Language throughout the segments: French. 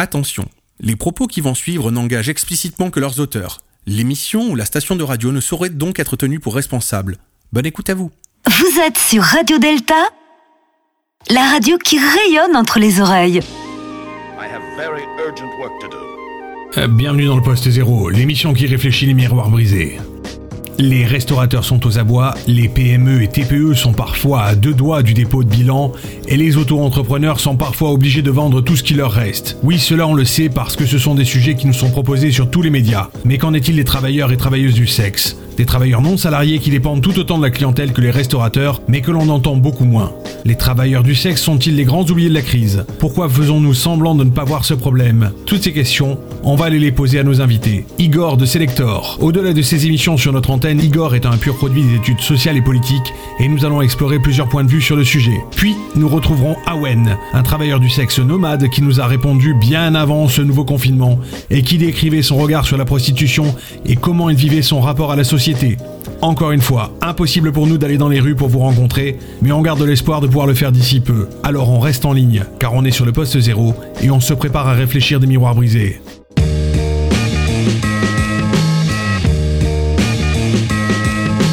Attention, les propos qui vont suivre n'engagent explicitement que leurs auteurs. L'émission ou la station de radio ne saurait donc être tenue pour responsable. Bonne écoute à vous. Vous êtes sur Radio Delta, la radio qui rayonne entre les oreilles. Euh, bienvenue dans le poste zéro, l'émission qui réfléchit les miroirs brisés. Les restaurateurs sont aux abois, les PME et TPE sont parfois à deux doigts du dépôt de bilan, et les auto-entrepreneurs sont parfois obligés de vendre tout ce qui leur reste. Oui, cela on le sait parce que ce sont des sujets qui nous sont proposés sur tous les médias. Mais qu'en est-il des travailleurs et travailleuses du sexe? Des travailleurs non salariés qui dépendent tout autant de la clientèle que les restaurateurs, mais que l'on entend beaucoup moins. Les travailleurs du sexe sont-ils les grands oubliés de la crise? Pourquoi faisons-nous semblant de ne pas voir ce problème? Toutes ces questions, on va aller les poser à nos invités. Igor de Selector. Au-delà de ses émissions sur notre antenne, Igor est un pur produit des études sociales et politiques et nous allons explorer plusieurs points de vue sur le sujet. Puis, nous retrouverons Awen, un travailleur du sexe nomade qui nous a répondu bien avant ce nouveau confinement et qui décrivait son regard sur la prostitution et comment il vivait son rapport à la société. Encore une fois, impossible pour nous d'aller dans les rues pour vous rencontrer, mais on garde l'espoir de pouvoir le faire d'ici peu. Alors on reste en ligne, car on est sur le poste zéro et on se prépare à réfléchir des miroirs brisés.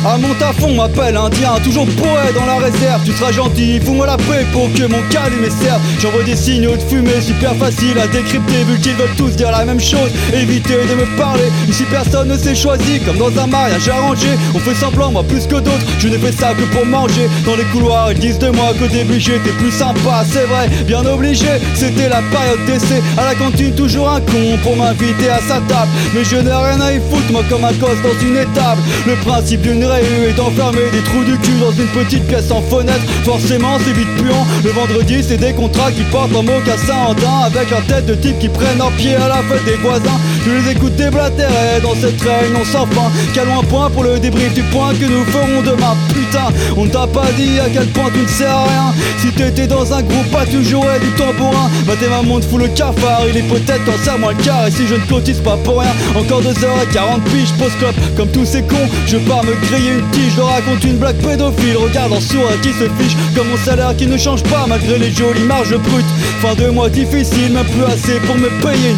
À mon tafon m'appelle indien, toujours poète dans la réserve. Tu seras gentil, fous-moi la paix pour que mon calumet serve. J'envoie des signaux de fumée, super facile à décrypter vu qu'ils veulent tous dire la même chose. Évitez de me parler, ici personne ne s'est choisi. Comme dans un mariage arrangé, on fait semblant, moi plus que d'autres. Je n'ai fait ça que pour manger. Dans les couloirs, ils disent de moi qu'au début j'étais plus sympa, c'est vrai, bien obligé. C'était la période d'essai. À la cantine, toujours un con pour m'inviter à sa table. Mais je n'ai rien à y foutre, moi comme un gosse dans une étable. Le principe d'une est enfermé des trous du cul dans une petite pièce en fenêtre. Forcément c'est vite puant. Le vendredi c'est des contrats qui portent en mocassin en dents Avec un tête de type qui prennent en pied à la fête des voisins. Je les écoute déblatérer dans cette réunion sans fin Calons un point pour le débrief du point que nous ferons demain. Putain on t'a pas dit à quel point tu ne sers à rien. Si t'étais dans un groupe pas tu jouerais du tambourin Bah t'es ma montre fout le cafard Il est peut-être en serre moi le quart. Et si je ne cotise pas pour rien Encore 2h40 piges pose clope Comme tous ces cons je pars me griller une tige, je raconte une blague pédophile Regarde en sourd qui se fiche. Comme mon salaire qui ne change pas malgré les jolies marges brutes. Fin de mois difficile, même plus assez pour me payer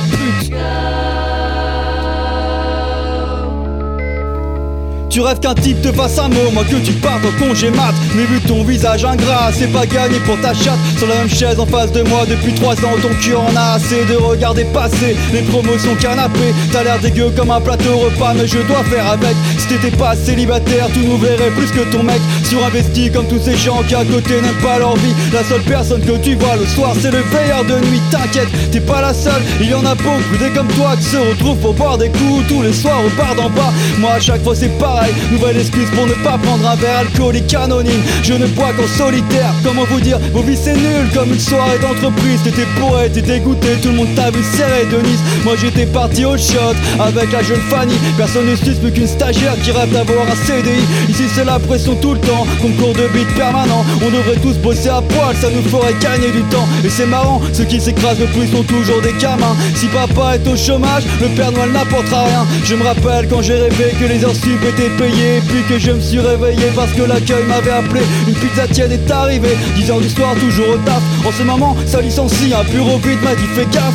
Tu rêves qu'un type te fasse un mot, moi que tu partes en congé mat. Mais vu ton visage ingrat, c'est pas gagné pour ta chatte. Sur la même chaise en face de moi depuis trois ans Ton cul en a assez de regarder passer Les promotions canapé. T'as l'air dégueu comme un plateau repas Mais je dois faire avec. Si t'étais pas célibataire, tu nous verrais plus que ton mec. Surinvesti comme tous ces gens qui à côté n'aiment pas leur vie. La seule personne que tu vois le soir c'est le veilleur de nuit. T'inquiète, t'es pas la seule, il y en a beaucoup Des comme toi qui se retrouvent pour boire des coups Tous les soirs au bar d'en bas. Moi à chaque fois c'est pareil Nouvelle excuse pour ne pas prendre un verre alcoolique anonyme. Je ne bois qu'en solitaire. Comment vous dire Vos vies c'est nul comme une soirée d'entreprise. T'étais poète et dégoûté. Tout le monde t'a vu serrer Denise Moi j'étais parti au shot Avec la jeune Fanny. Personne ne suce plus qu'une stagiaire qui rêve d'avoir un CDI Ici c'est la pression tout le temps. Concours de beat permanent. On devrait tous bosser à poil. Ça nous ferait gagner du temps. Et c'est marrant Ceux qui s'écrasent le plus sont toujours des gamins. Si papa est au chômage Le Père Noël n'apportera rien. Je me rappelle quand j'ai rêvé que les heures sup étaient payé Puis que je me suis réveillé parce que l'accueil m'avait appelé Une pizza tienne est arrivée 10 heures du soir toujours au taf En ce moment ça licencie un bureau vide m'a dit fais gaffe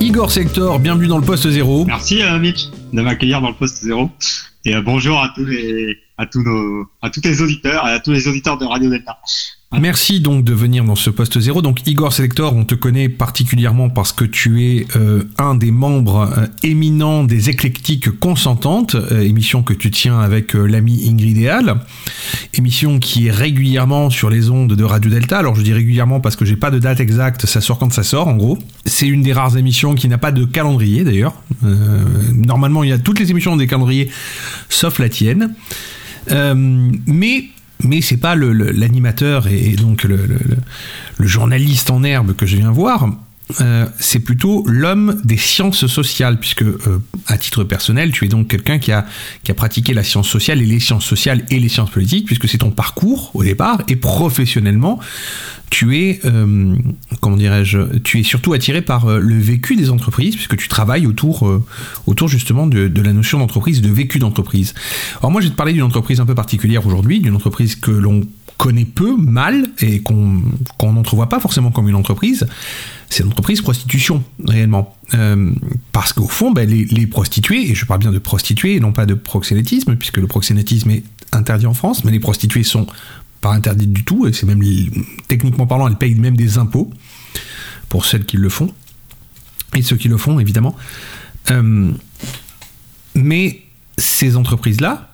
Igor Sector, bienvenue dans le poste zéro. Merci euh, Mitch de m'accueillir dans le poste zéro. Et euh, bonjour à tous les à tous nos à tous les auditeurs à tous les auditeurs de Radio Delta. Merci donc de venir dans ce poste zéro. Donc Igor Selector, on te connaît particulièrement parce que tu es euh, un des membres euh, éminents des éclectiques consentantes, euh, émission que tu tiens avec l'ami Ingrid Eal, émission qui est régulièrement sur les ondes de Radio Delta. Alors je dis régulièrement parce que j'ai pas de date exacte, ça sort quand ça sort en gros. C'est une des rares émissions qui n'a pas de calendrier d'ailleurs. Normalement il y a toutes les émissions ont des calendriers sauf la tienne. Euh, mais mais c'est pas l'animateur et, donc le- le journaliste en herbe que je viens voir. Euh, c'est plutôt l'homme des sciences sociales, puisque euh, à titre personnel, tu es donc quelqu'un qui a, qui a pratiqué la science sociale et les sciences sociales et les sciences politiques, puisque c'est ton parcours au départ, et professionnellement, tu es, euh, comment dirais-je, tu es surtout attiré par euh, le vécu des entreprises, puisque tu travailles autour, euh, autour justement de, de la notion d'entreprise, de vécu d'entreprise. Alors moi, je vais te parler d'une entreprise un peu particulière aujourd'hui, d'une entreprise que l'on connaît peu, mal, et qu'on qu'on n'entrevoit pas forcément comme une entreprise, c'est l'entreprise prostitution, réellement. Euh, parce qu'au fond, ben, les, prostituées, et je parle bien de prostituées, et non pas de proxénétisme, puisque le proxénétisme est interdit en France, mais les prostituées sont pas interdites du tout, et c'est même, techniquement parlant, elles payent même des impôts, pour celles qui le font, et ceux qui le font, évidemment. Euh, mais ces entreprises-là,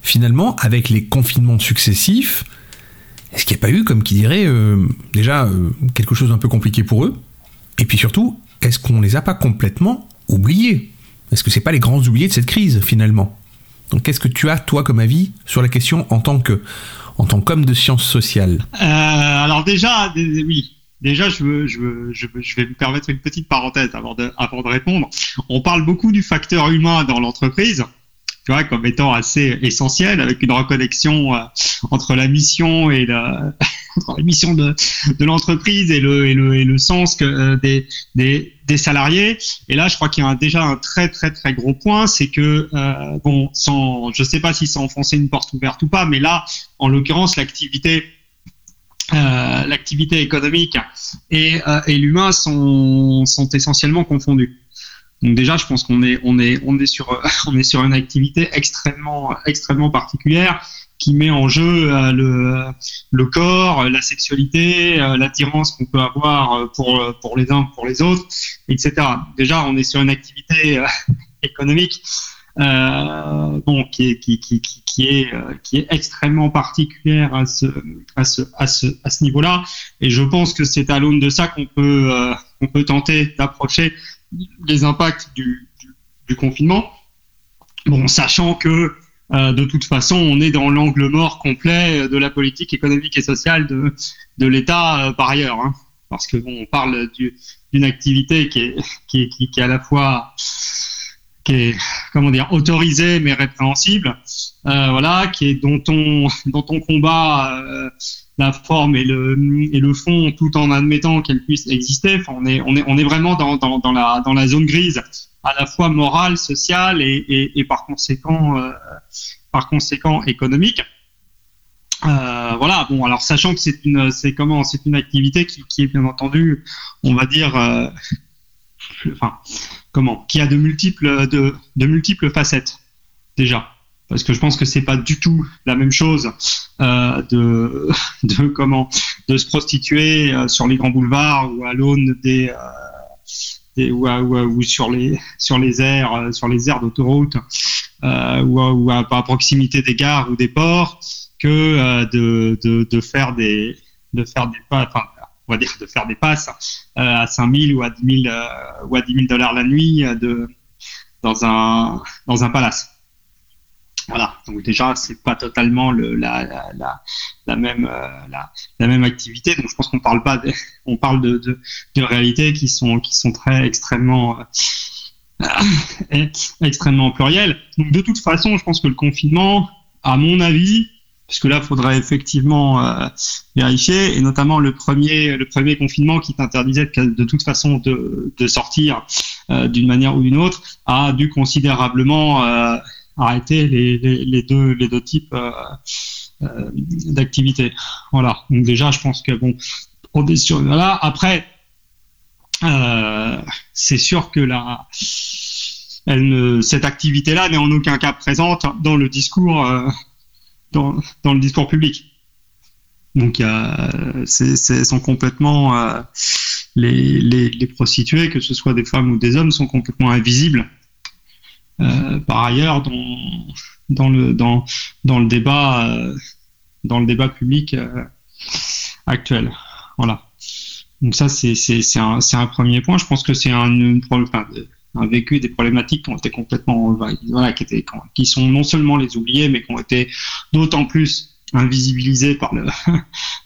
finalement, avec les confinements successifs, est-ce qu'il n'y a pas eu, comme qui dirait, euh, déjà euh, quelque chose d'un peu compliqué pour eux Et puis surtout, est-ce qu'on les a pas complètement oubliés Est-ce que c'est pas les grands oubliés de cette crise finalement Donc qu'est-ce que tu as toi comme avis sur la question en tant qu'homme de sciences sociales euh, Alors déjà, oui. Déjà, je, vais me permettre une petite parenthèse avant de répondre. On parle beaucoup du facteur humain dans l'entreprise tu comme étant assez essentiel, avec une reconnexion euh, entre la mission et la, mission de, l'entreprise et le, et, le, et le sens que, euh, des, des, des, salariés. Et là, je crois qu'il y a déjà un très très très gros point, c'est que euh, bon, sans, je sais pas si c'est enfoncer une porte ouverte ou pas, mais là, en l'occurrence, l'activité euh, l'activité économique et, et l'humain sont, sont essentiellement confondus. Donc déjà, je pense qu'on est on est on est sur on est sur une activité extrêmement extrêmement particulière qui met en jeu euh, le le corps, la sexualité, euh, l'attirance qu'on peut avoir pour pour les uns pour les autres, etc. Déjà, on est sur une activité euh, économique euh, bon, qui est, qui, qui, qui, est, qui est extrêmement particulière à ce, à ce, à ce, niveau-là. Et je pense que c'est à l'aune de ça qu'on peut, euh, qu'on peut tenter d'approcher les impacts du, confinement. Bon, sachant que euh, de toute façon, on est dans l'angle mort complet de la politique économique et sociale de, l'État euh, par ailleurs, hein, parce que bon, on parle d'une activité qui est, qui est, qui, est à la fois qui est comment dire autorisée mais répréhensible, euh, voilà, qui est dont on dont on combat la forme et le fond tout en admettant qu'elle puisse exister. On est vraiment dans, la zone grise à la fois morale, sociale et, euh, par conséquent économique. Euh, voilà. Bon, alors sachant que c'est une activité qui, est bien entendu, on va dire, euh, enfin comment, qui a de multiples facettes déjà parce que je pense que c'est pas du tout la même chose euh, de, de comment de se prostituer euh, sur les grands boulevards ou à l'aune des, euh, des ou, à, ou, à, ou, sur les sur les aires euh, sur les aires d'autoroute euh, ou, à, ou à, proximité des gares ou des ports que euh, de, de, de faire des de faire des pas enfin on va dire de faire des passes à 5000 ou à 10 000 ou à 10 000 dollars la nuit de dans un dans un palace. Voilà, donc déjà c'est pas totalement le, la, la, la, la, même euh, la, la, même activité. Donc je pense qu'on parle pas, de, on parle de, de, de, réalités qui sont qui sont très extrêmement euh, extrêmement plurielles. Donc de toute façon, je pense que le confinement, à mon avis, puisque là, il faudrait effectivement euh, vérifier, et notamment le premier, le premier confinement qui t'interdisait de, de, toute façon de, de sortir euh, d'une manière ou d'une autre, a dû considérablement euh, arrêter les, deux, les deux types euh, euh, d'activités. Voilà. Donc déjà, je pense que bon, on est sur. Après, euh, c'est sûr que la, cette activité-là n'est en aucun cas présente dans le discours, dans, le discours public. Donc, sont complètement les, les, les, prostituées, que ce soit des femmes ou des hommes, sont complètement invisibles par ailleurs dans, dans, le, dans, dans, le débat, euh, dans le débat public euh, actuel. Voilà. Donc ça, c'est un, un premier point. Je pense que c'est un, un vécu des problématiques qui ont été complètement, voilà, qui, étaient, qui sont non seulement les oubliés, mais qui ont été d'autant plus invisibilisés par le,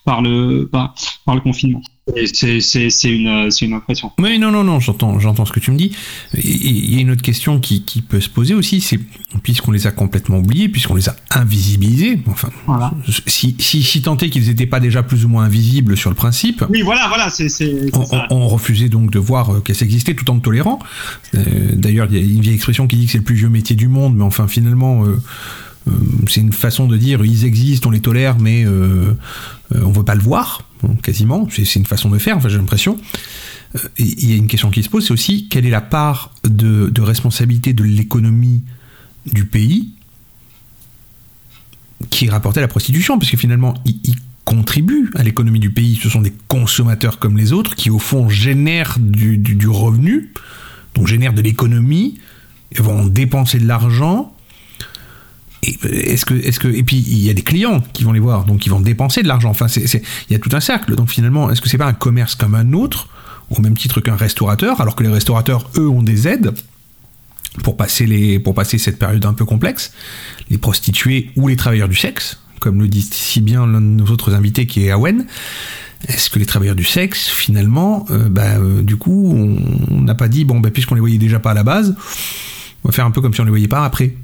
par le, par le confinement. C'est une, une impression. Oui, non, non, non, j'entends, j'entends ce que tu me dis. Il y a une autre question qui, qui peut se poser aussi, c'est puisqu'on les a complètement oubliés, puisqu'on les a invisibilisés, enfin, voilà. si, si, si tant est qu'ils n'étaient pas déjà plus ou moins invisibles sur le principe. Oui, voilà, voilà, c'est. On, on, refusait donc de voir qu'elles existaient tout en tolérant. Euh, D'ailleurs, il y a une vieille expression qui dit que c'est le plus vieux métier du monde, mais enfin, finalement. Euh, euh, c'est une façon de dire ils existent, on les tolère, mais euh, euh, on veut pas le voir, quasiment. C'est une façon de faire, enfin, j'ai l'impression. Il y a une question qui se pose, c'est aussi quelle est la part de, responsabilité de l'économie du pays qui est rapportée à la prostitution, parce que finalement, ils, contribuent à l'économie du pays. Ce sont des consommateurs comme les autres qui, au fond, génèrent du, du, du revenu, donc génèrent de l'économie, vont dépenser de l'argent est-ce que, est-ce que, et puis il y a des clients qui vont les voir, donc ils vont dépenser de l'argent. Enfin, c'est, il y a tout un cercle. Donc finalement, est-ce que c'est pas un commerce comme un autre, au même titre qu'un restaurateur, alors que les restaurateurs, eux, ont des aides pour passer les, pour passer cette période un peu complexe? Les prostituées ou les travailleurs du sexe, comme le dit si bien l'un de nos autres invités qui est Awen. Est-ce que les travailleurs du sexe, finalement, euh, bah, euh, du coup, on n'a pas dit, bon, bah, puisqu'on les voyait déjà pas à la base, on va faire un peu comme si on les voyait pas après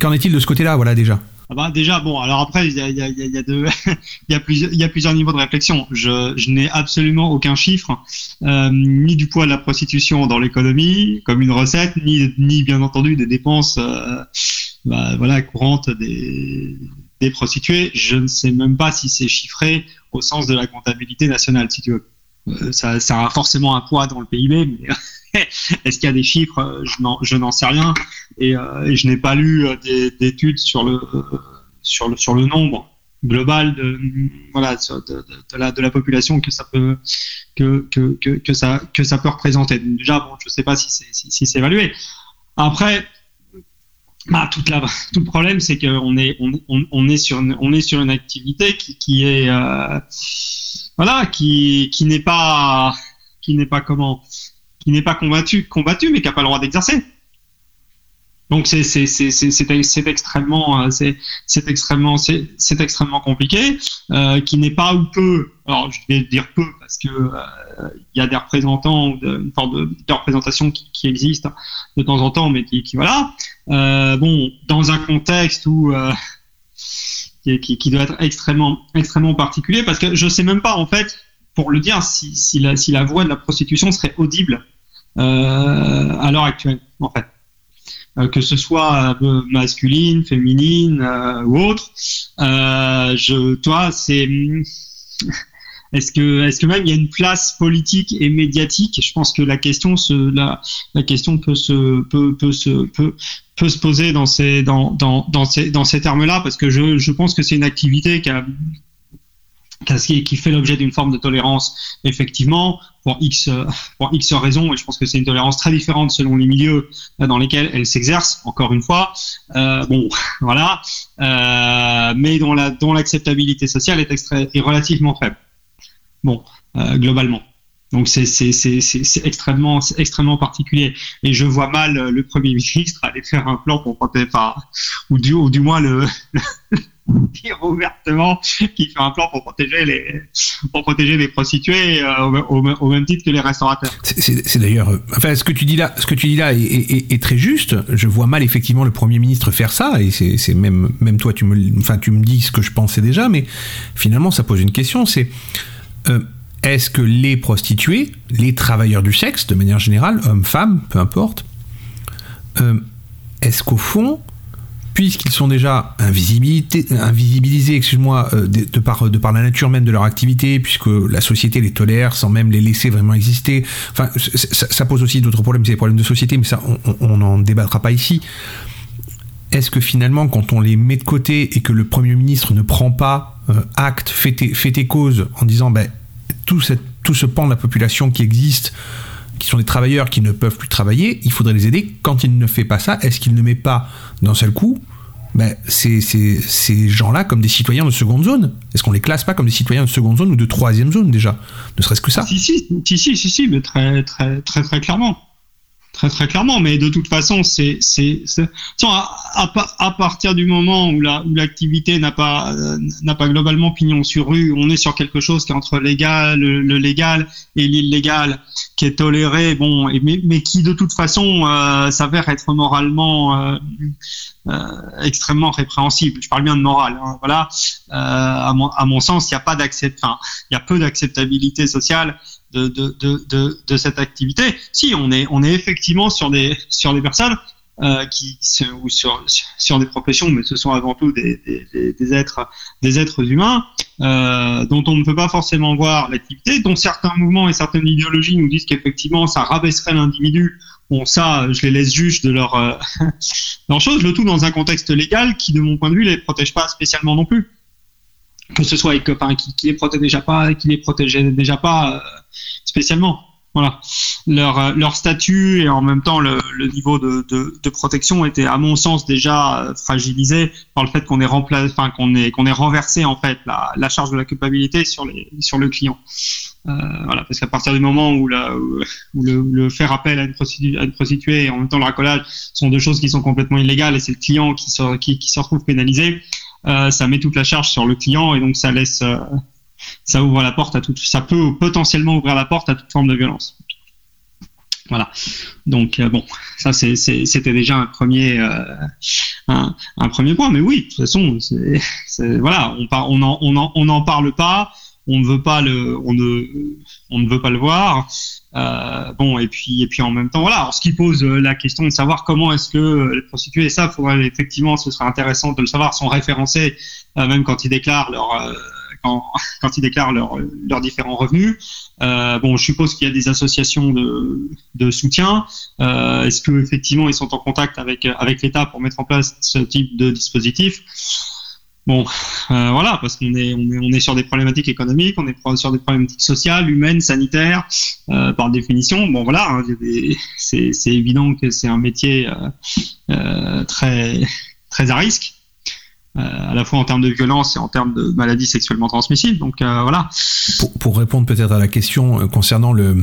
Qu'en est-il de ce côté-là, voilà déjà? Ah bah déjà bon alors après il y a, plusieurs niveaux de réflexion. Je, n'ai absolument aucun chiffre euh, ni du poids de la prostitution dans l'économie comme une recette ni bien entendu des dépenses euh, bah, voilà courantes des prostituées. Je ne sais même pas si c'est chiffré au sens de la comptabilité nationale si tu veux. Euh, ça, ça a forcément un poids dans le PIB mais Est-ce qu'il y a des chiffres? Je n'en sais rien. Et, euh, je n'ai pas lu euh, d'études sur le, sur, le, sur le nombre global de, voilà, de, la, population que ça peut, que, que, que, ça, que ça peut représenter. déjà, je ne sais pas si c'est si, si évalué. Après, bah, tout le problème, c'est qu'on est, on, on, on, est sur une, on est sur une activité qui, qui est, euh, voilà, qui, qui n'est pas, qui n'est pas comment, qui n'est pas combattu, combattu, mais qui n'a pas le droit d'exercer. Donc c'est c'est c'est c'est extrêmement euh, c'est c'est extrêmement c'est extrêmement compliqué euh, qui n'est pas ou peu alors je vais dire peu parce que euh, il y a des représentants une forme de, de représentation qui, qui existe de temps en temps mais qui, voilà euh, bon dans un contexte où euh, qui, qui, qui doit être extrêmement extrêmement particulier parce que je sais même pas en fait pour le dire si si la si la voix de la prostitution serait audible euh, à l'heure actuelle, en fait. Euh, que ce soit euh, masculine, féminine ou autre. je, toi, c'est est-ce que, est-ce que même il y a une place politique et médiatique? Je pense que la question se, la question peut se, peut, peut se, peut, peut se poser dans ces, dans, dans, dans ces, dans ces termes-là, parce que je, je pense que c'est une activité qui a, qui fait l'objet d'une forme de tolérance, effectivement, pour X, pour X raisons, et je pense que c'est une tolérance très différente selon les milieux dans lesquels elle s'exerce, encore une fois. Euh, bon, voilà, euh, mais dont la dont l'acceptabilité sociale est, extra, est relativement faible. Bon, euh, globalement. Donc c'est c'est c'est c'est extrêmement extrêmement particulier et je vois mal le premier ministre aller faire un plan pour protéger, enfin, ou du ou du moins le dire ouvertement qu'il fait un plan pour protéger les, pour protéger les prostituées euh, au, même titre que les restaurateurs. C'est d'ailleurs, euh, enfin, ce que tu dis là, ce que tu dis là est, très juste. Je vois mal effectivement le premier ministre faire ça, et c'est même, même toi, tu me, enfin, tu me dis ce que je pensais déjà, mais finalement, ça pose une question. C'est euh, est-ce que les prostituées, les travailleurs du sexe, de manière générale, hommes, femmes, peu importe, est-ce qu'au fond puisqu'ils sont déjà invisibilisés, excuse-moi, euh, de, par, de par la nature même de leur activité, puisque la société les tolère sans même les laisser vraiment exister. Enfin, ça, pose aussi d'autres problèmes, c'est des problèmes de société, mais ça, on n'en débattra pas ici. Est-ce que finalement, quand on les met de côté et que le Premier ministre ne prend pas euh, acte, fait tes, fait tes causes en disant, ben, tout, tout ce pan de la population qui existe, qui sont des travailleurs qui ne peuvent plus travailler, il faudrait les aider. Quand il ne fait pas ça, est-ce qu'il ne met pas d'un seul coup ben, ces, ces, ces gens-là comme des citoyens de seconde zone? Est-ce qu'on les classe pas comme des citoyens de seconde zone ou de troisième zone déjà? Ne serait-ce que ça? Si si, si, si, si, mais très, très, très, très clairement. Très très clairement, mais de toute façon, c'est c'est à, à, partir du moment où la où l'activité n'a pas euh, n'a pas globalement pignon sur rue, on est sur quelque chose qui est entre légal le, légal et l'illégal, qui est toléré, bon, mais, qui de toute façon euh, s'avère être moralement euh, extrêmement répréhensible. Je parle bien de morale, hein, voilà. à mon à mon sens, il n'y a pas d'accept, enfin, il y a peu d'acceptabilité sociale de, de, de, de, cette activité. Si, on est, on est effectivement sur des, sur des personnes euh, qui ou sur, sur des professions, mais ce sont avant tout des, des, êtres, des êtres humains euh, dont on ne peut pas forcément voir l'activité, dont certains mouvements et certaines idéologies nous disent qu'effectivement ça rabaisserait l'individu. Bon, ça, je les laisse juges de leur, euh, leur chose. Le tout dans un contexte légal qui, de mon point de vue, les protège pas spécialement non plus que ce soit avec, enfin, qui, qui les protège déjà pas, qui les protégeait déjà pas euh, spécialement. Voilà, leur euh, leur statut et en même temps le, le niveau de, de, de, protection était à mon sens déjà euh, fragilisé par le fait qu'on ait remplacé, enfin qu'on ait qu'on ait renversé en fait la, la charge de la culpabilité sur les sur le client. Euh, voilà, parce qu'à partir du moment où, la, où le, le, faire appel à une, prostituée, à une prostituée et en même temps le racolage sont deux choses qui sont complètement illégales et c'est le client qui se, qui, qui se retrouve pénalisé, euh, ça met toute la charge sur le client et donc ça laisse, euh, ça ouvre la porte à tout, ça peut potentiellement ouvrir la porte à toute forme de violence. Voilà. Donc euh, bon, ça c'était déjà un premier un, premier point, mais oui, de toute façon, voilà, on par, on en parle pas, on ne veut pas le on ne on ne veut pas le voir. Euh, bon, et puis, et puis en même temps, voilà. Alors, ce qui pose euh, la question de savoir comment est-ce que euh, les prostituées, et ça, effectivement, ce serait intéressant de le savoir, sont référencés même quand ils déclarent leur quand, quand, ils déclarent leurs leurs différents revenus. bon, je suppose qu'il y a des associations de, de soutien. est-ce que effectivement ils sont en contact avec avec l'État pour mettre en place ce type de dispositif? Bon, euh, voilà, parce qu'on est, on est, on est sur des problématiques économiques, on est sur des problématiques sociales, humaines, sanitaires, euh, par définition. Bon, voilà, hein, c'est, évident que c'est un métier euh, euh très, très à risque. Euh, à la fois en termes de violence et en termes de maladies sexuellement transmissibles. Donc euh, voilà. Pour, pour répondre peut-être à la question euh, concernant le,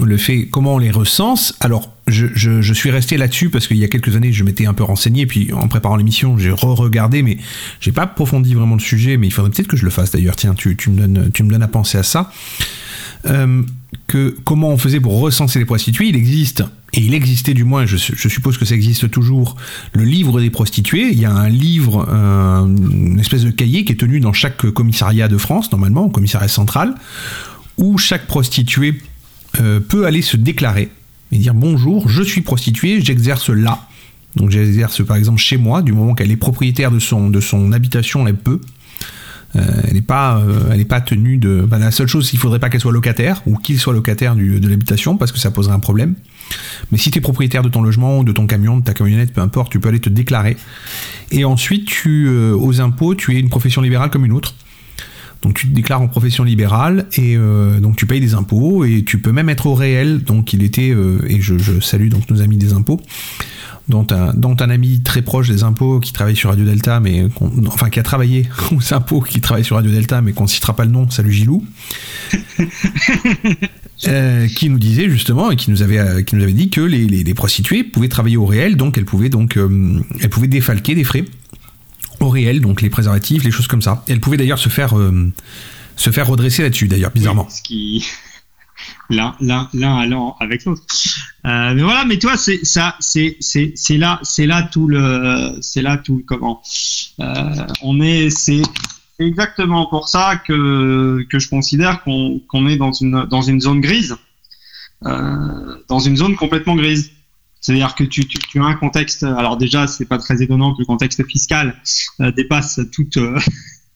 le fait comment on les recense, alors je, je, je suis resté là-dessus parce qu'il y a quelques années je m'étais un peu renseigné puis en préparant l'émission j'ai re-regardé mais j'ai pas approfondi vraiment le sujet mais il faudrait peut-être que je le fasse d'ailleurs tiens tu, tu, me donnes tu me donnes à penser à ça euh, que comment on faisait pour recenser les prostituées il existe et il existait du moins, je, suppose que ça existe toujours, le livre des prostituées. Il y a un livre, euh, une espèce de cahier qui est tenu dans chaque commissariat de France, normalement, au commissariat central, où chaque prostituée euh, peut aller se déclarer et dire bonjour, je suis prostituée, j'exerce là. Donc j'exerce par exemple chez moi, du moment qu'elle est propriétaire de son, de son habitation, elle peut. Euh, elle n'est pas, euh, elle est pas tenue de. Bah, la seule chose, il faudrait pas qu'elle soit locataire ou qu'il soit locataire du, de l'habitation parce que ça poserait un problème. Mais si tu es propriétaire de ton logement, de ton camion, de ta camionnette, peu importe, tu peux aller te déclarer. Et ensuite, tu, euh, aux impôts, tu es une profession libérale comme une autre. Donc tu te déclares en profession libérale et euh, donc tu payes des impôts et tu peux même être au réel. Donc il était euh, et je, je, salue donc nos amis des impôts dont un, dont un ami très proche des impôts qui travaille sur Radio Delta, mais enfin qui a travaillé aux impôts, qui travaille sur Radio Delta, mais qu'on ne citera pas le nom, salut Gilou, euh, qui nous disait justement et qui nous avait, qui nous avait dit que les, les, les, prostituées pouvaient travailler au réel, donc elles pouvaient donc euh, elles pouvaient défalquer des frais au réel, donc les préservatifs, les choses comme ça. elles pouvaient d'ailleurs se faire euh, se faire redresser là-dessus, d'ailleurs, bizarrement. ce qui l'un l'un l'un allant avec l'autre. Euh, mais voilà, mais toi c'est ça c'est c'est c'est là c'est là tout le c'est là tout le comment. Euh, on est c'est exactement pour ça que que je considère qu'on qu'on est dans une dans une zone grise, euh, dans une zone complètement grise. C'est-à-dire que tu, tu, tu, as un contexte. Alors déjà, c'est pas très étonnant que le contexte fiscal euh, dépasse toute euh,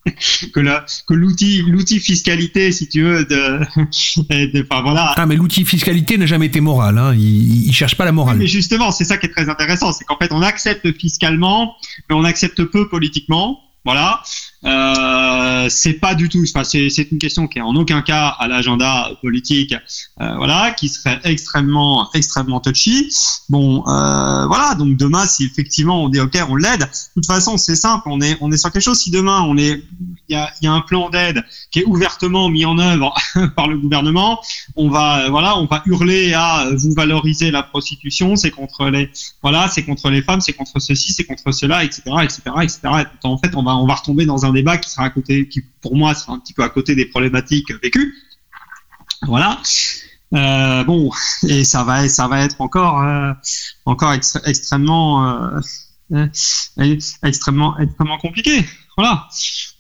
que la, que l'outil l'outil fiscalité si tu veux de, de enfin, voilà ah mais l'outil fiscalité n'a jamais été moral hein. il, il cherche pas la morale mais justement c'est ça qui est très intéressant c'est qu'en fait on accepte fiscalement mais on accepte peu politiquement voilà Euh, c'est pas du tout. Enfin, c'est une question qui est en aucun cas à l'agenda politique. Euh, voilà, qui serait extrêmement extrêmement touchy. Bon, euh, voilà. Donc demain, si effectivement on dit ok, on l'aide. De toute façon, c'est simple. On est on est sur quelque chose. Si demain on est il y a, un plan d'aide qui est ouvertement mis en œuvre par le gouvernement, on va voilà, on va hurler à vous valoriser la prostitution, c'est contre les voilà, c'est contre les femmes, c'est contre ceci, c'est contre cela, etc., etc., etc. En fait, on va on va retomber dans un débat qui sera à côté, qui pour moi sera un petit peu à côté des problématiques vécues. Voilà. Euh, bon, et ça va, ça va être encore, euh, encore extrêmement, euh, extrêmement, extrêmement compliqué. Voilà.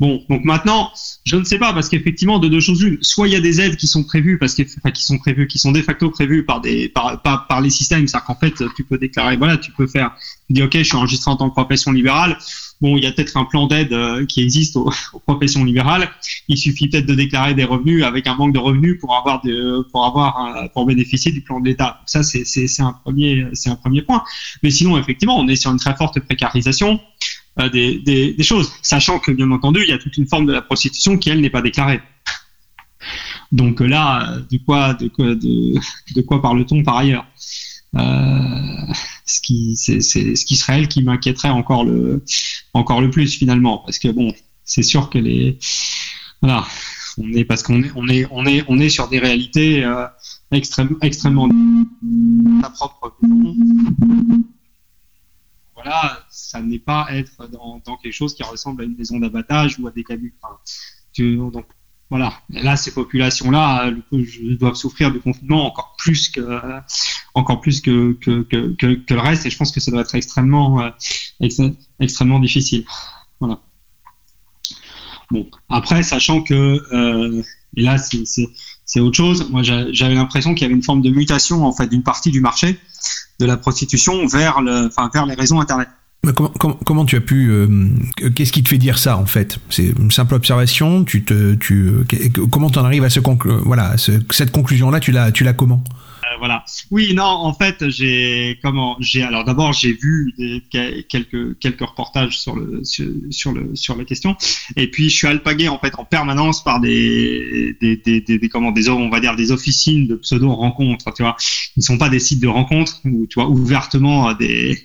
Bon, donc maintenant, je ne sais pas parce qu'effectivement, de deux choses l'une, soit il y a des aides qui sont prévues parce que, qui sont prévues, qui sont de facto prévues par des, par, par, par les systèmes, c'est-à-dire qu'en fait, tu peux déclarer, voilà, tu peux faire, tu dis ok, je suis enregistré en tant que profession libérale, Bon, il y a peut-être un plan d'aide euh, qui existe aux, professions libérales. Il suffit peut-être de déclarer des revenus avec un manque de revenus pour avoir de, pour bénéficier du plan de l'État. Ça, c'est un premier point. Mais sinon, effectivement, on est sur une très forte précarisation. Euh, des, choses, sachant que bien entendu, il y a toute une forme de la prostitution qui elle n'est pas déclarée. Donc là, de quoi parle-t-on par ailleurs? euh, ce qui c'est ce qui serait elle qui m'inquiéterait encore le encore le plus finalement. Parce que bon c'est sûr que les voilà on est parce qu'on est on est on est on est sur des réalités euh, extrêmement extrêmement voilà ça n'est pas être dans, dans, quelque chose qui ressemble à une maison d'abattage ou à des cabines enfin, donc voilà. là, ces populations-là euh, doivent souffrir du confinement encore plus que, encore plus que, que, le reste, et je pense que ça doit être extrêmement, euh, extrêmement difficile. Voilà. Bon, après, sachant que, euh, et là, c'est autre chose. Moi, j'avais l'impression qu'il y avait une forme de mutation en fait d'une partie du marché de la prostitution vers le, enfin, vers les réseaux internet. Comment, comment, tu as pu euh, Qu'est-ce qui te fait dire ça en fait? C'est une simple observation. Tu te, tu, comment t'en arrives à ce voilà, cette conclusion là Tu l'as, tu l'as comment? euh, voilà. Oui, non, en fait, j'ai comment j'ai alors d'abord j'ai vu des, quelques quelques reportages sur le sur, le sur la question et puis je suis alpagué en fait en permanence par des des des, des, comment des on va dire des officines de pseudo rencontres, tu vois. Ils ne sont pas des sites de rencontres où tu vois ouvertement des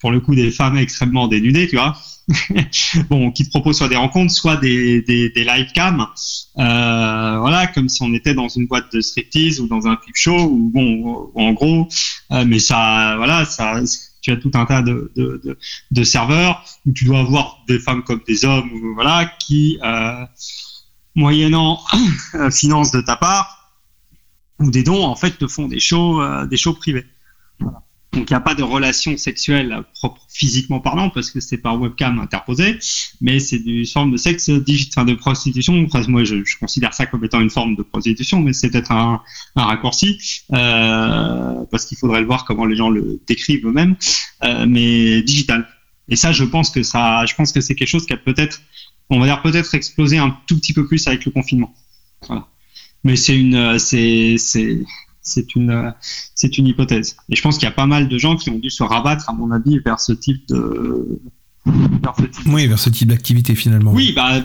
pour le coup des femmes extrêmement dénudées, tu vois. bon, qui proposent soit des rencontres, soit des, des, live cam, euh, voilà, comme si on était dans une boîte de striptease ou dans un clip show, ou bon, en gros, euh, mais ça, voilà, ça, tu as tout un tas de, de, de, de, serveurs où tu dois avoir des femmes comme des hommes, voilà, qui, euh, moyennant finance de ta part ou des dons, en fait, te font des shows, euh, des shows privés. Donc il n'y a pas de relation sexuelle propre physiquement parlant parce que c'est par webcam interposé, mais c'est du forme de sexe digital, de prostitution. Enfin, moi, je, je, considère ça comme étant une forme de prostitution, mais c'est peut-être un, un, raccourci euh, parce qu'il faudrait le voir comment les gens le décrivent eux-mêmes, euh, mais digital. Et ça, je pense que ça, je pense que c'est quelque chose qui a peut-être, on va dire peut-être explosé un tout petit peu plus avec le confinement. Voilà. Mais c'est une, c'est, c'est c'est une, c'est une hypothèse. Et je pense qu'il y a pas mal de gens qui ont dû se rabattre, à mon avis, vers ce type de. Vers ce type oui, vers ce type d'activité finalement. Oui, bah,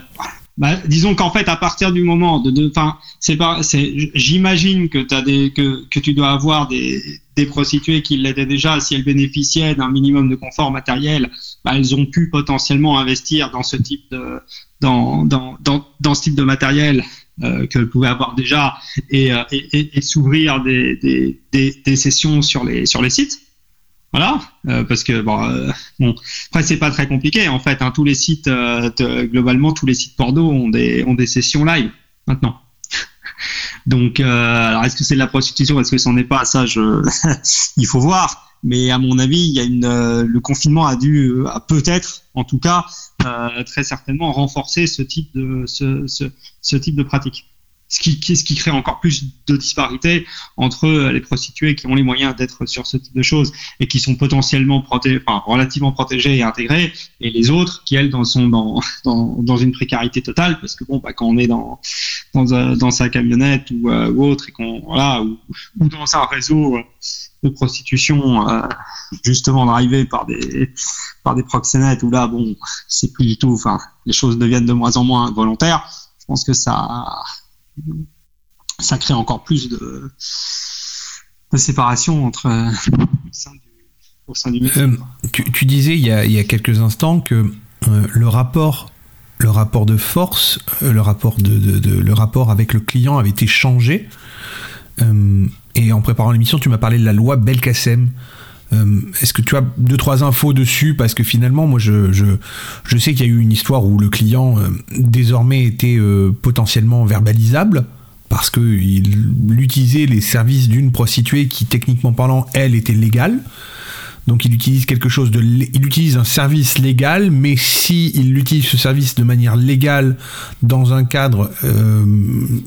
bah, disons qu'en fait, à partir du moment de, enfin, c'est pas, c'est, j'imagine que t'as des, que, que tu dois avoir des, des prostituées qui l'étaient déjà, si elles bénéficiaient d'un minimum de confort matériel, bah, elles ont pu potentiellement investir dans ce type de, dans, dans, dans, dans ce type de matériel euh, qu'elle pouvait avoir déjà et, euh, et, et, s'ouvrir des, des, des, sessions sur les, sur les sites. Voilà, euh, parce que bon, euh, après c'est pas très compliqué en fait. Hein, tous les sites, globalement, tous les sites porno ont des ont des sessions live maintenant. Donc, alors est-ce que c'est de la prostitution? Est-ce que c'en est pas? Ça, je, il faut voir. Mais à mon avis, il y a une, le confinement a dû, a peut-être, en tout cas, très certainement renforcer ce type de ce, ce type de pratique. Ce qui, crée encore plus de disparité entre les prostituées qui ont les moyens d'être sur ce type de choses et qui sont potentiellement protégées, enfin, relativement protégées et intégrées, et les autres qui, elles, sont dans, une précarité totale, parce que bon, bah, quand on est dans, dans sa camionnette ou, euh, ou autre, et qu'on, voilà, ou, dans un réseau de prostitution, euh, justement, drivé par des, par des proxénètes, où là, bon, c'est plus du tout, enfin, les choses deviennent de moins en moins volontaires, je pense que ça, ça crée encore plus de, séparation entre au sein du, au métier. Euh, tu, disais il y, a, quelques instants que euh, le rapport le rapport de force euh, le rapport de, le rapport avec le client avait été changé euh, et en préparant l'émission tu m'as parlé de la loi Belkacem euh, Est-ce que tu as deux trois infos dessus? Parce que finalement moi je sais qu'il y a eu une histoire où le client euh, désormais était euh, potentiellement verbalisable parce que il utilisait les services d'une prostituée qui techniquement parlant elle était légale. Donc il utilise quelque chose de, il utilise un service légal, mais si il utilise ce service de manière légale dans un cadre euh,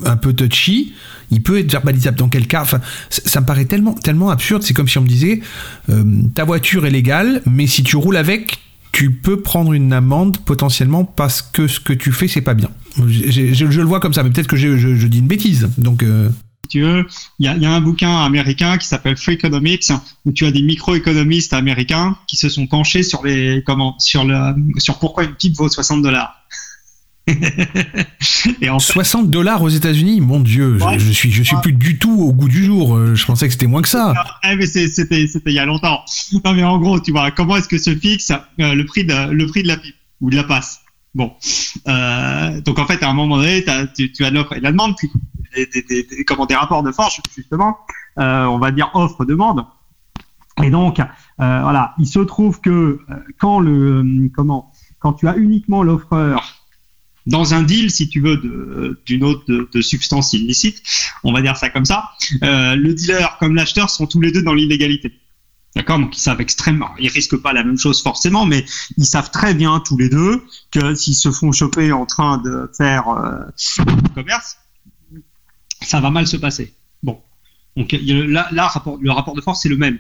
un peu touchy, il peut être verbalisable. Dans quel cas Enfin, ça me paraît tellement, tellement absurde. C'est comme si on me disait, euh, ta voiture est légale, mais si tu roules avec, tu peux prendre une amende potentiellement parce que ce que tu fais c'est pas bien. Je, le vois comme ça, mais peut-être que je, je, dis une bêtise. Donc euh tu veux, il y a, y a, un bouquin américain qui s'appelle Free Economics où tu as des microéconomistes américains qui se sont penchés sur les comment sur le sur pourquoi une pipe vaut 60 dollars. et en 60 dollars aux États-Unis, mon Dieu, ouais. je, je, suis je suis plus du tout au goût du jour. Je pensais que c'était moins que ça. Eh, mais c'était c'était il y a longtemps. Non mais en gros, tu vois, comment est-ce que se fixe euh, le prix de le prix de la pipe ou de la passe? Bon, euh, donc en fait, à un moment donné, tu, tu as l'offre et la demande, puis des, comment, des rapports de force, justement, euh, on va dire offre-demande. Et donc, euh, voilà, il se trouve que euh, quand le comment, quand tu as uniquement l'offreur dans un deal, si tu veux, d'une autre de, substance illicite, on va dire ça comme ça, le dealer comme l'acheteur sont tous les deux dans l'illégalité. D'accord? Donc ils savent extrêmement, ils risquent pas la même chose forcément, mais ils savent très bien tous les deux que s'ils se font choper en train de faire euh, commerce, ça va mal se passer. Bon, donc là, là le rapport de force c'est le même.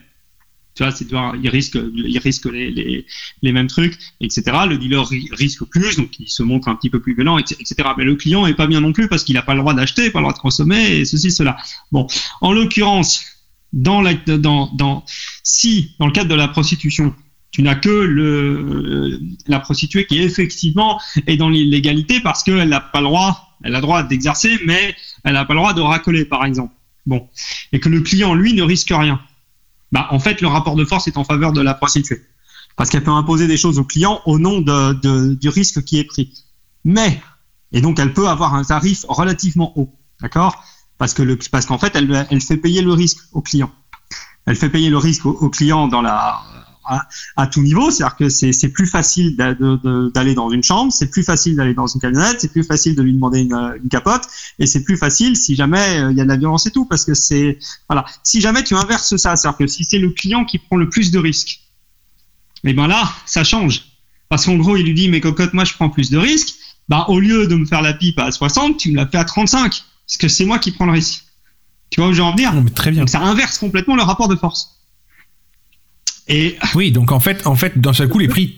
Tu vois, c'est il risque, il risque les, les, les, mêmes trucs, etc. Le dealer risque plus, donc il se montre un petit peu plus violent, etc. Mais le client est pas bien non plus parce qu'il n'a pas le droit d'acheter, pas le droit de consommer, et ceci, cela. Bon, en l'occurrence, dans la, dans, dans, si, dans le cadre de la prostitution, tu n'as que la prostituée qui effectivement est dans l'illégalité parce qu'elle n'a pas le droit, elle a le droit d'exercer, mais elle n'a pas le droit de racoler, par exemple. Bon. Et que le client, lui, ne risque rien. Bah, en fait, le rapport de force est en faveur de la prostituée. Parce qu'elle peut imposer des choses au client au nom du risque qui est pris. Mais, et donc elle peut avoir un tarif relativement haut. D'accord? parce que parce qu'en fait, elle, fait payer le risque au client. Elle fait payer le risque au client dans la à, à tout niveau, c'est-à-dire que c'est plus facile d'aller dans une chambre, c'est plus facile d'aller dans une camionnette, c'est plus facile de lui demander une, une capote, et c'est plus facile si jamais il y a de la violence et tout, parce que c'est voilà. Si jamais tu inverses ça, c'est-à-dire que si c'est le client qui prend le plus de risques, et ben là, ça change, parce qu'en gros, il lui dit mais cocotte, moi je prends plus de risques, bah au lieu de me faire la pipe à 60, tu me la fais à 35 parce que c'est moi qui prends le risque. Tu vois où je veux en venir? Oh, Très bien. Donc ça inverse complètement le rapport de force. Et oui, donc en fait, en fait, d'un seul coup, les prix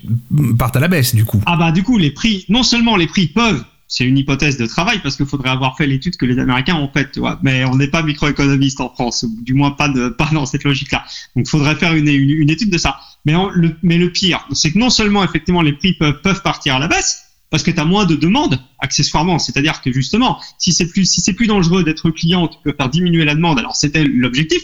partent à la baisse, du coup. Ah bah du coup, les prix, non seulement les prix peuvent, c'est une hypothèse de travail parce qu'il faudrait avoir fait l'étude que les Américains ont faite, tu vois. Mais on n'est pas microéconomiste en France, du moins pas de, pas dans cette logique-là. Donc, il faudrait faire une, une, une, étude de ça. Mais, le, mais le pire, c'est que non seulement effectivement les prix peuvent, peuvent partir à la baisse, parce que tu as moins de demandes accessoirement. C'est-à-dire que justement, si c'est plus si c'est plus dangereux d'être client, tu peux faire diminuer la demande. Alors c'était l'objectif,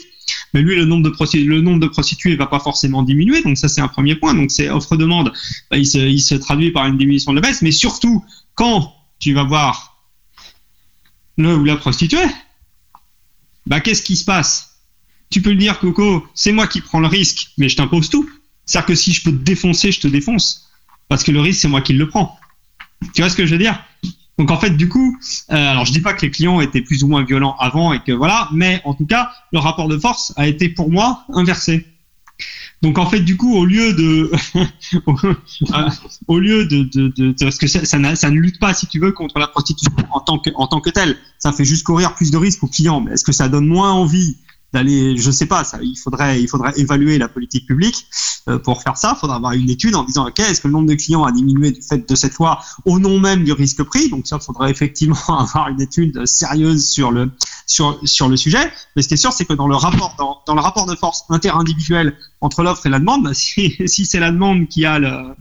mais lui le nombre de prostituées, le va pas forcément diminuer. Donc ça c'est un premier point. Donc c'est offre demande, bah, il, se, il se traduit par une diminution de la baisse. Mais surtout quand tu vas voir le ou la prostituée, bah qu'est-ce qui se passe? Tu peux lui dire Coco, c'est moi qui prends le risque, mais je t'impose tout. C'est-à-dire que si je peux te défoncer, je te défonce. Parce que le risque, c'est moi qui le prends. Tu vois ce que je veux dire? Donc en fait, du coup, euh, alors je dis pas que les clients étaient plus ou moins violents avant et que voilà, mais en tout cas, le rapport de force a été pour moi inversé. Donc en fait, du coup, au lieu de, au lieu de, de, parce que ça, ça, ne lutte pas, si tu veux, contre la prostitution en tant que, en tant que telle. Ça fait juste courir plus de risques aux clients. Mais est-ce que ça donne moins envie d'aller, je sais pas, ça, il faudrait, il faudrait évaluer la politique publique euh, pour faire ça. Il faudrait avoir une étude en disant, ok, est-ce que le nombre de clients a diminué du fait de cette loi au nom même du risque pris? Donc ça, il faudrait effectivement avoir une étude sérieuse sur le sur sur le sujet. Mais ce qui est sûr, c'est que dans le rapport dans, dans le rapport de force interindividuel entre l'offre et la demande, bah, si, si c'est la demande qui a le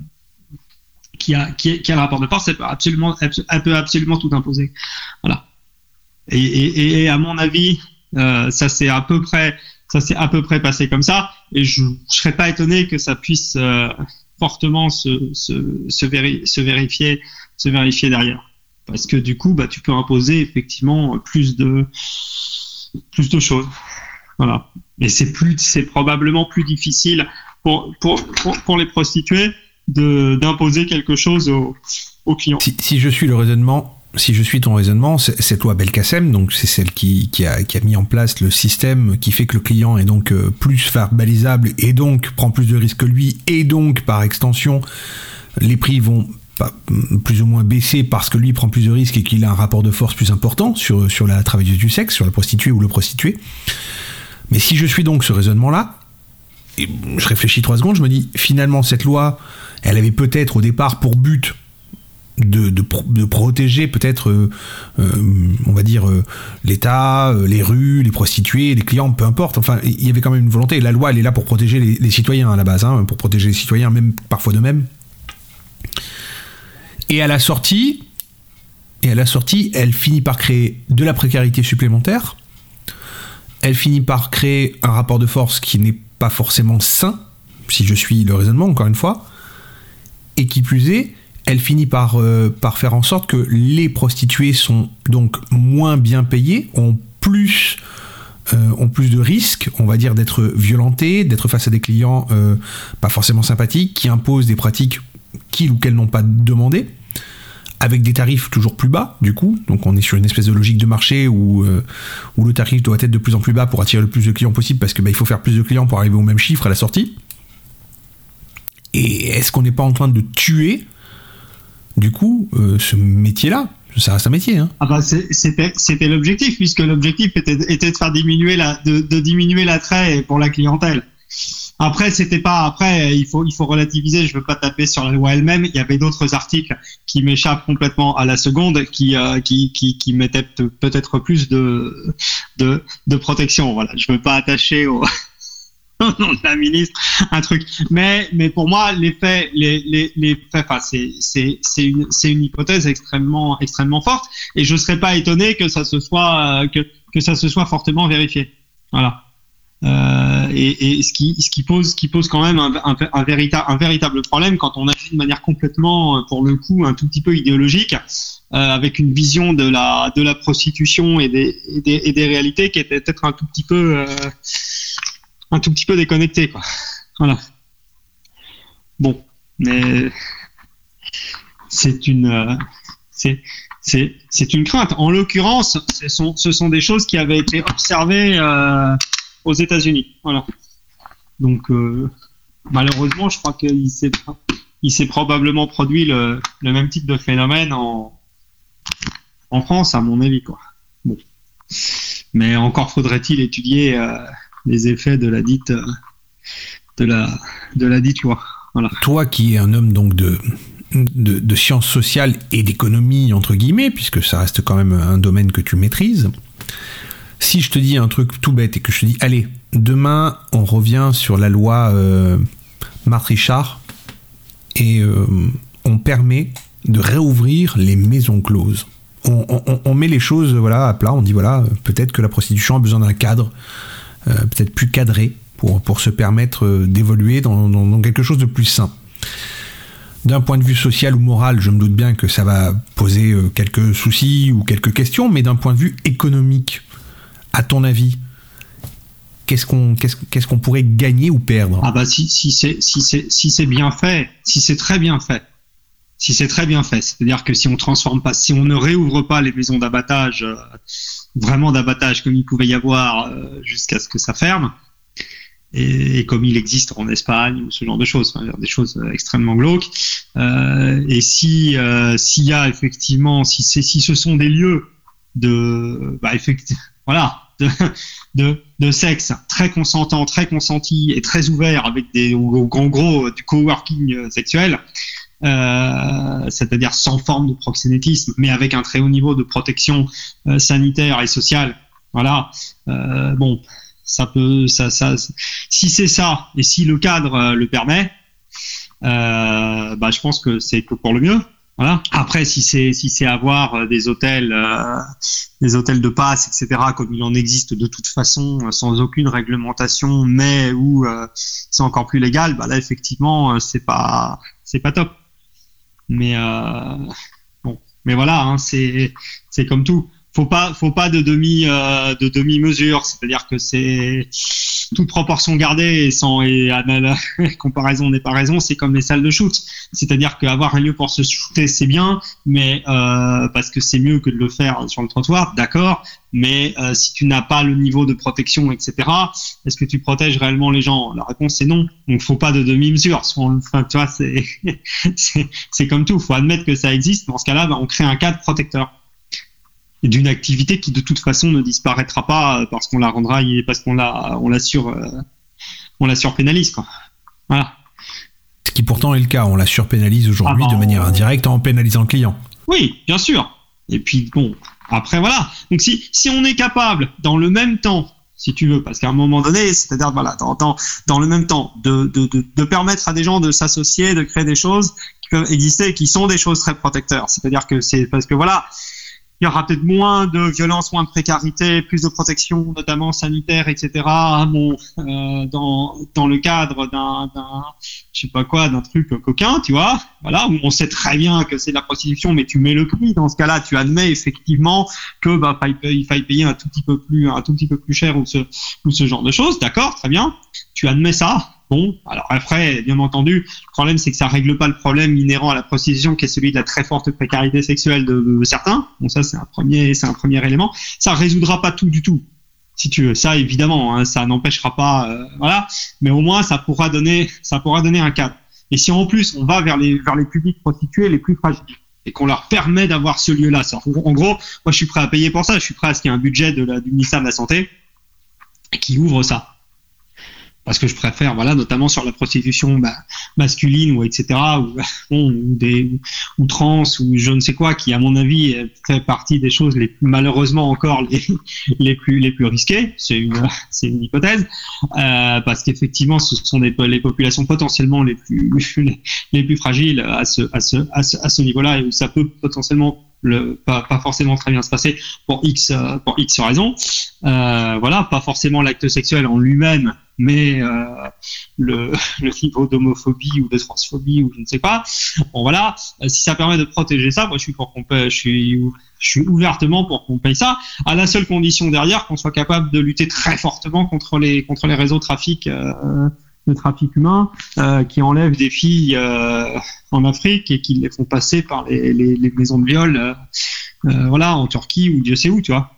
qui a, qui, a le rapport de force, elle peut absolument, elle peut absolument tout imposer. Voilà. Et, et à mon avis, euh, ça c'est à peu près, ça c'est à peu près passé comme ça, et je, je serais pas étonné que ça puisse euh, fortement se, se, se, vérifier, se vérifier derrière, parce que du coup, bah, tu peux imposer effectivement plus de, plus de choses. Voilà. Et c'est plus, c'est probablement plus difficile pour, pour, pour, pour les prostituées d'imposer quelque chose aux, aux clients. Si je suis le raisonnement, si je suis ton raisonnement, cette loi Belkacem, donc c'est celle qui, a, mis en place le système qui fait que le client est donc euh, plus verbalisable et donc prend plus de risques que lui et donc par extension les prix vont plus ou moins baisser parce que lui prend plus de risques et qu'il a un rapport de force plus important sur, sur la travailleuse du sexe, sur la prostituée ou le prostitué. Mais si je suis donc ce raisonnement-là, je réfléchis trois secondes, je me dis finalement cette loi, elle avait peut-être au départ pour but de, protéger peut-être, euh, euh, on va dire, euh, l'État, les rues, les prostituées, les clients, peu importe. Enfin, il y avait quand même une volonté. La loi, elle est là pour protéger les, les citoyens à la base, hein, pour protéger les citoyens, même parfois d'eux-mêmes. Et à la sortie, et à la sortie, elle finit par créer de la précarité supplémentaire. Elle finit par créer un rapport de force qui n'est pas forcément sain, si je suis le raisonnement, encore une fois. Et qui plus est, elle finit par, euh, par faire en sorte que les prostituées sont donc moins bien payées, ont plus, euh, de risques, on va dire, d'être violentées, d'être face à des clients euh, pas forcément sympathiques, qui imposent des pratiques qu'ils ou qu'elles n'ont pas demandées, avec des tarifs toujours plus bas, du coup. Donc on est sur une espèce de logique de marché où, où le tarif doit être de plus en plus bas pour attirer le plus de clients possible, parce que bah, il faut faire plus de clients pour arriver au même chiffre à la sortie. Et est-ce qu'on n'est pas en train de tuer du coup, euh, ce métier-là, ça reste un métier. Hein. Ah bah c'était c'était l'objectif puisque l'objectif était, était de faire diminuer la de, de diminuer l'attrait pour la clientèle. Après c'était pas après il faut il faut relativiser. Je veux pas taper sur la loi elle-même. Il y avait d'autres articles qui m'échappent complètement à la seconde qui euh, qui, qui qui mettaient peut-être plus de de de protection. Voilà. Je veux pas attacher au nom de la ministre, un truc. Mais, mais pour moi, les faits, les, les, les faits, enfin, c'est, c'est, c'est une, c'est une hypothèse extrêmement, extrêmement forte. Et je serais pas étonné que ça se soit, euh, que, que ça se soit fortement vérifié. Voilà. Euh, et, et ce qui, ce qui pose, qui pose quand même un, un, un, véritable, un véritable problème quand on agit de manière complètement, euh, pour le coup, un tout petit peu idéologique, euh, avec une vision de la, de la prostitution et des, et des, et des réalités qui était peut-être un tout petit peu, euh, un tout petit peu déconnecté, quoi. Voilà. Bon, mais c'est une, euh, c'est, c'est, c'est une crainte. En l'occurrence, ce sont, ce sont des choses qui avaient été observées euh, aux États-Unis. Voilà. Donc, euh, malheureusement, je crois qu'il s'est, il s'est probablement produit le, le même type de phénomène en, en France, à mon avis, quoi. Bon. Mais encore faudrait-il étudier euh, les effets de la dite de la de la dite loi. Toi qui es un homme donc de de, de sciences sociales et d'économie entre guillemets, puisque ça reste quand même un domaine que tu maîtrises. Si je te dis un truc tout bête et que je te dis allez demain on revient sur la loi euh, Marthe Richard et euh, on permet de réouvrir les maisons closes. On, met les choses voilà à plat. On dit voilà peut-être que la prostitution a besoin d'un cadre peut-être plus cadré pour, se permettre euh, d'évoluer dans, quelque chose de plus sain. D'un point de vue social ou moral, je me doute bien que ça va poser euh, quelques soucis ou quelques questions, mais d'un point de vue économique, à ton avis, qu'est-ce qu'on pourrait gagner ou perdre? Ah bah si, si c'est si c'est bien fait, si c'est très bien fait, si c'est très bien fait, c'est-à-dire que si on transforme pas, si on ne réouvre pas les maisons d'abattage, euh, vraiment d'abattage comme il pouvait y avoir euh, jusqu'à ce que ça ferme, et, comme il existe en Espagne ou ce genre de choses, des choses extrêmement glauques. Euh, et si s'il y a effectivement, si c'est si ce sont des lieux de, bah, voilà, de, de, de, sexe très consentant, très consenti et très ouvert avec des, en gros, du coworking sexuel, euh, c'est-à-dire sans forme de proxénétisme, mais avec un très haut niveau de protection euh, sanitaire et sociale. Voilà. Euh, bon, ça peut, ça, ça, si c'est ça et si le cadre le permet, bah, je pense que c'est pour le mieux. Voilà. Après, si c'est si c'est avoir des hôtels, des hôtels de passe, etc., comme il en existe de toute façon, sans aucune réglementation, mais où c'est encore plus légal, bah là effectivement, c'est pas c'est pas top. Mais bon, mais voilà, hein, c'est c'est comme tout faut pas faut pas de demi euh, de demi mesure c'est-à-dire que c'est toute proportion gardée et sans et comparaison n'est pas raison. C'est comme les salles de shoot. C'est-à-dire qu'avoir un lieu pour se shooter c'est bien mais euh, parce que c'est mieux que de le faire sur le trottoir d'accord. Mais euh, si tu n'as pas le niveau de protection etc est-ce que tu protèges réellement les gens? La réponse c'est non. Donc faut pas de demi mesure enfin, tu vois c'est c'est comme tout. Faut admettre que ça existe. Dans ce cas-là bah, on crée un cadre protecteur d'une activité qui de toute façon ne disparaîtra pas parce qu'on la rendra parce qu'on la on la sur euh, on la surpénalise quoi. Voilà. Ce qui pourtant est le cas, on la surpénalise aujourd'hui ah de manière indirecte en pénalisant le client. Oui, bien sûr. Et puis bon, après voilà. Donc si si on est capable dans le même temps si tu veux, parce qu'à un moment donné, c'est-à-dire voilà, dans, dans, dans, le même temps, de, de, de, de permettre à des gens de s'associer, de créer des choses qui peuvent exister, qui sont des choses très protecteurs. C'est-à-dire que c'est parce que voilà, il y aura peut-être moins de violence, moins de précarité, plus de protection, notamment sanitaire, etc. Euh, dans dans le cadre d'un d'un je sais pas quoi, d'un truc coquin, tu vois, voilà, où on sait très bien que c'est de la prostitution, mais tu mets le prix. Dans ce cas-là, tu admets effectivement que bah il faille payer un tout petit peu plus un tout petit peu plus cher ou ce ou ce genre de choses. D'accord, très bien. Tu admets ça. Bon, alors après, bien entendu, le problème c'est que ça règle pas le problème inhérent à la prostitution, qui est celui de la très forte précarité sexuelle de, certains. Bon, ça c'est un premier, c'est un premier élément. Ça résoudra pas tout du tout, si tu veux. Ça évidemment, hein, ça n'empêchera pas, euh, voilà. Mais au moins, ça pourra donner, ça pourra donner un cadre. Et si en plus on va vers les vers les publics prostitués les plus fragiles et qu'on leur permet d'avoir ce lieu-là, en gros, moi je suis prêt à payer pour ça. Je suis prêt à ce qu'il y ait un budget du ministère de la santé qui ouvre ça parce que je préfère, voilà, notamment sur la prostitution bah, masculine ou etc. ou, ou des ou trans ou je ne sais quoi, qui à mon avis fait partie des choses les malheureusement encore les les plus les plus risquées. C'est une c'est une hypothèse euh, parce qu'effectivement ce sont des, les populations potentiellement les plus les, plus fragiles à ce à ce à ce, à ce niveau-là et où ça peut potentiellement le, pas, pas, forcément très bien se passer pour X euh, pour X raisons. Euh, voilà, pas forcément l'acte sexuel en lui-même, mais euh, le, le, niveau d'homophobie ou de transphobie ou je ne sais pas. Bon voilà, euh, si ça permet de protéger ça, moi je suis pour qu'on je suis je suis ouvertement pour qu'on paye ça, à la seule condition derrière qu'on soit capable de lutter très fortement contre les contre les réseaux de trafic. Euh, de trafic humain euh, qui enlèvent des filles euh, en Afrique et qui les font passer par les, les, les maisons de viol, euh, voilà, en Turquie ou Dieu sait où, tu vois.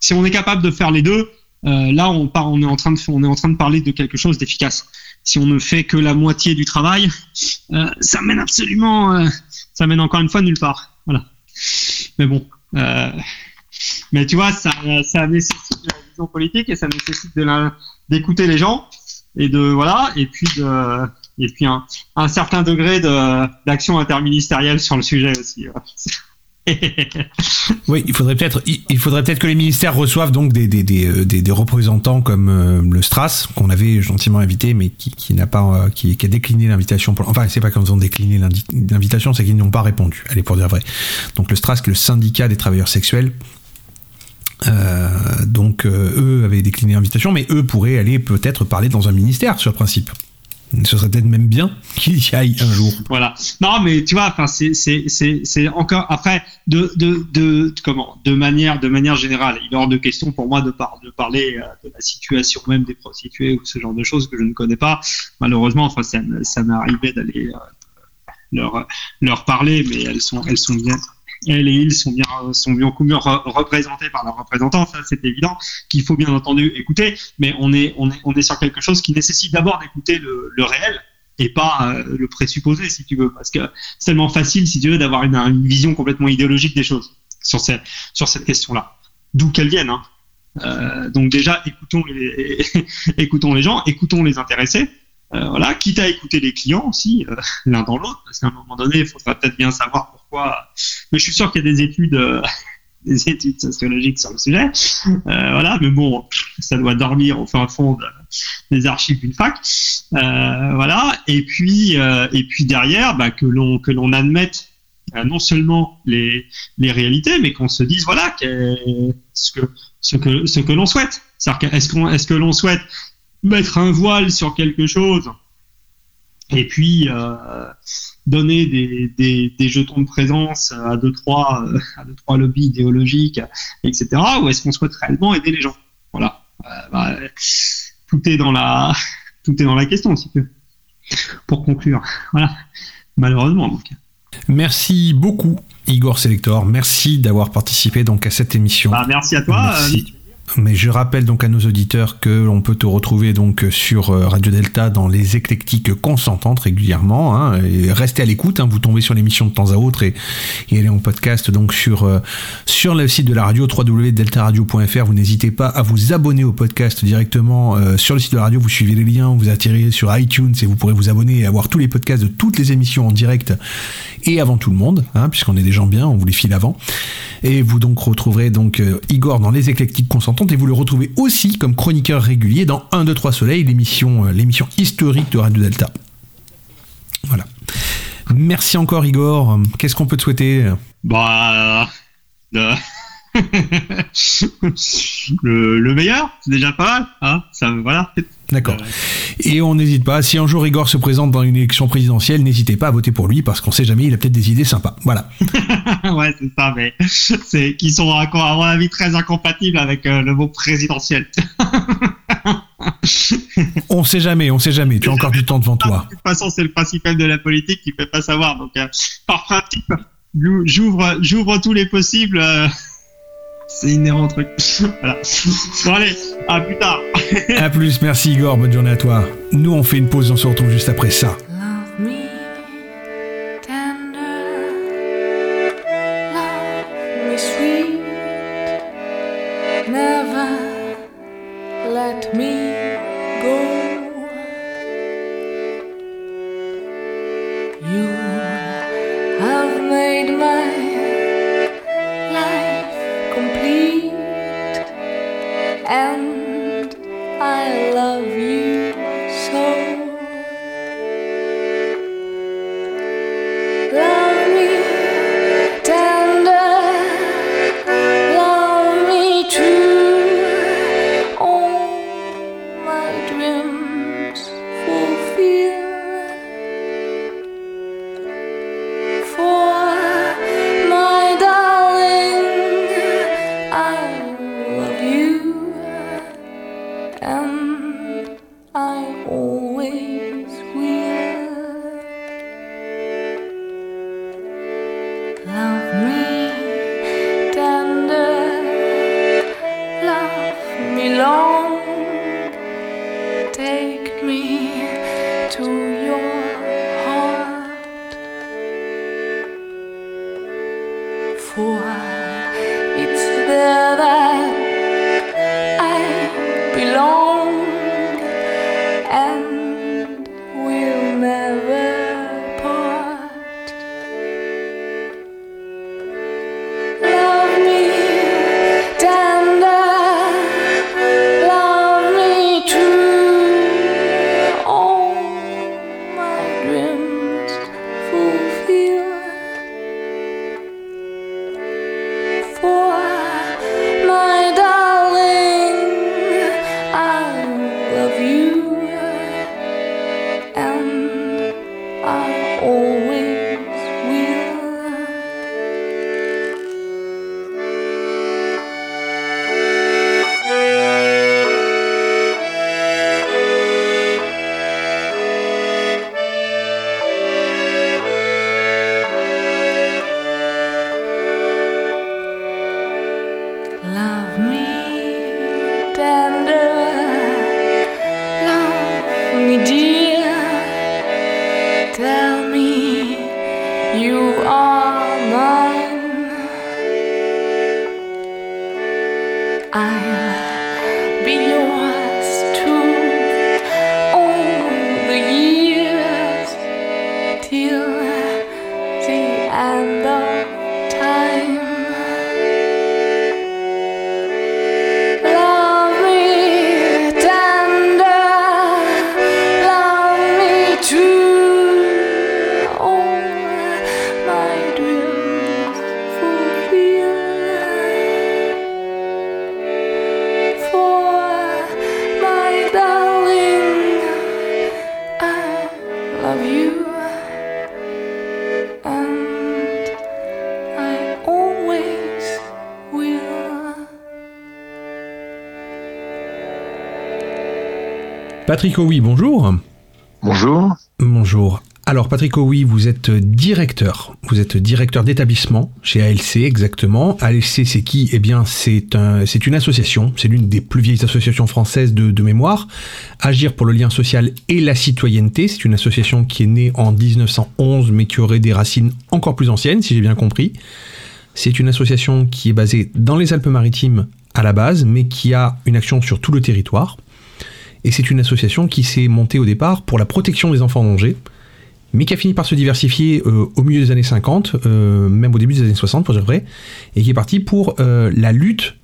Si on est capable de faire les deux, là on, part, on est en train de on est en train de parler de quelque chose d'efficace. Si on ne fait que la moitié du travail, ça mène absolument, ça mène encore une fois nulle part. Voilà. Mais bon. mais tu vois, ça, ça nécessite de la vision politique et ça nécessite de d'écouter les gens et de voilà et puis de et puis un, un certain degré de d'action interministérielle sur le sujet aussi. oui, il faudrait peut-être il faudrait peut-être que les ministères reçoivent donc des des, des, euh, des, représentants comme euh, le Stras qu'on avait gentiment invité mais qui, qui n'a pas euh, qui, a décliné l'invitation enfin c'est pas qu'ils ont décliné l'invitation c'est qu'ils n'ont pas répondu allez pour dire vrai donc le Stras le syndicat des travailleurs sexuels euh, donc euh, eux avaient décliné l'invitation, mais eux pourraient aller peut-être parler dans un ministère sur principe. Ce serait peut-être même bien qu'ils y aillent un jour. Voilà. Non, mais tu vois, enfin, c'est encore après de manière générale. Il est hors de question pour moi de, par, de parler euh, de la situation même des prostituées ou ce genre de choses que je ne connais pas. Malheureusement, enfin, ça, m'est arrivé d'aller leur parler, mais elles sont bien et les îles sont bien sont bien représentés par leurs représentants, ça c'est évident qu'il faut bien entendu écouter, mais on est on est on est sur quelque chose qui nécessite d'abord d'écouter le, réel et pas euh, le présupposé si tu veux, parce que c'est tellement facile si tu veux d'avoir une, vision complètement idéologique des choses sur cette sur cette question-là, d'où qu'elle vienne. Hein. Euh, donc déjà écoutons les écoutons les gens, écoutons les intéressés. Euh, voilà, quitte à écouter les clients aussi, l'un dans l'autre, parce qu'à un moment donné, il faudra peut-être bien savoir Mais je suis sûr qu'il y a des études, euh, sociologiques sur le sujet. voilà, mais bon, ça doit dormir au fin fond des archives d'une fac. voilà, et puis, et puis derrière, bah, que l'on admette non seulement les, réalités, mais qu'on se dise voilà ce que ce que ce que l'on souhaite. Est-ce qu'on est-ce que l'on souhaite mettre un voile sur quelque chose et puis euh, donner des, des, des, jetons de présence à deux trois euh, à deux trois lobbies idéologiques etc ou est-ce qu'on souhaite réellement aider les gens. Voilà. Euh, bah, tout est dans la tout est dans la question si tu veux. Pour conclure. Voilà. Malheureusement donc. Merci beaucoup Igor Selector. Merci d'avoir participé donc à cette émission. Bah, merci à toi merci. Mais je rappelle donc à nos auditeurs que l'on peut te retrouver donc sur euh, Radio Delta dans les éclectiques consentantes régulièrement. Hein, restez à l'écoute, hein, vous tombez sur l'émission de temps à autre et, et est en podcast donc sur euh, sur le site de la radio www.deltaradio.fr. Vous n'hésitez pas à vous abonner au podcast directement euh, sur le site de la radio. Vous suivez les liens, vous atterrez sur iTunes et vous pourrez vous abonner et avoir tous les podcasts de toutes les émissions en direct et avant tout le monde, hein, puisqu'on est des gens bien, on vous les file avant. Et vous donc retrouverez donc euh, Igor dans les éclectiques consentantes et vous le retrouvez aussi comme chroniqueur régulier dans 1, 2, 3 Soleil, l'émission, euh, l'émission historique de Radio Delta. Voilà. Merci encore Igor. Qu'est-ce qu'on peut te souhaiter? Bah, euh, le, le, meilleur, c'est déjà pas mal. Hein ça, voilà. D'accord. Et on n'hésite pas, si un jour Igor se présente dans une élection présidentielle, n'hésitez pas à voter pour lui parce qu'on sait jamais, il a peut-être des idées sympas. Voilà. ouais, c'est ça, mais c'est qui sont à mon avis très incompatibles avec euh, le mot présidentiel. on sait jamais, on sait jamais. Tu as encore du temps devant toi. De toute façon, c'est le principe de la politique qui peut pas savoir. Donc, euh, par principe, j'ouvre, j'ouvre tous les possibles. Euh, c'est inhérent au truc. voilà. Bon allez, à plus tard. à plus, merci Igor, bonne journée à toi. Nous on fait une pause, on se retrouve juste après ça. Patrick Owi, bonjour. Bonjour. Bonjour. Alors Patrick Owi, vous êtes directeur, vous êtes directeur d'établissement chez ALC exactement. ALC c'est qui? Eh bien c'est un, c'est une association, c'est l'une des plus vieilles associations françaises de, de, mémoire. Agir pour le lien social et la citoyenneté, c'est une association qui est née en 1911 mais qui aurait des racines encore plus anciennes si j'ai bien compris. C'est une association qui est basée dans les Alpes-Maritimes à la base mais qui a une action sur tout le territoire. Et c'est une association qui s'est montée au départ pour la protection des enfants en danger, mais qui a fini par se diversifier euh, au milieu des années 50, euh, même au début des années 60 pour dire vrai, et qui est partie pour euh, la lutte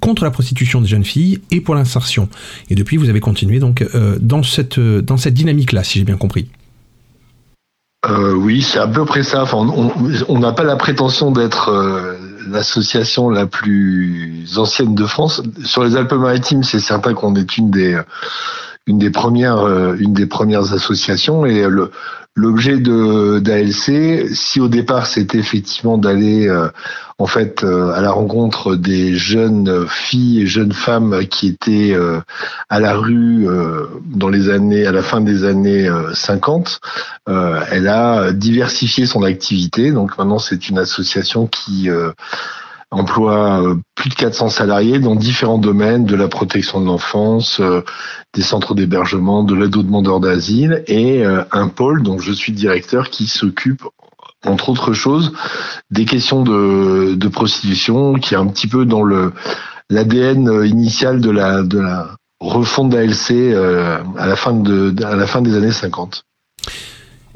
contre la prostitution des jeunes filles et pour l'insertion. Et depuis, vous avez continué donc dans cette, dans cette dynamique-là, si j'ai bien compris. oui, c'est à peu près ça. Enfin, on n'a pas la prétention d'être l'association la plus ancienne de France. Sur les Alpes-Maritimes, c'est certain qu'on est une des une des premières euh, une des premières associations et le l'objet de d'ALC si au départ c'était effectivement d'aller euh, en fait euh, à la rencontre des jeunes filles et jeunes femmes qui étaient à la rue dans les années à la fin des années 50 elle a diversifié son activité. Donc maintenant c'est une association qui emploie euh, plus de 400 salariés dans différents domaines, de la protection de l'enfance, euh, des centres d'hébergement, de l'aide aux demandeurs d'asile et euh, un pôle dont je suis directeur qui s'occupe entre autres choses, des questions de, de, prostitution, qui est un petit peu dans le l'ADN initial de la de la refonte d'ALC à la fin de à la fin des années 50.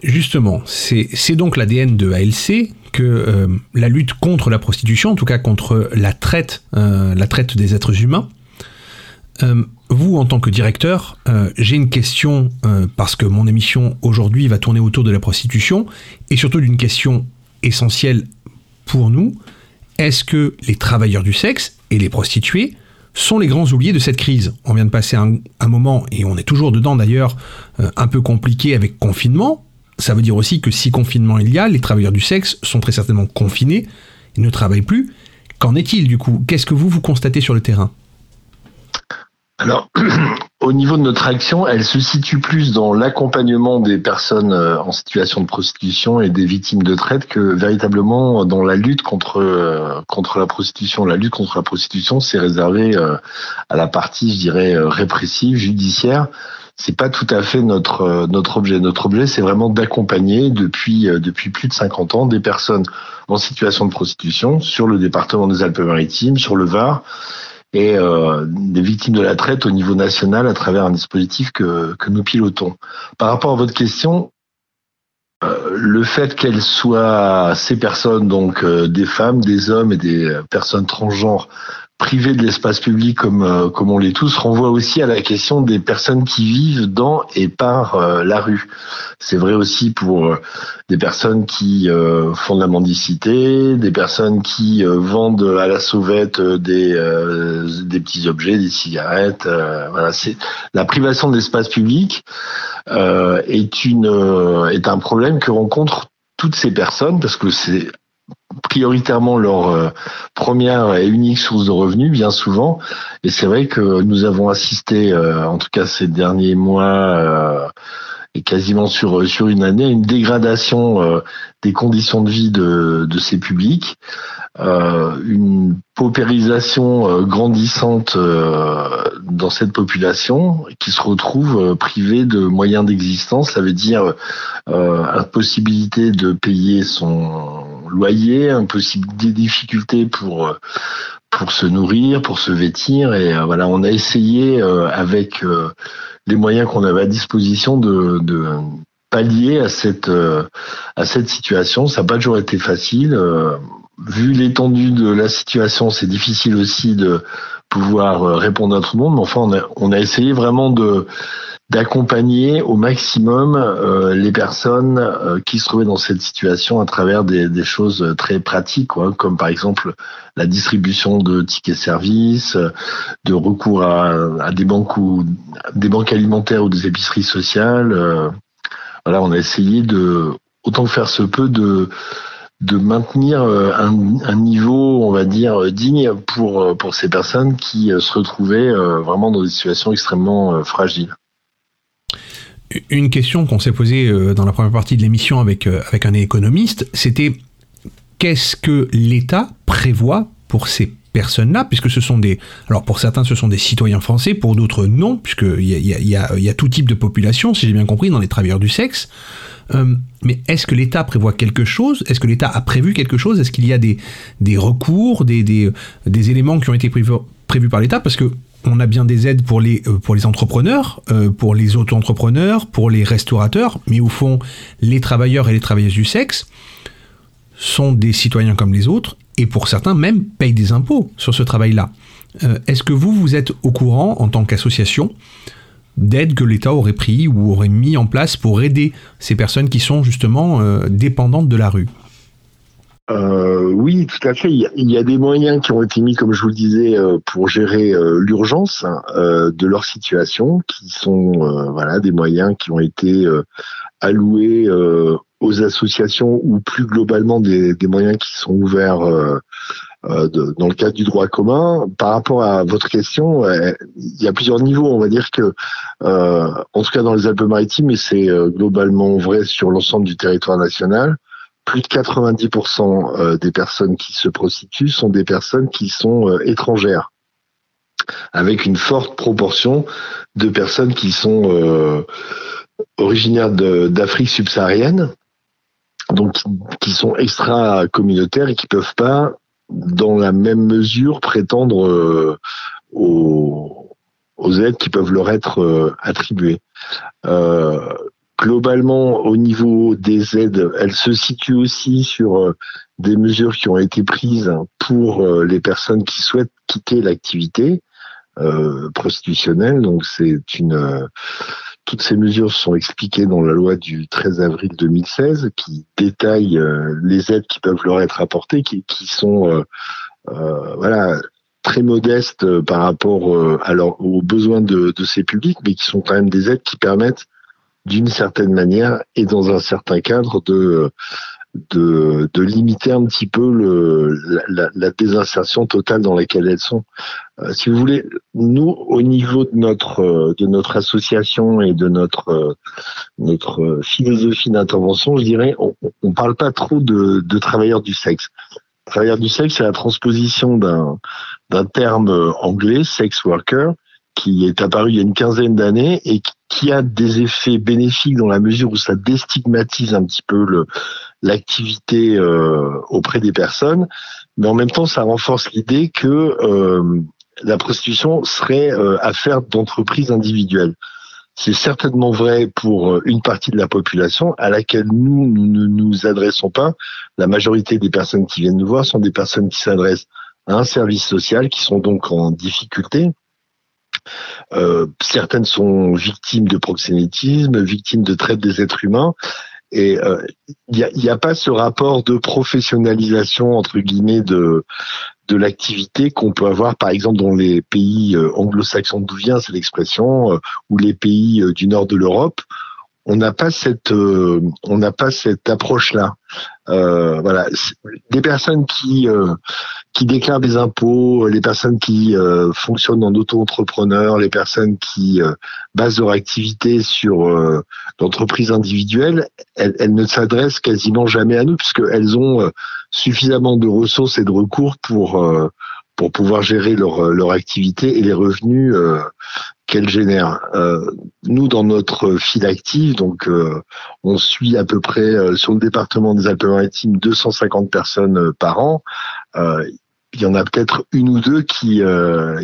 Justement, c'est donc l'ADN de ALC que euh, la lutte contre la prostitution, en tout cas contre la traite, euh, la traite des êtres humains. Euh, vous, en tant que directeur, j'ai une question parce que mon émission aujourd'hui va tourner autour de la prostitution et surtout d'une question essentielle pour nous. Est-ce que les travailleurs du sexe et les prostituées sont les grands oubliés de cette crise? On vient de passer un, un moment, et on est toujours dedans d'ailleurs, un peu compliqué avec confinement, ça veut dire aussi que si confinement il y a, les travailleurs du sexe sont très certainement confinés, ils ne travaillent plus. Qu'en est-il du coup? Qu'est-ce que vous, vous constatez sur le terrain? Alors, au niveau de notre action, elle se situe plus dans l'accompagnement des personnes euh, en situation de prostitution et des victimes de traite que véritablement dans la lutte contre euh, contre la prostitution. La lutte contre la prostitution, c'est réservé euh, à la partie, je dirais, répressive, judiciaire c'est pas tout à fait notre euh, notre objet. Notre objet, c'est vraiment d'accompagner depuis euh, depuis plus de 50 ans des personnes en situation de prostitution sur le département des Alpes-Maritimes, sur le Var et euh, des victimes de la traite au niveau national à travers un dispositif que que nous pilotons. Par rapport à votre question, le fait qu'elles soient ces personnes, donc des femmes, des hommes et des personnes transgenres, privé de l'espace public comme euh, comme on l'est tous renvoie aussi à la question des personnes qui vivent dans et par euh, la rue. C'est vrai aussi pour euh, des personnes qui font de la mendicité, des personnes qui vendent à la sauvette des des petits objets, des cigarettes. la privation de l'espace public est une est un problème que rencontrent toutes ces personnes parce que c'est prioritairement leur euh, première et unique source de revenus, bien souvent. Et c'est vrai que nous avons assisté, euh, en tout cas ces derniers mois, euh, et quasiment sur sur une année une dégradation des conditions de vie de, de ces publics, une paupérisation grandissante dans cette population qui se retrouve privée de moyens d'existence. Ça veut dire impossibilité de payer son loyer, impossibilité, des difficultés pour pour se nourrir, pour se vêtir. Et euh, voilà, on a essayé euh, avec euh, les moyens qu'on avait à disposition de, de pallier à cette à cette situation. Ça n'a pas toujours été facile. Vu l'étendue de la situation, c'est difficile aussi de pouvoir répondre à tout le monde. Mais enfin, on a, on a essayé vraiment de d'accompagner au maximum euh, les personnes euh, qui se trouvaient dans cette situation à travers des, des choses très pratiques, quoi, comme par exemple la distribution de tickets services, de recours à, à, des banques ou des banques alimentaires ou des épiceries sociales. Euh, voilà, on a essayé de autant que faire se peut de de maintenir un, un, niveau, on va dire, digne pour pour ces personnes qui se retrouvaient vraiment dans des situations extrêmement fragiles une question qu'on s'est posée euh, dans la première partie de l'émission avec, euh, avec un économiste, c'était qu'est-ce que l'État prévoit pour ces personnes-là, puisque ce sont des... Alors pour certains, ce sont des citoyens français, pour d'autres, non, puisqu'il y a, y, a, y a tout type de population, si j'ai bien compris, dans les travailleurs du sexe. Euh, mais est-ce que l'État prévoit quelque chose? Est-ce que l'État a prévu quelque chose? Est-ce qu'il y a des, recours, des, éléments qui ont été prévus, par l'État? Parce que on a bien des aides pour les, euh, pour les entrepreneurs, euh, pour les auto-entrepreneurs, pour les restaurateurs, mais au fond, les travailleurs et les travailleuses du sexe sont des citoyens comme les autres, et pour certains même payent des impôts sur ce travail-là. Est-ce que vous, vous êtes au courant, en tant qu'association, d'aides que l'État aurait pris ou aurait mis en place pour aider ces personnes qui sont justement dépendantes de la rue euh, oui, tout à fait. Il y, a, des moyens qui ont été mis, comme je vous le disais, euh, pour gérer euh, l'urgence de leur situation, qui sont voilà des moyens qui ont été alloués aux associations ou plus globalement des, moyens qui sont ouverts dans le cadre du droit commun. Par rapport à votre question, il y a plusieurs niveaux. On va dire que, en tout cas dans les Alpes-Maritimes, et c'est globalement vrai sur l'ensemble du territoire national, plus de 90% euh, des personnes qui se prostituent sont des personnes qui sont euh, étrangères, avec une forte proportion de personnes qui sont euh, originaires d'Afrique subsaharienne, donc qui sont extra-communautaires et qui peuvent pas, dans la même mesure, prétendre aux, aux, aides qui peuvent leur être attribuées globalement, au niveau des aides, elle se situe aussi sur euh, des mesures qui ont été prises pour euh, les personnes qui souhaitent quitter l'activité euh, prostitutionnelle. Donc, c'est une toutes ces mesures sont expliquées dans la loi du 13 avril 2016 qui détaille les aides qui peuvent leur être apportées, qui, qui sont voilà très modestes par rapport à aux besoins de, de, ces publics, mais qui sont quand même des aides qui permettent d'une certaine manière et dans un certain cadre de de, de limiter un petit peu le, la, la, désinsertion totale dans laquelle elles sont. Euh, si vous voulez, nous, au niveau de notre de notre association et de notre notre philosophie d'intervention, je dirais, on, on parle pas trop de, de travailleurs du sexe. Travailleurs du sexe, c'est la transposition d'un terme anglais, sex worker, qui est apparu il y a une quinzaine d'années et qui a des effets bénéfiques dans la mesure où ça déstigmatise un petit peu le, l'activité euh, auprès des personnes, mais en même temps ça renforce l'idée que euh, la prostitution serait euh, affaire d'entreprises individuelles. C'est certainement vrai pour une partie de la population à laquelle nous, nous ne nous adressons pas. La majorité des personnes qui viennent nous voir sont des personnes qui s'adressent à un service social, qui sont donc en difficulté, euh, certaines sont victimes de proxénétisme, victimes de traite des êtres humains. Et il euh, n'y a, a, pas ce rapport de professionnalisation entre guillemets de de l'activité qu'on peut avoir par exemple dans les pays euh, anglo-saxons d'où vient cette expression ou les pays du nord de l'Europe on n'a pas cette euh, on n'a pas cette approche là. Euh, voilà, des personnes qui euh, qui déclarent des impôts, les personnes qui fonctionnent en auto-entrepreneur, les personnes qui basent leur activité sur l'entreprise individuelle, elles, elles, ne s'adressent quasiment jamais à nous puisqu'elles ont suffisamment de ressources et de recours pour pour pouvoir gérer leur, leur activité et les revenus qu'elle génère. Euh, nous, dans notre file active, donc euh, on suit à peu près euh, sur le département des Alpes-Maritimes 250 personnes par an. Il y en a peut-être une ou deux qui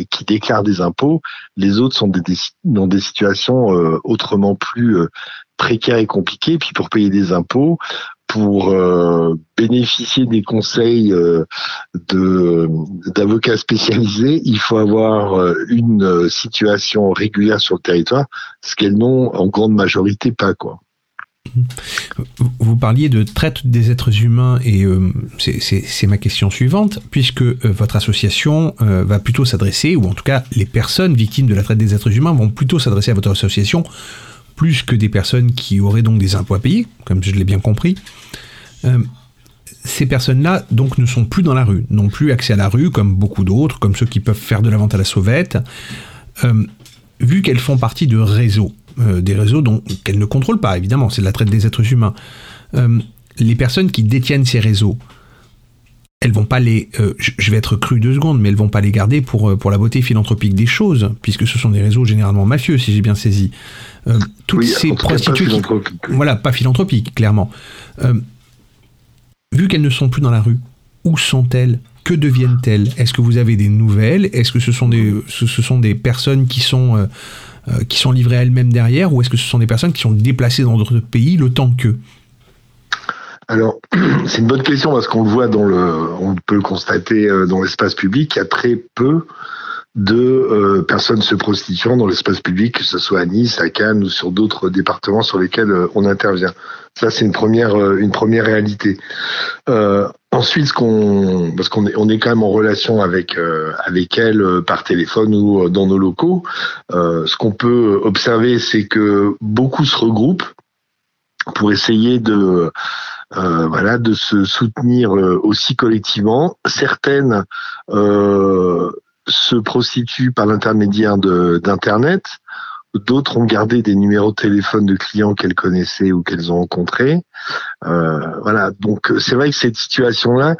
qui déclarent des impôts. Les autres sont des, dans des situations autrement plus précaires et compliquées. Puis pour payer des impôts, pour euh, bénéficier des conseils euh, d'avocats spécialisés, il faut avoir euh, une situation régulière sur le territoire, ce qu'elles n'ont en grande majorité pas quoi. Vous parliez de traite des êtres humains et c'est ma question suivante, puisque votre association va plutôt s'adresser, ou en tout cas les personnes victimes de la traite des êtres humains vont plutôt s'adresser à votre association plus que des personnes qui auraient donc des impôts à payer, comme je l'ai bien compris. Euh, ces personnes-là donc ne sont plus dans la rue, n'ont plus accès à la rue comme beaucoup d'autres, comme ceux qui peuvent faire de la vente à la sauvette, euh, vu qu'elles font partie de réseaux, euh, des réseaux dont qu'elles ne contrôlent pas évidemment, c'est de la traite des êtres humains. les personnes qui détiennent ces réseaux, elles vont pas les, je vais être cru deux secondes, mais elles vont pas les garder pour pour la beauté philanthropique des choses, puisque ce sont des réseaux généralement mafieux, si j'ai bien saisi. Euh, toutes ces prostituées, voilà, pas philanthropiques, clairement. Euh, vu qu'elles ne sont plus dans la rue, où sont-elles? Que deviennent-elles? Est-ce que vous avez des nouvelles? Est-ce que ce sont des, ce, sont des personnes qui sont, euh, qui sont livrées elles-mêmes derrière Ou est-ce que ce sont des personnes qui sont déplacées dans d'autres pays le temps que? Alors, c'est une bonne question parce qu'on le voit dans le, on peut le constater dans l'espace public, il y a très peu de euh, personnes se prostituant dans l'espace public, que ce soit à Nice, à Cannes ou sur d'autres départements sur lesquels euh, on intervient. Ça, c'est une première, euh, une première réalité. Ensuite, parce qu'on est, quand même en relation avec avec elles par téléphone ou dans nos locaux. ce qu'on peut observer, c'est que beaucoup se regroupent pour essayer de voilà, de se soutenir aussi collectivement. Certaines euh, se prostituent par l'intermédiaire d'Internet. D'autres ont gardé des numéros de téléphone de clients qu'elles connaissaient ou qu'elles ont rencontrés. Euh, voilà. Donc c'est vrai que cette situation-là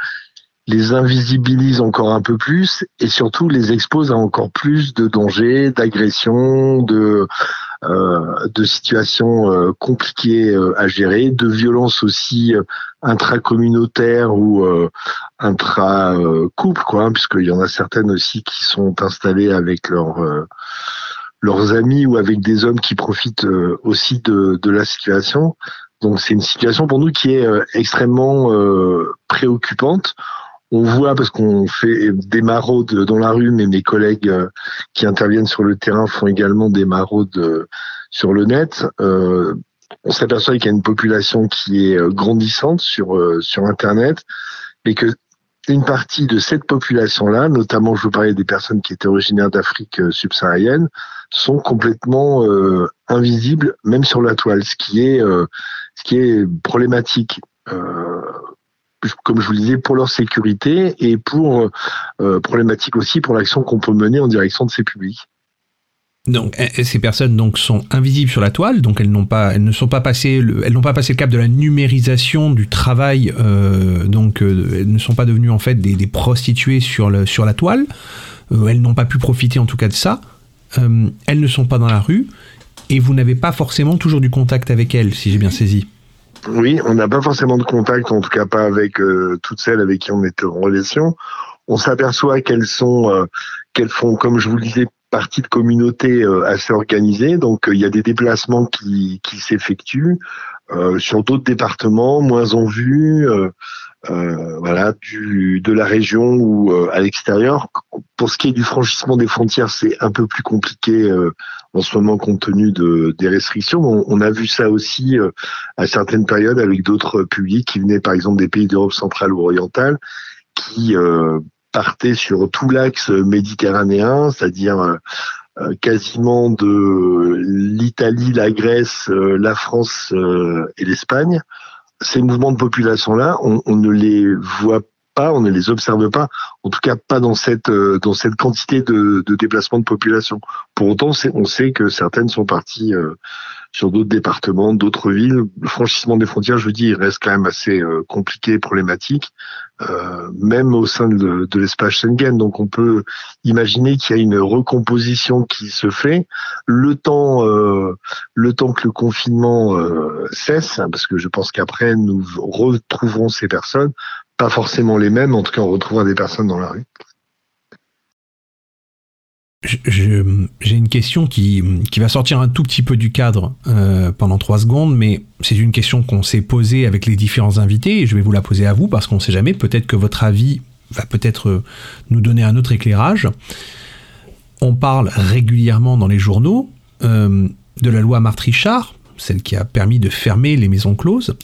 les invisibilise encore un peu plus et surtout les expose à encore plus de dangers, d'agressions, de euh, de situations euh, compliquées euh, à gérer, de violences aussi intracommunautaires ou intra-couple, quoi, hein, puisqu'il y en a certaines aussi qui sont installées avec leurs leurs amis ou avec des hommes qui profitent aussi de, de la situation. Donc c'est une situation pour nous qui est extrêmement préoccupante on voit parce qu'on fait des maraudes dans la rue, mais mes collègues euh, qui interviennent sur le terrain font également des maraudes euh, sur le net. Euh, on s'aperçoit qu'il y a une population qui est grandissante sur sur Internet, et que une partie de cette population-là, notamment je vous parlais des personnes qui étaient originaires d'Afrique subsaharienne, sont complètement invisibles, même sur la toile, ce qui est ce qui est problématique comme je vous le disais, pour leur sécurité et pour euh, problématique aussi pour l'action qu'on peut mener en direction de ces publics. Donc ces personnes donc sont invisibles sur la toile, donc elles n'ont pas, elles ne sont pas passées, le, elles n'ont pas passé le cap de la numérisation du travail, euh, donc euh, elles ne sont pas devenues en fait des, prostituées sur le sur la toile. Euh, elles n'ont pas pu profiter en tout cas de ça. Euh, elles ne sont pas dans la rue et vous n'avez pas forcément toujours du contact avec elles, si j'ai bien saisi. Oui, on n'a pas forcément de contact, en tout cas pas avec euh, toutes celles avec qui on est en relation. On s'aperçoit qu'elles sont, euh, qu'elles font, comme je vous le disais, partie de communautés euh, assez organisées. Donc il y a des déplacements qui, s'effectuent sur d'autres départements moins en vue. voilà, de la région ou à l'extérieur. Pour ce qui est du franchissement des frontières, c'est un peu plus compliqué en ce moment compte tenu de, des restrictions. On, a vu ça aussi euh, à certaines périodes avec d'autres publics qui venaient par exemple des pays d'Europe centrale ou orientale, qui euh, partaient sur tout l'axe méditerranéen, c'est-à-dire quasiment de l'Italie, la Grèce, la France et l'Espagne. Ces mouvements de population-là, on, on, ne les voit on ne les observe pas, en tout cas pas dans cette euh, dans cette quantité de, de déplacement de population. Pour autant, on sait que certaines sont parties euh, sur d'autres départements, d'autres villes. Le franchissement des frontières, je vous dis, reste quand même assez euh, compliqué, problématique, même au sein de, l'espace Schengen. Donc on peut imaginer qu'il y a une recomposition qui se fait. Le temps, le temps que le confinement cesse, hein, parce que je pense qu'après nous retrouverons ces personnes, pas forcément les mêmes, en tout cas on retrouvera des personnes dans la rue. J'ai une question qui, va sortir un tout petit peu du cadre euh, pendant trois secondes, mais c'est une question qu'on s'est posée avec les différents invités et je vais vous la poser à vous parce qu'on ne sait jamais, peut-être que votre avis va peut-être euh, nous donner un autre éclairage. On parle régulièrement dans les journaux euh, de la loi Martre-Richard, celle qui a permis de fermer les maisons closes.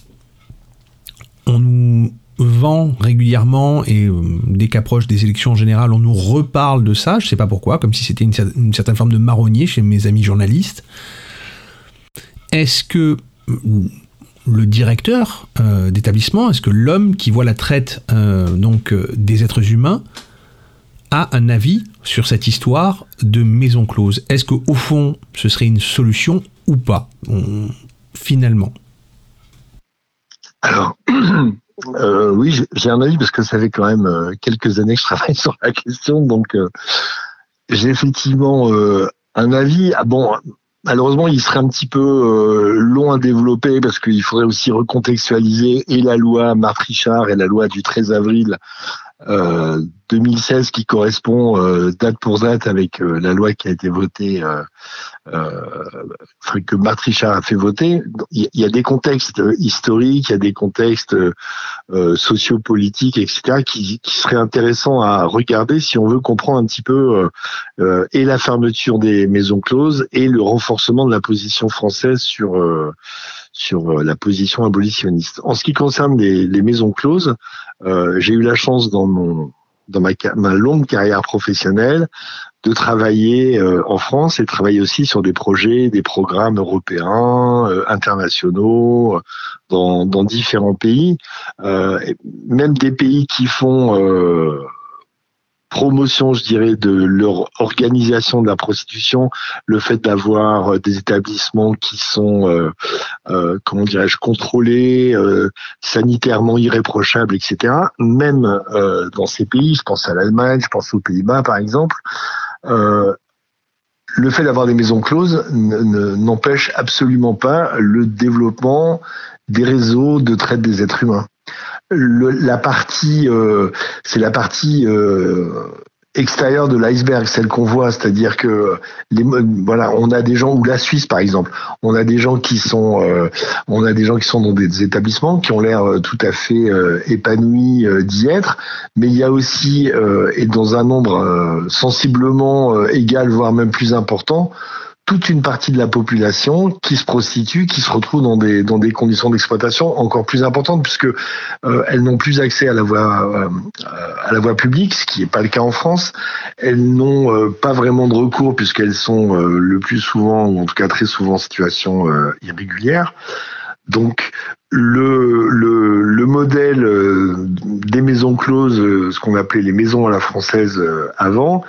On nous vent régulièrement et euh, dès qu'approche des élections générales, on nous reparle de ça. Je sais pas pourquoi, comme si c'était une, certaine forme de marronnier chez mes amis journalistes. Est-ce que le directeur euh, d'établissement, est-ce que l'homme qui voit la traite euh, donc des êtres humains a un avis sur cette histoire de maison close? Est-ce qu'au fond, ce serait une solution ou pas? Finalement. Alors, Euh, oui, j'ai un avis parce que ça fait quand même euh, quelques années que je travaille sur la question, donc euh, j'ai effectivement euh, un avis. Ah bon, malheureusement, il serait un petit peu long à développer parce qu'il faudrait aussi recontextualiser et la loi Marc Richard et la loi du 13 avril 2016 qui correspond date pour date avec la loi qui a été votée euh, que Matrichard a fait voter, il y a des contextes historiques, il y a des contextes euh, sociopolitiques, etc., qui, qui seraient intéressants à regarder si on veut comprendre un petit peu euh, euh et la fermeture des maisons closes et le renforcement de la position française sur euh, sur la position abolitionniste. En ce qui concerne les, les maisons closes, j'ai eu la chance dans mon dans ma, ma longue carrière professionnelle de travailler euh, en France et travailler aussi sur des projets, des programmes européens, euh, internationaux, dans, dans, différents pays, euh, même des pays qui font promotion, je dirais, de leur organisation de la prostitution, le fait d'avoir des établissements qui sont, euh, euh, comment dirais-je, contrôlés, euh, sanitairement irréprochables, etc. Même dans ces pays, je pense à l'Allemagne, je pense aux Pays-Bas, par exemple. le fait d'avoir des maisons closes n'empêche absolument pas le développement des réseaux de traite des êtres humains le, la partie, euh, c'est la partie euh, extérieure de l'iceberg, celle qu'on voit, c'est-à-dire que les, voilà, on a des gens ou la Suisse par exemple, on a des gens qui sont, euh, on a des gens qui sont dans des établissements qui ont l'air tout à fait épanouis d'y être, mais il y a aussi et dans un nombre sensiblement égal voire même plus important toute une partie de la population qui se prostitue, qui se retrouve dans des dans des conditions d'exploitation encore plus importantes puisque euh, elles n'ont plus accès à la voie euh, à la voie publique, ce qui n'est pas le cas en France. Elles n'ont euh, pas vraiment de recours puisqu'elles sont le plus souvent ou en tout cas très souvent en situation irrégulière. Donc le, le, le, modèle des maisons closes, ce qu'on appelait les maisons à la française avant,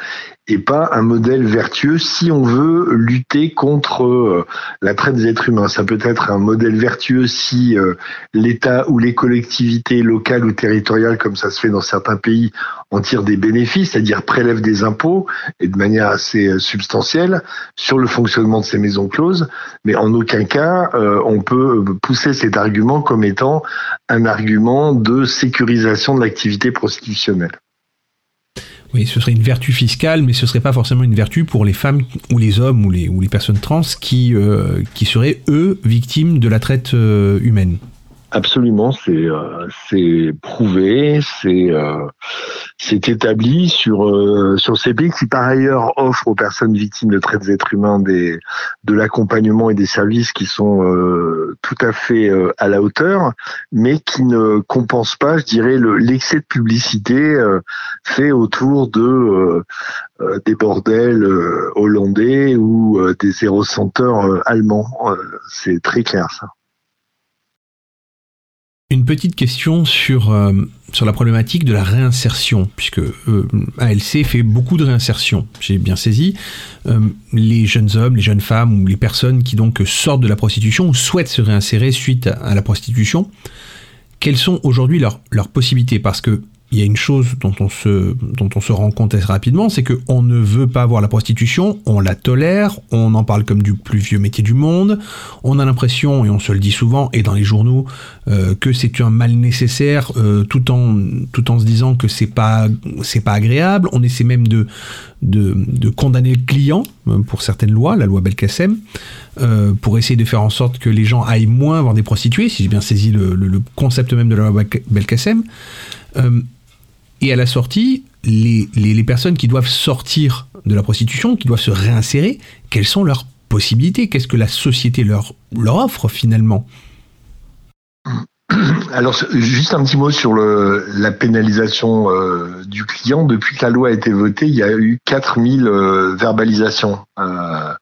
et pas un modèle vertueux si on veut lutter contre euh, la traite des êtres humains. Ça peut être un modèle vertueux si euh, l'État ou les collectivités locales ou territoriales, comme ça se fait dans certains pays, en tirent des bénéfices, c'est-à-dire prélèvent des impôts et de manière assez euh, substantielle sur le fonctionnement de ces maisons closes. Mais en aucun cas, on peut pousser cet argument comme étant un argument de sécurisation de l'activité prostitutionnelle. Oui, ce serait une vertu fiscale, mais ce serait pas forcément une vertu pour les femmes ou les hommes ou les, personnes trans qui, euh, qui seraient, eux, victimes de la traite euh, humaine. Absolument, c'est euh, c'est prouvé, c'est s'est établi sur euh, sur ces pays qui par ailleurs offrent aux personnes victimes de traite des êtres humains des de l'accompagnement et des services qui sont euh, tout à fait euh, à la hauteur, mais qui ne compensent pas, je dirais, l'excès de publicité fait autour de des bordels hollandais ou des zéro allemands. C'est très clair ça. Une petite question sur, euh, sur la problématique de la réinsertion, puisque euh, ALC fait beaucoup de réinsertion, j'ai bien saisi. Euh, les jeunes hommes, les jeunes femmes ou les personnes qui donc sortent de la prostitution ou souhaitent se réinsérer suite à, la prostitution, quelles sont aujourd'hui leurs, leurs possibilités? Parce que il y a une chose dont on se, dont on se rend compte assez rapidement, c'est qu'on ne veut pas voir la prostitution, on la tolère, on en parle comme du plus vieux métier du monde, on a l'impression, et on se le dit souvent, et dans les journaux, euh, que c'est un mal nécessaire, euh, tout, en, tout en se disant que c'est pas, c'est pas agréable, on essaie même de, de, de condamner le client, euh, pour certaines lois, la loi Belkacem, pour essayer de faire en sorte que les gens aillent moins voir des prostituées, si j'ai bien saisi le, concept même de la loi Belkacem. Et à la sortie, les, les, personnes qui doivent sortir de la prostitution, qui doivent se réinsérer, quelles sont leurs possibilités? Qu'est-ce que la société leur, leur offre finalement? Alors, juste un petit mot sur la pénalisation euh, du client. Depuis que la loi a été votée, il y a eu 4000 euh, verbalisations euh,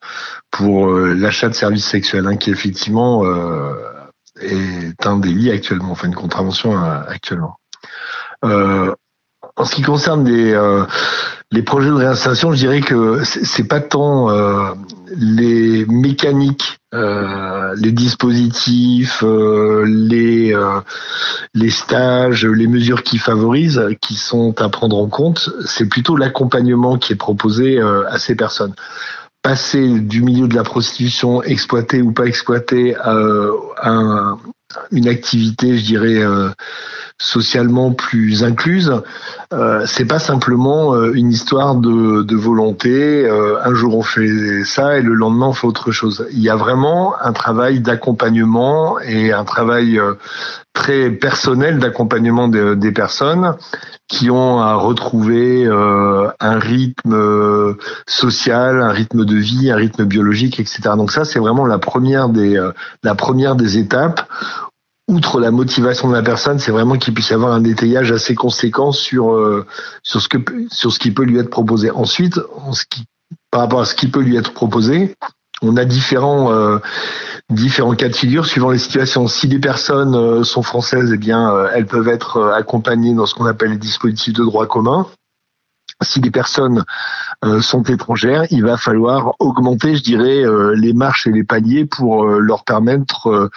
pour l'achat de services sexuels, hein, qui effectivement est un délit actuellement, enfin une contravention actuellement. En ce qui concerne les, euh, les projets de réinsertion, je dirais que c'est pas tant euh, les mécaniques, euh, les dispositifs, les les stages, les mesures qui favorisent, qui sont à prendre en compte. C'est plutôt l'accompagnement qui est proposé à ces personnes passer du milieu de la prostitution, exploité ou pas exploité, à, à une activité, je dirais, socialement plus incluse, euh, c'est pas simplement euh, une histoire de, de volonté. Euh, un jour on fait ça et le lendemain on fait autre chose. Il y a vraiment un travail d'accompagnement et un travail euh, très personnel d'accompagnement des personnes qui ont à retrouver un rythme social, un rythme de vie, un rythme biologique, etc. Donc ça, c'est vraiment la première des la première des étapes outre la motivation de la personne, c'est vraiment qu'il puisse avoir un détaillage assez conséquent sur euh, sur ce que sur ce qui peut lui être proposé. Ensuite, par rapport à ce qui peut lui être proposé, on a différents euh, différents cas de figure suivant les situations. Si les personnes euh, sont françaises, eh bien, elles peuvent être accompagnées dans ce qu'on appelle les dispositifs de droit commun si les personnes euh, sont étrangères, il va falloir augmenter, je dirais, euh, les marches et les paliers pour euh, leur permettre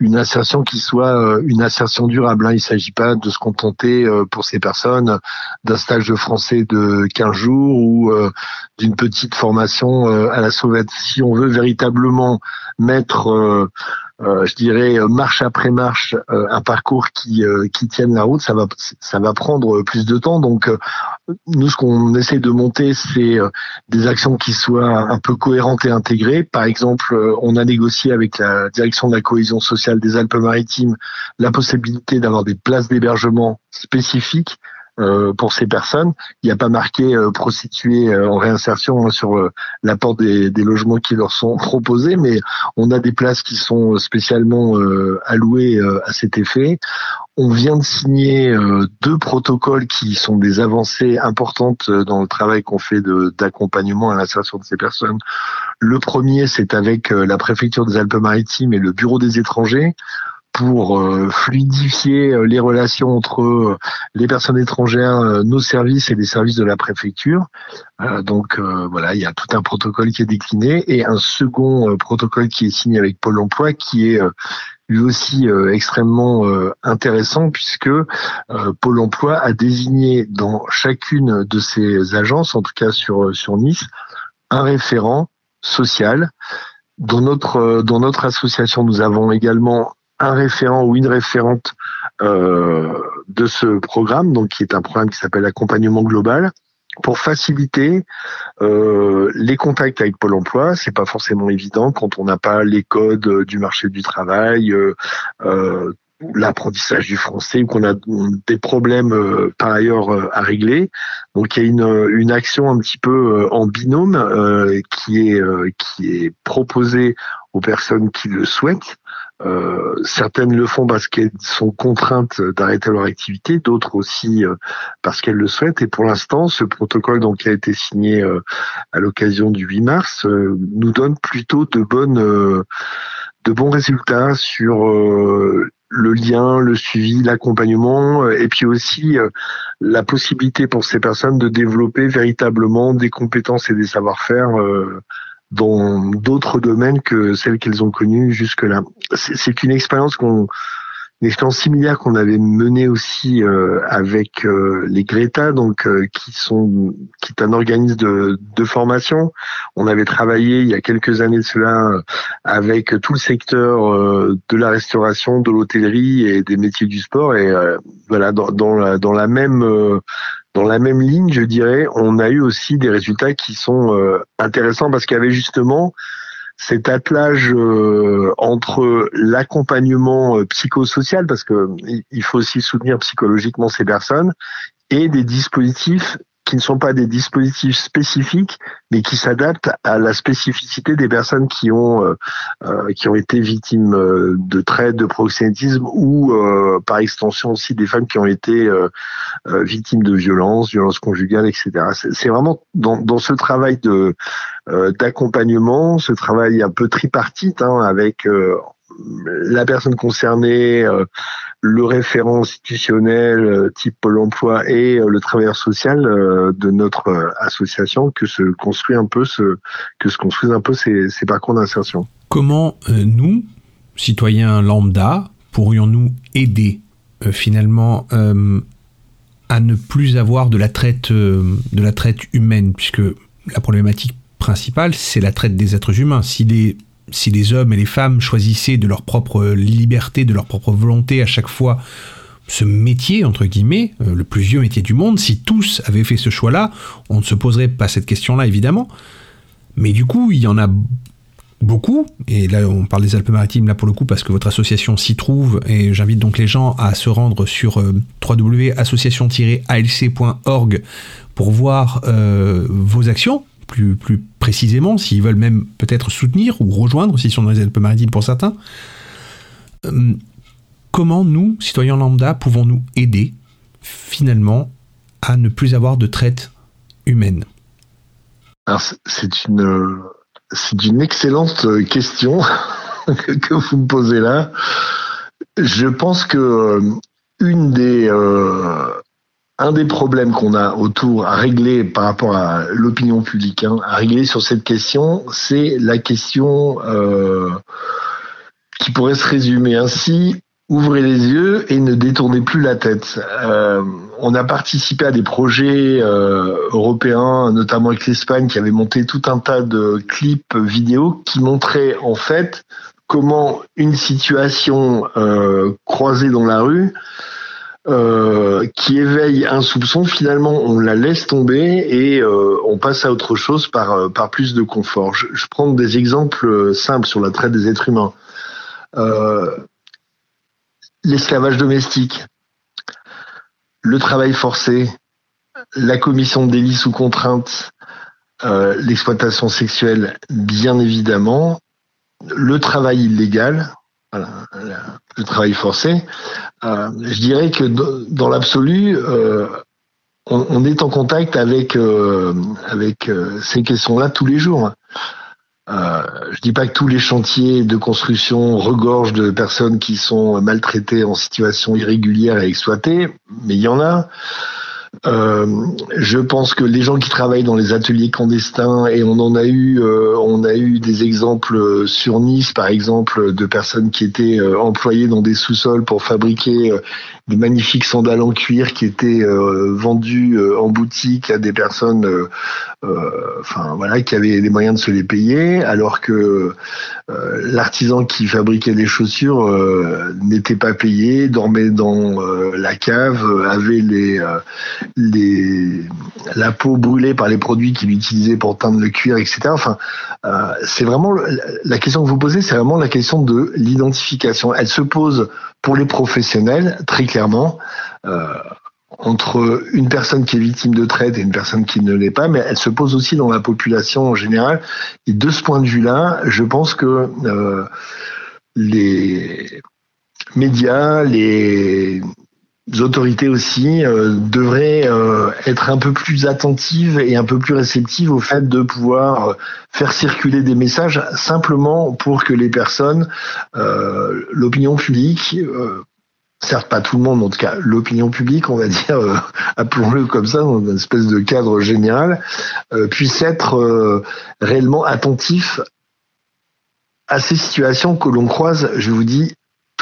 une insertion qui soit une insertion durable. Hein. Il ne s'agit pas de se contenter pour ces personnes d'un stage de français de 15 jours ou d'une petite formation à la sauvette. Si on veut véritablement mettre je dirais marche après marche un parcours qui qui tienne la route ça va ça va prendre plus de temps donc nous ce qu'on essaie de monter c'est des actions qui soient un peu cohérentes et intégrées par exemple on a négocié avec la direction de la cohésion sociale des Alpes-Maritimes la possibilité d'avoir des places d'hébergement spécifiques euh, pour ces personnes. Il n'y a pas marqué euh, prostituées euh, en réinsertion hein, sur l'apport des, des, logements qui leur sont proposés, mais on a des places qui sont spécialement allouées à cet effet. On vient de signer deux protocoles qui sont des avancées importantes dans le travail qu'on fait d'accompagnement à l'insertion de ces personnes. Le premier, c'est avec la préfecture des Alpes-Maritimes et le bureau des étrangers pour euh, fluidifier euh, les relations entre euh, les personnes étrangères, nos services et les services de la préfecture. donc voilà, il y a tout un protocole qui est décliné et un second protocole qui est signé avec Pôle Emploi qui est lui aussi extrêmement intéressant puisque Pôle Emploi a désigné dans chacune de ses agences, en tout cas sur sur Nice, un référent social. Dans notre dans notre association, nous avons également un référent ou une référente euh, de ce programme, donc qui est un programme qui s'appelle accompagnement global, pour faciliter euh, les contacts avec Pôle Emploi. C'est pas forcément évident quand on n'a pas les codes du marché du travail, euh, l'apprentissage du français ou qu'on a des problèmes euh, par ailleurs euh, à régler. Donc il y a une, une action un petit peu euh, en binôme qui est qui est proposée aux personnes qui le souhaitent. Certaines le font parce qu'elles sont contraintes d'arrêter leur activité, d'autres aussi parce qu'elles le souhaitent. Et pour l'instant, ce protocole donc qui a été signé à l'occasion du 8 mars nous donne plutôt de bons résultats sur le lien, le suivi, l'accompagnement, euh, et puis aussi euh, la possibilité pour ces personnes de développer véritablement des compétences et des savoir-faire euh, dans d'autres domaines que celles qu'elles ont connues jusque-là. C'est une expérience qu'on une expérience similaire qu'on avait menée aussi euh, avec euh, les Greta, donc euh, qui sont qui est un organisme de, de formation. On avait travaillé il y a quelques années de cela avec tout le secteur de la restauration, de l'hôtellerie et des métiers du sport. Et voilà, dans, dans, la, dans la même dans la même ligne, je dirais, on a eu aussi des résultats qui sont intéressants parce qu'il y avait justement cet attelage euh, entre l'accompagnement euh, psychosocial, parce que il faut aussi soutenir psychologiquement ces personnes, et des dispositifs qui ne sont pas des dispositifs spécifiques, mais qui s'adaptent à la spécificité des personnes qui ont euh, euh qui ont été victimes euh, de traite, de proxénétisme, ou euh, par extension aussi des femmes qui ont été victimes de violences, violences conjugales, etc. C'est vraiment dans, dans, ce travail de d'accompagnement, ce travail un peu tripartite, hein, avec la personne concernée, euh, le référent institutionnel euh, type Pôle emploi et euh, le travailleur social de notre association que se construit un peu ce, que se construisent un peu ces, ces parcours d'insertion. Comment nous, citoyens lambda, pourrions-nous aider finalement à ne plus avoir de la traite de la traite humaine? Puisque la problématique principale c'est la traite des êtres humains. Si les si les hommes et les femmes choisissaient de leur propre liberté, de leur propre volonté à chaque fois ce métier, entre guillemets, euh, le plus vieux métier du monde, si tous avaient fait ce choix-là, on ne se poserait pas cette question-là, évidemment. Mais du coup, il y en a beaucoup, et là on parle des Alpes-Maritimes là pour le coup parce que votre association s'y trouve, et j'invite donc les gens à se rendre sur euh, www.association-alc.org pour voir euh, vos actions, plus, précisément, s'ils veulent même peut-être soutenir ou rejoindre, s'ils sont dans les Alpes-Maritimes pour certains, euh, comment nous, citoyens lambda, pouvons-nous aider finalement à ne plus avoir de traite humaine c'est une, c'est une excellente question que vous me posez là. Je pense que euh, une des, euh, un des problèmes qu'on a autour à régler par rapport à l'opinion publique, hein, à régler sur cette question, c'est la question euh, qui pourrait se résumer ainsi ouvrez les yeux et ne détournez plus la tête. Euh, on a participé à des projets euh, européens, notamment avec l'Espagne, qui avait monté tout un tas de clips vidéo qui montraient en fait comment une situation croisée dans la rue euh, qui éveille un soupçon, finalement on la laisse tomber et euh, on passe à autre chose par, euh, par plus de confort. Je, je prends des exemples simples sur la traite des êtres humains. L'esclavage domestique, le travail forcé, la commission de délits sous contrainte, l'exploitation sexuelle, bien évidemment, le travail illégal, le travail forcé, euh, je dirais que dans l'absolu, euh, on, est en contact avec euh, avec ces questions-là tous les jours. Je dis pas que tous les chantiers de construction regorgent de personnes qui sont maltraitées en situation irrégulière et exploitées, mais il y en a. Euh, je pense que les gens qui travaillent dans les ateliers clandestins et on en a eu, euh, on a eu des exemples sur Nice, par exemple, de personnes qui étaient euh, employées dans des sous-sols pour fabriquer des magnifiques sandales en cuir qui étaient vendus euh, en boutique à des personnes, enfin voilà, qui avaient les moyens de se les payer, alors que l'artisan qui fabriquait les chaussures n'était pas payé, dormait dans la cave, avait les la peau brûlée par les produits qu'il utilisait pour teindre le cuir, etc. Enfin, euh, c'est vraiment la question que vous posez, c'est vraiment la question de l'identification. Elle se pose pour les professionnels, très clairement. Euh, entre une personne qui est victime de traite et une personne qui ne l'est pas, mais elle se pose aussi dans la population en général. Et de ce point de vue-là, je pense que euh, les médias, les autorités aussi euh, devraient euh, être un peu plus attentives et un peu plus réceptives au fait de pouvoir euh, faire circuler des messages simplement pour que les personnes, l'opinion publique, certes pas tout le monde, en tout cas l'opinion publique, on va dire, appelons-le comme ça, dans une espèce de cadre général, puisse être réellement attentif à ces situations que l'on croise, je vous dis,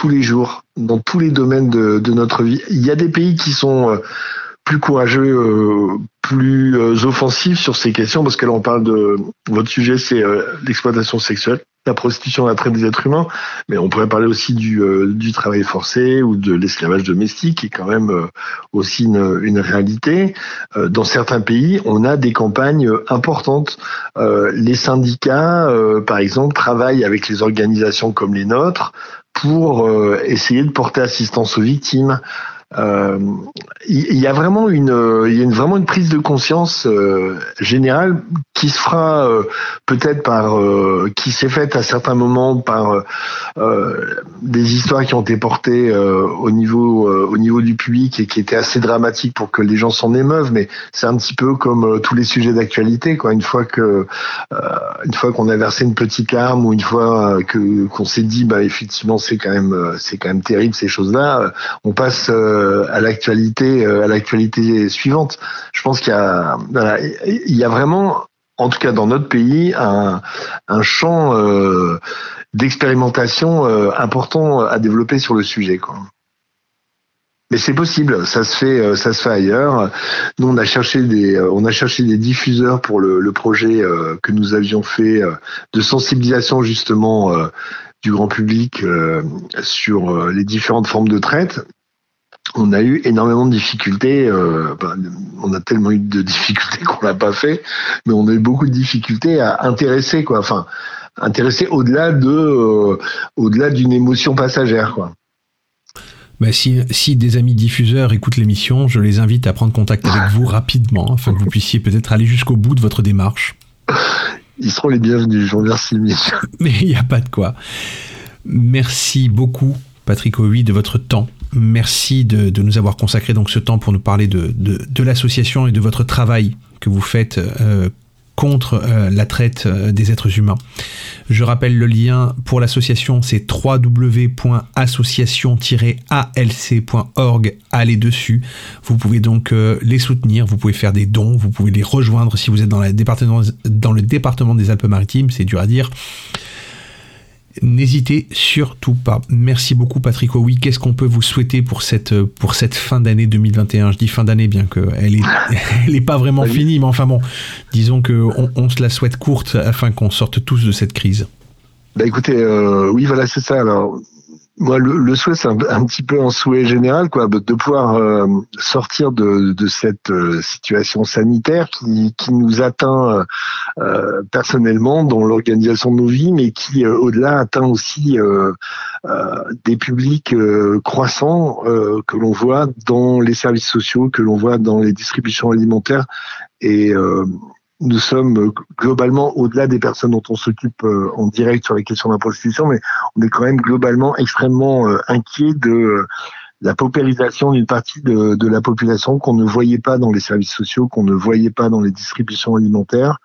tous les jours, dans tous les domaines de, notre vie. Il y a des pays qui sont euh, plus courageux, euh, plus euh, offensifs sur ces questions, parce que là on parle de votre sujet, c'est l'exploitation sexuelle, la prostitution, la traite des êtres humains, mais on pourrait parler aussi du, travail forcé ou de l'esclavage domestique, qui est quand même aussi une réalité. dans certains pays, on a des campagnes importantes. les syndicats, par exemple, travaillent avec les organisations comme les nôtres pour euh, essayer de porter assistance aux victimes. Euh, il y a vraiment une, y a vraiment une prise de conscience euh, générale qui se fera euh, peut-être par, qui s'est faite à certains moments par des histoires qui ont été portées au niveau, au niveau du public et qui étaient assez dramatiques pour que les gens s'en émeuvent. Mais c'est un petit peu comme tous les sujets d'actualité, quoi. Une fois que, une fois qu'on a versé une petite larme ou une fois que qu'on s'est dit, bah effectivement, c'est quand même, c'est quand même terrible ces choses-là. On passe à l'actualité, à l'actualité suivante. Je pense qu'il y a, vraiment en tout cas dans notre pays, un, champ euh, d'expérimentation euh, important à développer sur le sujet. Mais c'est possible, ça se fait, euh, ça se fait ailleurs. Nous, on a cherché des, on a cherché des diffuseurs pour le projet que nous avions fait de sensibilisation justement du grand public sur les différentes formes de traite on a eu énormément de difficultés. Euh, bah, on a tellement eu de difficultés qu'on l'a pas fait, mais on a eu beaucoup de difficultés à intéresser, quoi. Enfin, intéresser au-delà de, euh, au-delà d'une émotion passagère, quoi. Bah si, si, des amis diffuseurs écoutent l'émission, je les invite à prendre contact avec vous rapidement, afin que vous puissiez peut-être aller jusqu'au bout de votre démarche. Ils seront les bienvenus, je vous remercie. Mais il n'y a pas de quoi. Merci beaucoup, Patrick Owi, de votre temps Merci de, nous avoir consacré donc ce temps pour nous parler de, l'association et de votre travail que vous faites euh, contre euh, la traite euh, des êtres humains. Je rappelle le lien pour l'association, c'est www.association-alc.org. Allez dessus. Vous pouvez donc les soutenir, vous pouvez faire des dons, vous pouvez les rejoindre si vous êtes dans le département des Alpes-Maritimes, c'est dur à dire. N'hésitez surtout pas. Merci beaucoup Patrick Oui, Qu'est-ce qu'on peut vous souhaiter pour cette, pour cette fin d'année 2021 Je dis fin d'année bien qu'elle n'est elle est pas vraiment finie, mais enfin bon, disons qu'on on se la souhaite courte afin qu'on sorte tous de cette crise. Bah écoutez, euh, oui voilà c'est ça. Alors moi, le, souhait, c'est un, petit peu un souhait général, quoi, de pouvoir euh, sortir de, de cette euh, situation sanitaire qui, qui nous atteint euh, personnellement dans l'organisation de nos vies, mais qui, au-delà, atteint aussi des publics croissants que l'on voit dans les services sociaux, que l'on voit dans les distributions alimentaires. Et nous sommes globalement au-delà des personnes dont on s'occupe euh, en direct sur les questions de la prostitution, mais on est quand même globalement extrêmement euh, inquiet de la paupérisation d'une partie de, de, la population qu'on ne voyait pas dans les services sociaux, qu'on ne voyait pas dans les distributions alimentaires,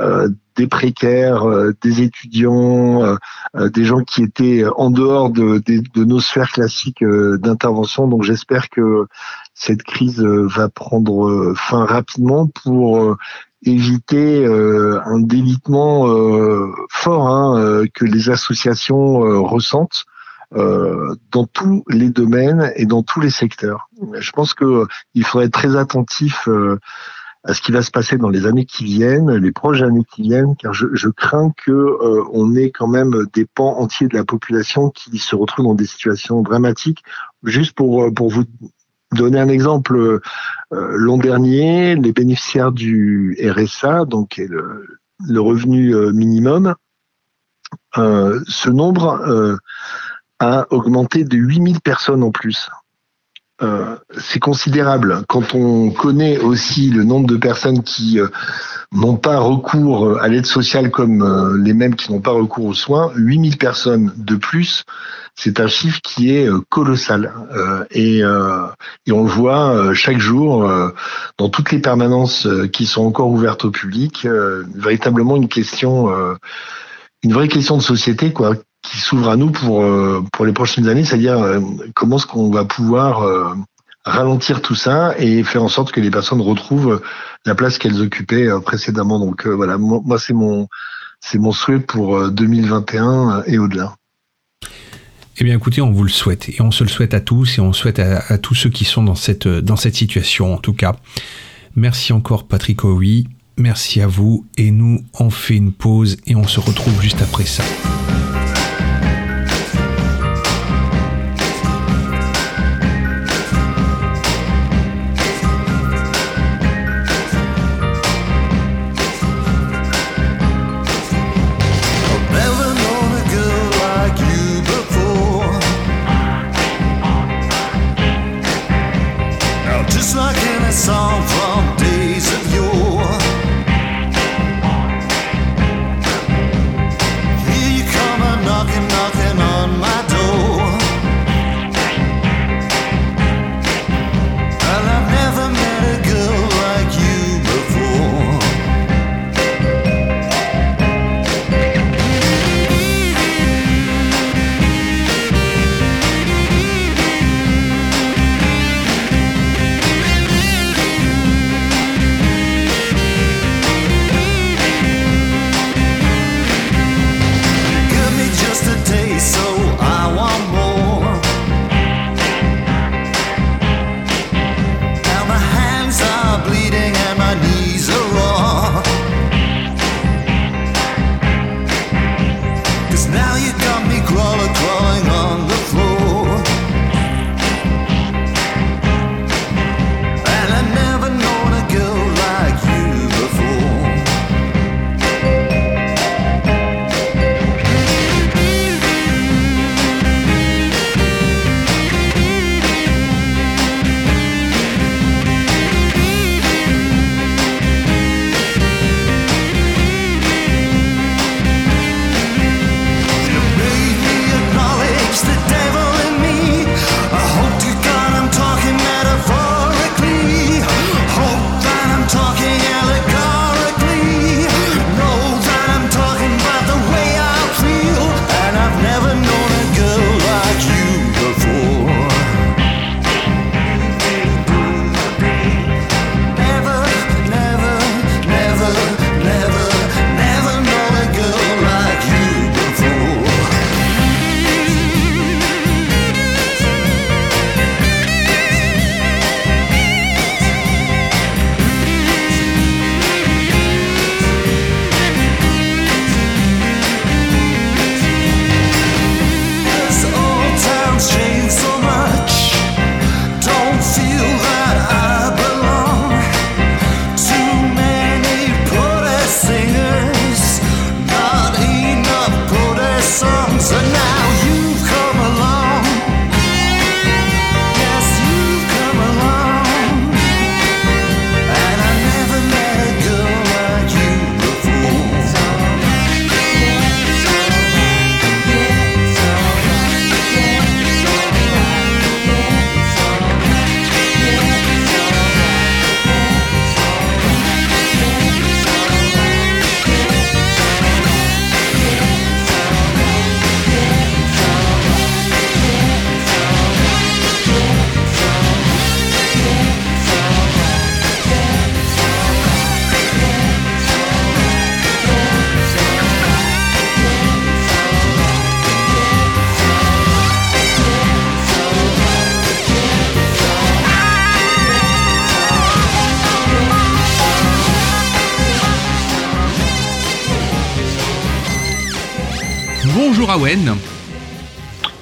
euh, des précaires, euh, des étudiants, des gens qui étaient en dehors de, de, de nos sphères classiques d'intervention. Donc j'espère que cette crise va prendre fin rapidement pour éviter euh, un délitement euh, fort hein, euh, que les associations ressentent dans tous les domaines et dans tous les secteurs. Je pense que il faudrait être très attentif à ce qui va se passer dans les années qui viennent, les prochaines années qui viennent, car je, je crains que on ait quand même des pans entiers de la population qui se retrouvent dans des situations dramatiques. Juste pour pour vous donner un exemple, euh, l'an dernier, les bénéficiaires du RSA, donc le, revenu minimum, ce nombre a augmenté de 8000 personnes en plus. Euh, c'est considérable. Quand on connaît aussi le nombre de personnes qui euh, n'ont pas recours à l'aide sociale comme euh, les mêmes qui n'ont pas recours aux soins, 8000 personnes de plus, c'est un chiffre qui est colossal. Et, et, on le voit chaque jour dans toutes les permanences qui sont encore ouvertes au public, véritablement une question, une vraie question de société, quoi qui s'ouvre à nous pour euh, pour les prochaines années, c'est-à-dire euh, comment est-ce qu'on va pouvoir euh, ralentir tout ça et faire en sorte que les personnes retrouvent la place qu'elles occupaient précédemment. Donc voilà, moi, c'est mon c'est mon souhait pour 2021 et au-delà. Eh bien, écoutez, on vous le souhaite et on se le souhaite à tous et on souhaite à, tous ceux qui sont dans cette dans cette situation en tout cas. Merci encore Patrick Owi, merci à vous et nous on fait une pause et on se retrouve juste après ça.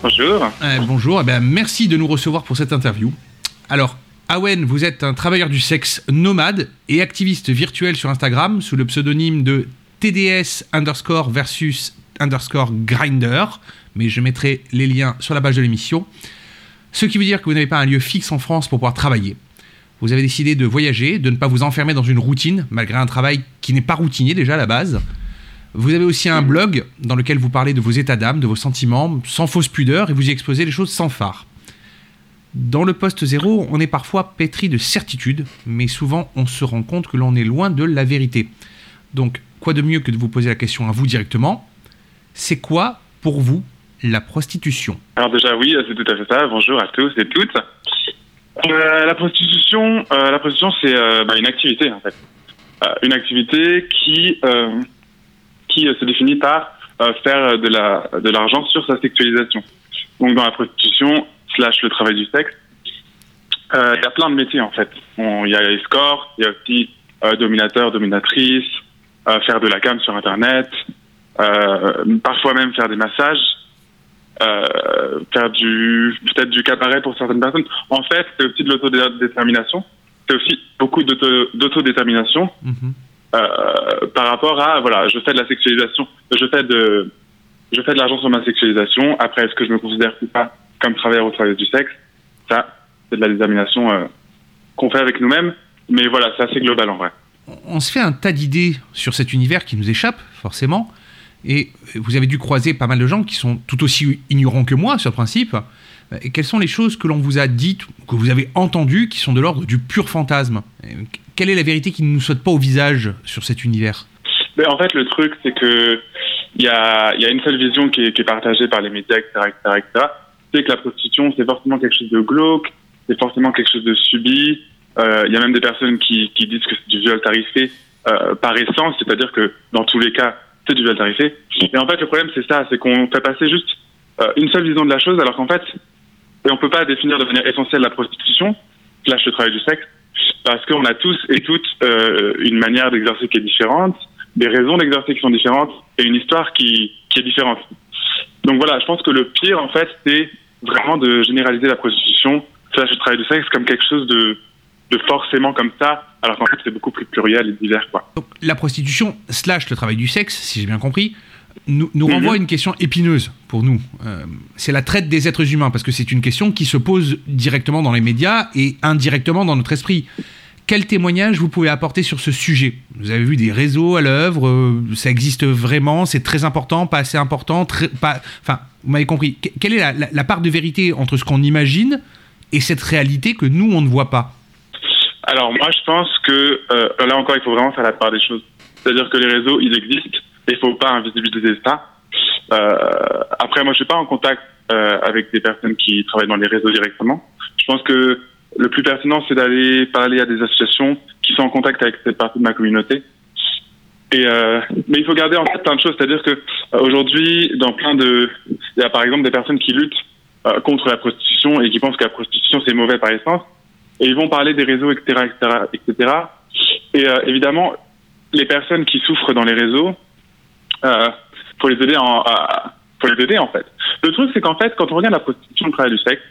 Bonjour. Euh, bonjour, eh ben, merci de nous recevoir pour cette interview. Alors, Awen, vous êtes un travailleur du sexe nomade et activiste virtuel sur Instagram sous le pseudonyme de TDS underscore versus underscore grinder, mais je mettrai les liens sur la page de l'émission. Ce qui veut dire que vous n'avez pas un lieu fixe en France pour pouvoir travailler. Vous avez décidé de voyager, de ne pas vous enfermer dans une routine, malgré un travail qui n'est pas routinier déjà à la base. Vous avez aussi un blog dans lequel vous parlez de vos états d'âme, de vos sentiments, sans fausse pudeur, et vous y exposez les choses sans phare. Dans le poste zéro, on est parfois pétri de certitudes, mais souvent on se rend compte que l'on est loin de la vérité. Donc, quoi de mieux que de vous poser la question à vous directement? C'est quoi, pour vous, la prostitution? Alors déjà, oui, c'est tout à fait ça. Bonjour à tous et toutes. Euh, la prostitution, euh, la prostitution, c'est euh, bah, une activité en fait, une activité qui qui euh, se définit par euh, faire de la de l'argent sur sa sexualisation. Donc dans la prostitution slash le travail du sexe, euh, il y a plein de métiers en fait. Il y a escort, il y a aussi euh, dominateur, dominatrice, euh, faire de la cam sur internet, euh, parfois même faire des massages euh, faire peut-être du cabaret pour certaines personnes. En fait, c'est aussi de l'autodétermination. C'est aussi beaucoup d'auto- d'autodétermination Mhm. euh, par rapport à voilà, je fais de la sexualisation, je fais de je fais de l'argent sur ma sexualisation. Après, est-ce que je me considère ou pas comme travailleur au travail du sexe? Ça, c'est de la détermination euh, qu'on fait avec nous-mêmes. Mais voilà, c'est assez global en vrai. On se fait un tas d'idées sur cet univers qui nous échappe, forcément. Et vous avez dû croiser pas mal de gens qui sont tout aussi ignorants que moi sur le principe. Quelles sont les choses que l'on vous a dites, que vous avez entendues, qui sont de l'ordre du pur fantasme? Quelle est la vérité qui ne nous saute pas au visage sur cet univers? Mais en fait, le truc, c'est que il y a, une seule vision qui est, partagée par les médias, etc., etc.. C'est que la prostitution, c'est forcément quelque chose de glauque, c'est forcément quelque chose de subi. Euh, Il y a même des personnes qui, qui disent que c'est du viol tarifé euh, par essence, c'est-à-dire que dans tous les cas, c'est du viol tarifé. Et en fait, le problème, c'est ça, c'est qu'on fait passer juste euh, une seule vision de la chose, alors qu'en fait, et on peut pas définir de manière essentielle la prostitution, slash le travail du sexe, parce qu'on a tous et toutes euh, une manière d'exercer qui est différente, des raisons d'exercer qui sont différentes et une histoire qui, qui est différente. Donc voilà, je pense que le pire, en fait, c'est vraiment de généraliser la prostitution, slash le travail du sexe, comme quelque chose de, de forcément comme ça, alors qu'en fait, c'est beaucoup plus pluriel et divers, quoi. Donc, La prostitution, slash le travail du sexe, si j'ai bien compris, nous, nous renvoie à une question épineuse pour nous. Euh, c'est la traite des êtres humains, parce que c'est une question qui se pose directement dans les médias et indirectement dans notre esprit. Quel témoignage vous pouvez apporter sur ce sujet? Vous avez vu des réseaux à l'œuvre, euh, ça existe vraiment, c'est très important, pas assez important, très, pas, enfin, vous m'avez compris. Que- Quelle est la, la- la part de vérité entre ce qu'on imagine et cette réalité que nous, on ne voit pas? Alors moi, je pense que euh, là encore, il faut vraiment faire la part des choses. C'est-à-dire que les réseaux, ils existent il faut pas invisibiliser ça. Euh, après, moi, je suis pas en contact euh, avec des personnes qui travaillent dans les réseaux directement. Je pense que le plus pertinent, c'est d'aller parler à des associations qui sont en contact avec cette partie de ma communauté. Et euh, mais il faut garder en tête plein de choses, c'est-à-dire que euh, aujourd'hui, dans plein de, il y a par exemple des personnes qui luttent euh, contre la prostitution et qui pensent que la prostitution c'est mauvais par essence, et ils vont parler des réseaux, etc., etc., etc. Et euh, évidemment, les personnes qui souffrent dans les réseaux, euh, faut les aider en, fait. Le truc c'est qu'en fait, quand on regarde la prostitution, le travail du sexe,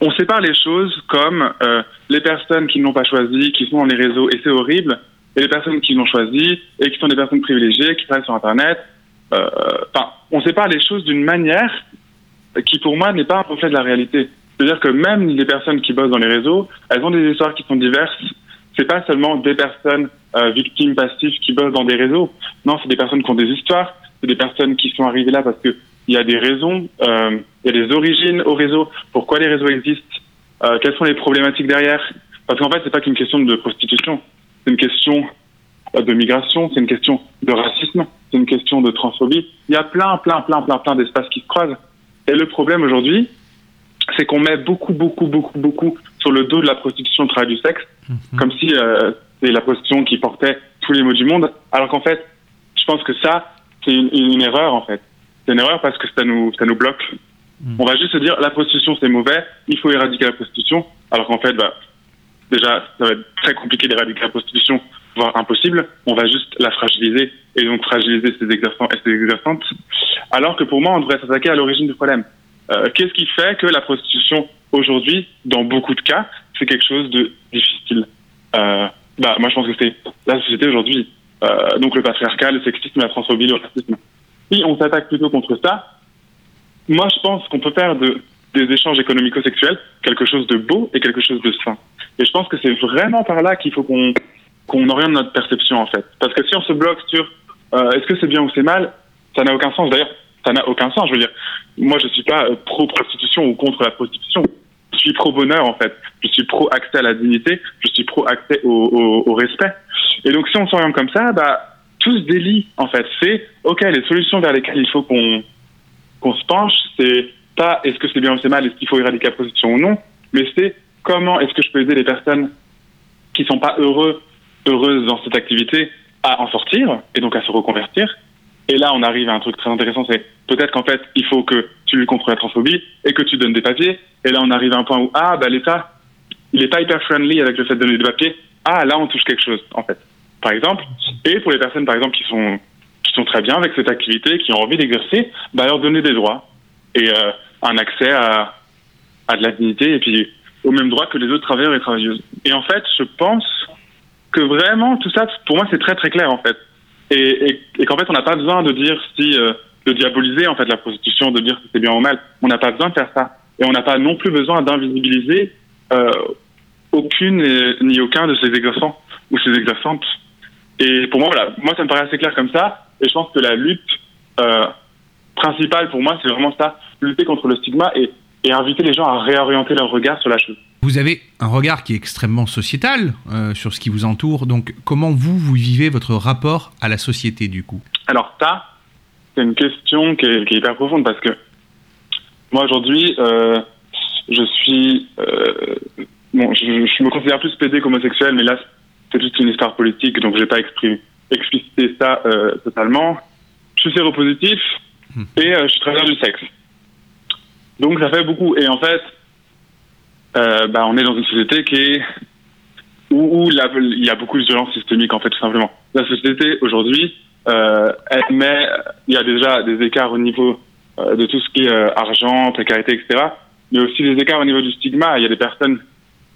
on sépare les choses comme euh, les personnes qui ne l'ont pas choisi, qui sont dans les réseaux et c'est horrible, et les personnes qui l'ont choisi et qui sont des personnes privilégiées, qui travaillent sur Internet. Euh, Enfin, on sépare les choses d'une manière qui, pour moi, n'est pas un reflet de la réalité. C'est-à-dire que même les personnes qui bossent dans les réseaux, elles ont des histoires qui sont diverses. C'est pas seulement des personnes euh, victimes passives qui bossent dans des réseaux. Non, c'est des personnes qui ont des histoires. C'est des personnes qui sont arrivées là parce que il y a des raisons, euh, il y a des origines au réseau. Pourquoi les réseaux existent euh, Quelles sont les problématiques derrière? Parce qu'en fait, c'est pas qu'une question de prostitution. C'est une question euh, de migration. C'est une question de racisme. C'est une question de transphobie. Il y a plein, plein, plein, plein, plein d'espaces qui se croisent. Et le problème aujourd'hui, c'est qu'on met beaucoup, beaucoup, beaucoup, beaucoup sur le dos de la prostitution le travail du sexe, comme si euh, c'est la prostitution qui portait tous les maux du monde, alors qu'en fait, je pense que ça, c'est une, une erreur en fait. C'est une erreur parce que ça nous, ça nous bloque. On va juste se dire la prostitution c'est mauvais, il faut éradiquer la prostitution, alors qu'en fait, bah, déjà, ça va être très compliqué d'éradiquer la prostitution, voire impossible. On va juste la fragiliser et donc fragiliser ses exerçants et ses exerçantes. Alors que pour moi, on devrait s'attaquer à l'origine du problème. Euh, Qu'est-ce qui fait que la prostitution aujourd'hui, dans beaucoup de cas, c'est quelque chose de difficile. Euh, bah, moi, je pense que c'est la société aujourd'hui. Euh, donc le patriarcat, le sexisme, la transphobie, le racisme. Si on s'attaque plutôt contre ça, moi, je pense qu'on peut faire de, des échanges économico-sexuels quelque chose de beau et quelque chose de sain. Et je pense que c'est vraiment par là qu'il faut qu'on qu'on oriente notre perception, en fait. Parce que si on se bloque sur euh, est-ce que c'est bien ou c'est mal, ça n'a aucun sens. D'ailleurs, ça n'a aucun sens. Je veux dire, moi, je suis pas euh, pro-prostitution ou contre la prostitution. Je suis pro-bonheur, en fait. Je suis pro-accès à la dignité. Je suis pro-accès au, au, respect. Et donc, si on s'oriente comme ça, bah, tout se délie, en fait. C'est, OK, les solutions vers lesquelles il faut qu'on qu'on se penche, c'est pas est-ce que c'est bien ou c'est mal, est-ce qu'il faut éradiquer la prostitution ou non, mais c'est comment est-ce que je peux aider les personnes qui sont pas heureux, heureuses dans cette activité à en sortir et donc à se reconvertir. Et là, on arrive à un truc très intéressant, c'est peut-être qu'en fait, il faut que tu lui contre la transphobie et que tu donnes des papiers. Et là, on arrive à un point où, ah, bah, l'État, il est pas hyper friendly avec le fait de donner des papiers. Ah, là, on touche quelque chose, en fait. Par exemple. Et pour les personnes, par exemple, qui sont, qui sont très bien avec cette activité, qui ont envie d'exercer, bah, leur donner des droits et euh, un accès à, à de la dignité et puis au même droit que les autres travailleurs et travailleuses. Et en fait, je pense que vraiment tout ça, pour moi, c'est très très clair en fait, et, et, et qu'en fait, on n'a pas besoin de dire si euh, de diaboliser en fait la prostitution, de dire que c'est bien ou mal. On n'a pas besoin de faire ça, et on n'a pas non plus besoin d'invisibiliser euh, aucune et, ni aucun de ces exerçants ou ces exerçantes. Et pour moi, voilà, moi ça me paraît assez clair comme ça, et je pense que la lutte euh, principale pour moi, c'est vraiment ça, lutter contre le stigma et, et inviter les gens à réorienter leur regard sur la chose. Vous avez un regard qui est extrêmement sociétal euh, sur ce qui vous entoure. Donc, comment vous, vous vivez votre rapport à la société, du coup? Alors, ça, c'est une question qui est, qui est, hyper profonde parce que moi, aujourd'hui, euh, je suis. Euh, bon, je, je, me considère plus pédé qu'homosexuel, mais là, c'est toute une histoire politique, donc je n'ai pas exprimé, explicité ça totalement. Je suis séropositif mmh. et je suis travailleur du sexe. Donc, ça fait beaucoup. Et en fait, bah, on est dans une société qui est où, où il y a beaucoup de violence systémique en fait tout simplement. La société aujourd'hui, euh, elle met, il y a déjà des écarts au niveau euh, de tout ce qui est euh, argent, précarité, etc. Mais aussi des écarts au niveau du stigma. Il y a des personnes,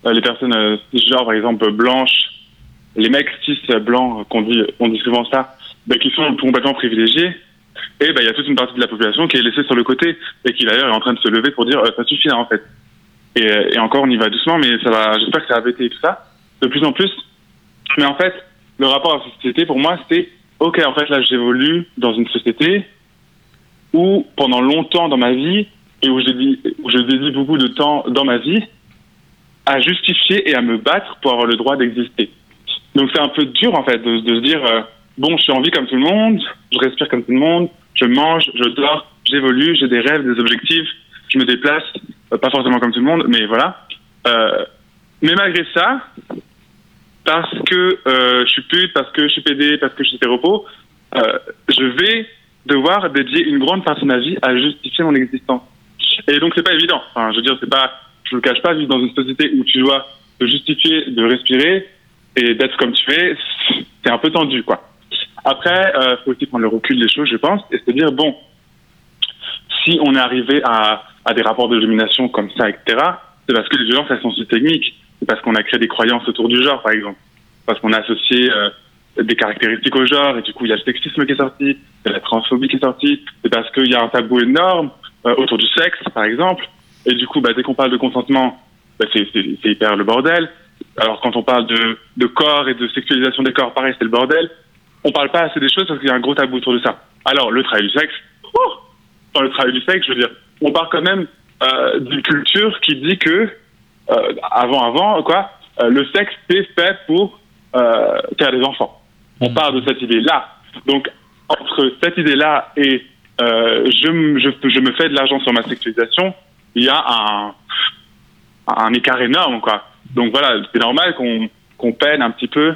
euh, les personnes genre par exemple blanches, les mecs cis blancs qu'on dit, on dit souvent ça, bah, qui sont complètement privilégiés. Et bah, il y a toute une partie de la population qui est laissée sur le côté et qui d'ailleurs est en train de se lever pour dire ça suffit en fait. Et, et, encore, on y va doucement, mais ça va. J'espère que ça va bêter et tout ça. De plus en plus. Mais en fait, le rapport à la société, pour moi, c'est ok. En fait, là, j'évolue dans une société où, pendant longtemps dans ma vie, et où je dédie, où je dédie beaucoup de temps dans ma vie à justifier et à me battre pour avoir le droit d'exister. Donc, c'est un peu dur, en fait, de, de se dire euh, bon, je suis en vie comme tout le monde, je respire comme tout le monde, je mange, je dors, j'évolue, j'ai des rêves, des objectifs, je me déplace pas forcément comme tout le monde, mais voilà. Euh, mais malgré ça, parce que euh, je suis pute, parce que je suis pédé, parce que je suis euh, je vais devoir dédier une grande partie de ma vie à justifier mon existence. Et donc c'est pas évident. Je veux dire, c'est pas, je le cache pas, vivre dans une société où tu dois te justifier de respirer et d'être comme tu es, c'est un peu tendu, quoi. Après, euh, faut aussi prendre le recul des choses, je pense, et se dire bon, si on est arrivé à des rapports de domination comme ça, etc., c'est parce que les violences, elles sont systémiques. C'est parce qu'on a créé des croyances autour du genre, par exemple. Parce qu'on a associé euh, des caractéristiques au genre, et du coup, il y a le sexisme qui est sorti, il y a la transphobie qui est sortie, c'est parce qu'il y a un tabou énorme euh, autour du sexe, par exemple. Et du coup, bah, dès qu'on parle de consentement, bah, c'est hyper le bordel. Alors, quand on parle de, de corps et de sexualisation des corps, pareil, c'est le bordel. On parle pas assez des choses parce qu'il y a un gros tabou autour de ça. Alors, le travail du sexe, oh dans le travail du sexe, je veux dire, on part quand même euh, d'une culture qui dit que euh, avant avant quoi euh, le sexe c'est fait pour euh, faire des enfants. On mmh. part de cette idée là donc entre cette idée là et euh, je, je, je me fais de l'argent sur ma sexualisation il y a un un écart énorme quoi. Donc voilà c'est normal qu'on qu'on peine un petit peu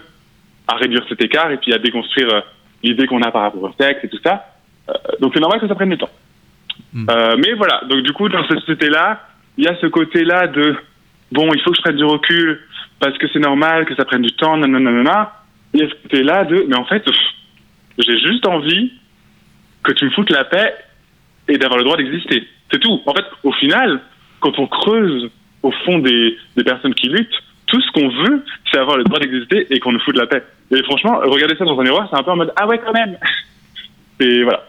à réduire cet écart et puis à déconstruire euh, l'idée qu'on a par rapport au sexe et tout ça. Donc c'est normal que ça prenne du temps Mmh. Euh, mais voilà, donc du coup, dans cette société-là, il y a ce côté-là de bon, il faut que je prenne du recul parce que c'est normal que ça prenne du temps, nanana. Il y a ce côté-là de mais en fait, j'ai juste envie que tu me foutes la paix et d'avoir le droit d'exister. C'est tout. En fait, au final, quand on creuse au fond des, des personnes qui luttent, tout ce qu'on veut, c'est avoir le droit d'exister et qu'on nous fout de la paix. Et franchement, regarder ça dans un miroir, c'est un peu en mode ah ouais quand même. Et voilà.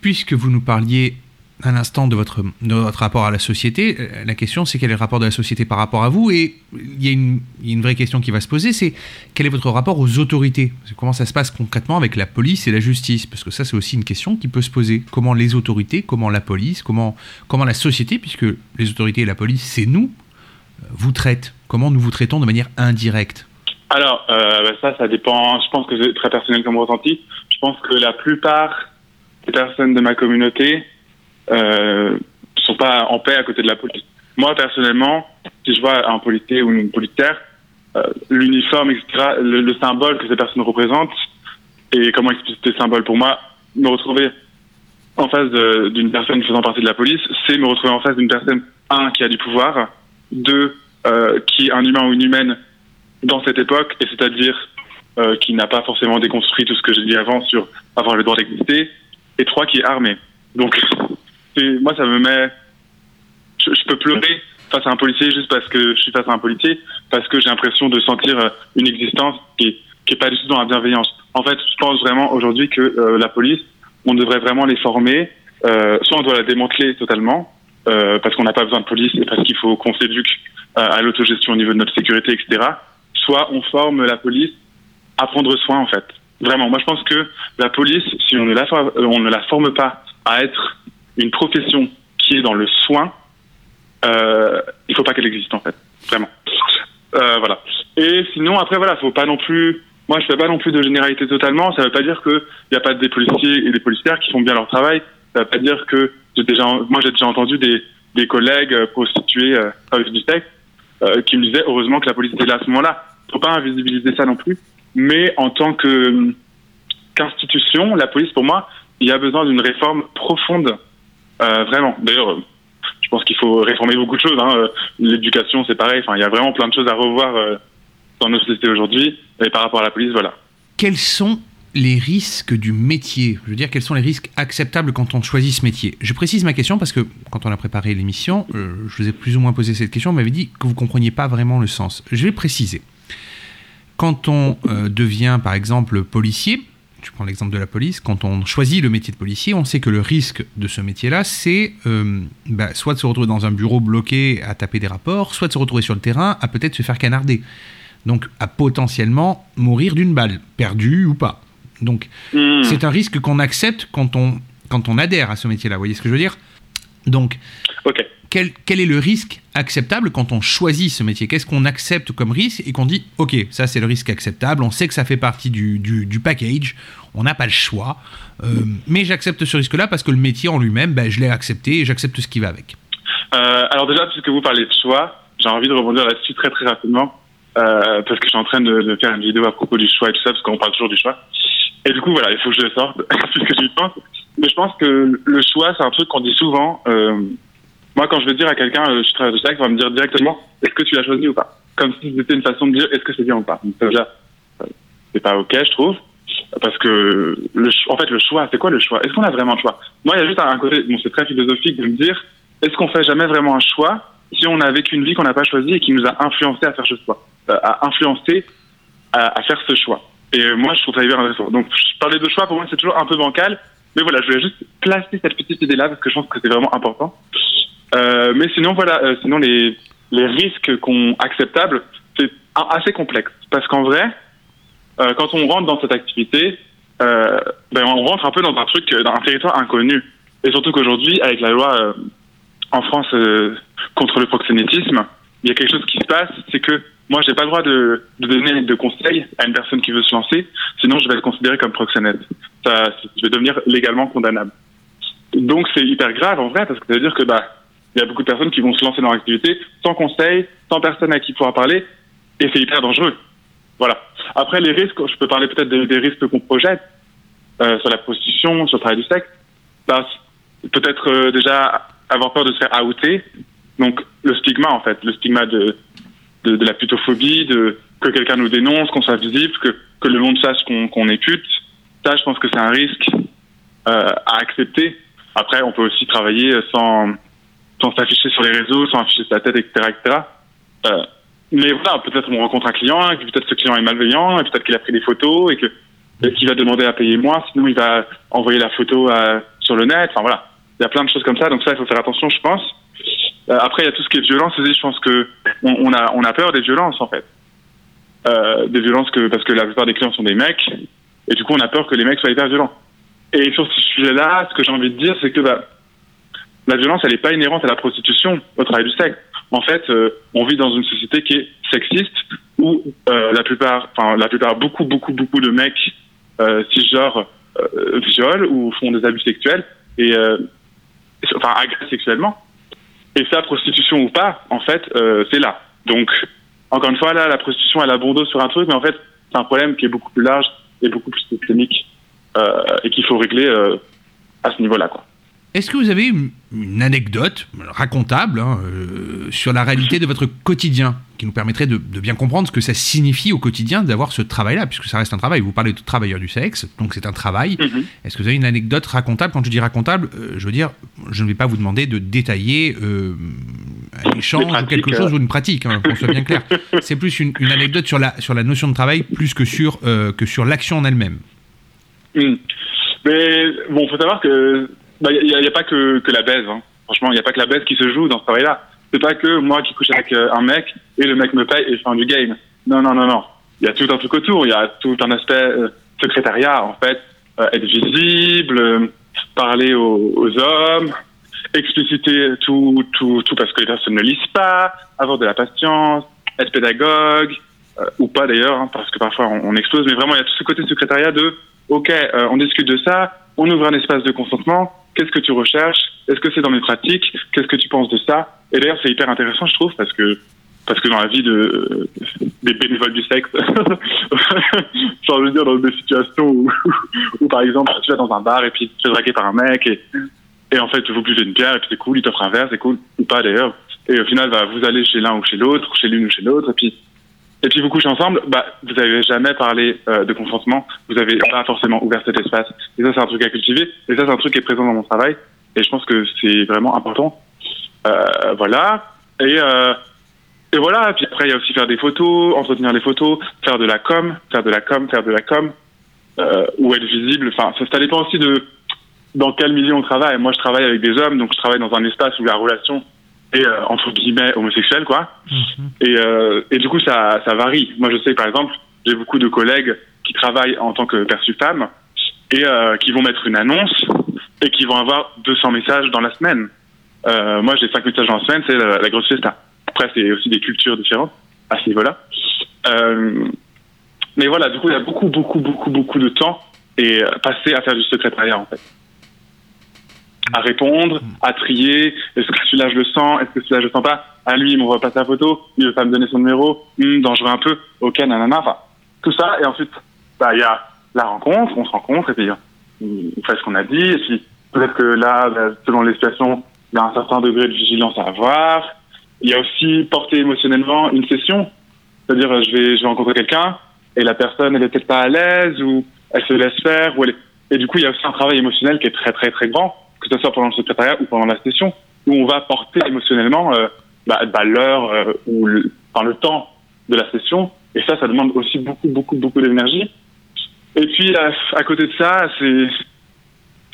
Puisque vous nous parliez à l'instant de votre, de votre rapport à la société, euh, la question c'est quel est le rapport de la société par rapport à vous Et il y, a une, une vraie question qui va se poser, c'est quel est votre rapport aux autorités? Comment ça se passe concrètement avec la police et la justice? Parce que ça c'est aussi une question qui peut se poser. Comment les autorités, comment la police, comment, comment la société, puisque les autorités et la police c'est nous, euh, vous traitent? Comment nous vous traitons de manière indirecte? Alors, euh, bah, ça, ça dépend. Je pense que c'est très personnel comme ressenti. Je pense que la plupart des personnes de ma communauté euh, sont pas en paix à côté de la police. Moi, personnellement, si je vois un policier ou une policière, euh, l'uniforme, etc., le, symbole que ces personnes représentent, et comment expliquer ce symbole pour moi, me retrouver en face d'une personne faisant partie de la police, c'est me retrouver en face d'une personne, un, qui a du pouvoir, deux, euh, qui est un humain ou une humaine dans cette époque, et c'est-à-dire euh, qui n'a pas forcément déconstruit tout ce que j'ai dit avant sur avoir le droit d'exister, et trois, qui est armé. Donc, moi, ça me met... Je, peux pleurer face à un policier juste parce que je suis face à un policier, parce que j'ai l'impression de sentir euh, une existence qui qui est pas du tout dans la bienveillance. En fait, je pense vraiment aujourd'hui que euh, la police, on devrait vraiment les former. Euh, soit on doit la démanteler totalement, parce qu'on n'a pas besoin de police et parce qu'il faut qu'on s'éduque à l'autogestion au niveau de notre sécurité, etc. Soit on forme la police à prendre soin, en fait. Vraiment, moi je pense que la police, si on ne la, euh, on ne la forme pas à être une profession qui est dans le soin, euh, il faut pas qu'elle existe, en fait. Vraiment. Euh, voilà. Et sinon, après, voilà, faut pas non plus. Moi, je fais pas non plus de généralité totalement. Ça veut pas dire qu'il n'y a pas des policiers et des policières qui font bien leur travail. Ça veut pas dire que j'ai déjà, moi, j'ai déjà entendu des, des collègues prostitués euh, du sexe euh, qui me disait heureusement que la police était là à ce moment-là. Faut pas invisibiliser ça non plus. Mais en tant que qu'institution, la police, pour moi, il y a besoin d'une réforme profonde, euh, vraiment. D'ailleurs, je pense qu'il faut réformer beaucoup de choses. Hein. L'éducation, c'est pareil. Enfin, il y a vraiment plein de choses à revoir euh, dans nos sociétés aujourd'hui. Et par rapport à la police, voilà. Quels sont les risques du métier? Je veux dire, quels sont les risques acceptables quand on choisit ce métier? Je précise ma question parce que quand on a préparé l'émission, euh, je vous ai plus ou moins posé cette question, on m'avait dit que vous ne compreniez pas vraiment le sens. Je vais préciser. Quand on euh, devient, par exemple, policier, je prends l'exemple de la police, quand on choisit le métier de policier, on sait que le risque de ce métier-là, c'est euh, bah, soit de se retrouver dans un bureau bloqué à taper des rapports, soit de se retrouver sur le terrain à peut-être se faire canarder. Donc à potentiellement mourir d'une balle, perdue ou pas. Donc, Hmm. c'est un risque qu'on accepte quand on, quand on adhère à ce métier-là. Vous voyez ce que je veux dire? Donc. Quel, est le risque acceptable quand on choisit ce métier? Qu'est-ce qu'on accepte comme risque et qu'on dit, OK, ça c'est le risque acceptable, on sait que ça fait partie du, package, on n'a pas le choix, euh, mais j'accepte ce risque-là parce que le métier en lui-même, ben, je l'ai accepté et j'accepte ce qui va avec. Euh, alors déjà, puisque vous parlez de choix, j'ai envie de rebondir là-dessus très très rapidement, euh, parce que je suis en train de, faire une vidéo à propos du choix et tout ça, parce qu'on parle toujours du choix. Et du coup, voilà, il faut que je le sorte, puisque j'y pense. Mais je pense que le choix, c'est un truc qu'on dit souvent. Moi, quand je vais dire à quelqu'un, euh, je travaille ça, il va me dire directement, est-ce que tu l'as choisi ou pas? Comme si c'était une façon de dire, est-ce que c'est bien ou pas? Déjà, euh, c'est pas ok, je trouve. Parce que, le, en fait, le choix, c'est quoi le choix? Est-ce qu'on a vraiment le choix? Moi, il y a juste un côté, bon, c'est très philosophique de me dire, est-ce qu'on fait jamais vraiment un choix si on a vécu une vie qu'on n'a pas choisie et qui nous a influencé à faire ce choix, euh, à influencer à, faire ce choix? Et euh, moi, je trouve ça hyper intéressant. Donc, parlais de choix, pour moi, c'est toujours un peu bancal. Mais voilà, je voulais juste placer cette petite idée-là parce que je pense que c'est vraiment important. Euh, mais sinon, voilà, euh, sinon les, les risques qu'on acceptables, c'est assez complexe. Parce qu'en vrai, euh, quand on rentre dans cette activité, euh, ben, on rentre un peu dans un truc, euh, dans un territoire inconnu. Et surtout qu'aujourd'hui, avec la loi en France contre le proxénétisme, il y a quelque chose qui se passe, c'est que moi, j'ai pas le droit de, de donner de conseils à une personne qui veut se lancer, sinon je vais le considérer comme proxénète. Ça, je vais devenir légalement condamnable. Donc c'est hyper grave en vrai, parce que ça veut dire que bah, il y a beaucoup de personnes qui vont se lancer dans l'activité sans conseil, sans personne à qui pouvoir parler, et c'est hyper dangereux. Voilà. Après les risques, je peux parler peut-être des, risques qu'on projette euh, sur la prostitution, sur le travail du sexe. Bah, peut-être euh, déjà avoir peur de se faire outer. Donc le stigma en fait, le stigma de de, de la putophobie, de que quelqu'un nous dénonce, qu'on soit visible, que que le monde sache qu'on qu'on est pute. Ça, je pense que c'est un risque euh, à accepter. Après, on peut aussi travailler sans sans s'afficher sur les réseaux, sans afficher sa tête, etc., etc. Euh, mais voilà, peut-être on rencontre un client, et peut-être ce client est malveillant, et peut-être qu'il a pris des photos, et que et qu'il va demander à payer moins, sinon il va envoyer la photo à, sur le net. Enfin voilà, il y a plein de choses comme ça, donc ça il faut faire attention, je pense. Euh, après, il y a tout ce qui est violence aussi. Je pense que on, on a on a peur des violences en fait, euh, des violences que parce que la plupart des clients sont des mecs, et du coup on a peur que les mecs soient hyper violents. Et sur ce sujet-là, ce que j'ai envie de dire, c'est que bah, la violence, elle n'est pas inhérente à la prostitution, au travail du sexe. En fait, euh, on vit dans une société qui est sexiste, où euh, la plupart, enfin la plupart, beaucoup, beaucoup, beaucoup de mecs euh, cisgenres euh, violent ou font des abus sexuels et euh, enfin agressent sexuellement. Et ça, prostitution ou pas, en fait, euh, c'est là. Donc, encore une fois, là, la prostitution, elle a sur un truc, mais en fait, c'est un problème qui est beaucoup plus large et beaucoup plus systémique et qu'il faut régler à ce niveau-là, quoi. Est-ce que vous avez une, une anecdote racontable hein, euh, sur la réalité de votre quotidien qui nous permettrait de, de bien comprendre ce que ça signifie au quotidien d'avoir ce travail-là, puisque ça reste un travail. Vous parlez de travailleurs du sexe, donc c'est un travail. Mhm. Est-ce que vous avez une anecdote racontable? Quand je dis racontable, euh, je veux dire, je ne vais pas vous demander de détailler euh, un échange ou quelque chose euh. ou une pratique, hein, qu'on soit bien clair. C'est plus une, une anecdote sur la, sur la notion de travail plus que sur, euh, que sur l'action en elle-même. Hmm. Mais bon, faut savoir que bah, il n'y a, a pas que, que la baise. Hein. Franchement, il n'y a pas que la baise qui se joue dans ce travail-là. C'est pas que moi qui couche avec euh, un mec et le mec me paye et fais du game. Non, non, non, non. Il y a tout un truc autour. Il y a tout un aspect euh, secrétariat, en fait. Euh, être visible, euh, parler aux, aux hommes, expliciter tout, tout, tout parce que les personnes ne lisent pas, avoir de la patience, être pédagogue, euh, ou pas d'ailleurs, hein, parce que parfois on, on explose. Mais vraiment, il y a tout ce côté secrétariat de OK, euh, on discute de ça, on ouvre un espace de consentement. Qu'est-ce que tu recherches? Est-ce que c'est dans mes pratiques? Qu'est-ce que tu penses de ça? Et d'ailleurs, c'est hyper intéressant, je trouve, parce que parce que dans la vie de des bénévoles du sexe, genre je veux dire dans des situations où, où par exemple tu vas dans un bar et puis tu te fais draguer par un mec et et en fait vous buvez une bière et puis c'est cool, il t'offre un verre, c'est cool. Ou pas d'ailleurs. Et au final, bah, vous allez chez l'un ou chez l'autre, chez l'une ou chez l'autre, et puis et puis vous couchez ensemble, bah, vous n'avez jamais parlé euh, de consentement, vous n'avez pas forcément ouvert cet espace. Et ça, c'est un truc à cultiver, et ça, c'est un truc qui est présent dans mon travail, et je pense que c'est vraiment important. Euh, voilà. Et, euh, et voilà, puis après, il y a aussi faire des photos, entretenir les photos, faire de la com, faire de la com, faire de la com, euh, ou être visible. Enfin, ça, ça dépend aussi de dans quel milieu on travaille. Moi, je travaille avec des hommes, donc je travaille dans un espace où la relation est, euh, entre guillemets, homosexuelle, quoi. Et, euh, et du coup, ça, ça varie. Moi, je sais, par exemple, j'ai beaucoup de collègues qui travaillent en tant que perçu femme et euh, qui vont mettre une annonce et qui vont avoir 200 messages dans la semaine. Euh, moi, j'ai 5 messages dans la semaine, c'est la, la grosse fiesta. Après, c'est aussi des cultures différentes à ce niveau-là. Euh, mais voilà, du coup, il y a beaucoup, beaucoup, beaucoup, beaucoup de temps et euh, passé à faire du secrétariat, en fait. À répondre, à trier, est-ce que celui-là je le sens, est-ce que celui-là je le sens pas? À lui, il me repasse la photo, il veut pas me donner son numéro, Hum, dangereux un peu, ok, nanana, enfin, tout ça, et ensuite, bah, il y a la rencontre, on se rencontre, et puis on fait ce qu'on a dit, et puis peut-être que là, bah, selon les situations, il y a un certain degré de vigilance à avoir. Il y a aussi porter émotionnellement une session, c'est-à-dire je vais, je vais rencontrer quelqu'un, et la personne, elle est peut-être pas à l'aise, ou elle se laisse faire, ou elle est... Et du coup, il y a aussi un travail émotionnel qui est très, très, très grand, que ce soit pendant le secrétariat ou pendant la session, où on va porter émotionnellement euh, bah, bah, l'heure euh, ou le, enfin, le temps de la session. Et ça, ça demande aussi beaucoup, beaucoup, beaucoup d'énergie. Et puis, à, côté de ça, c'est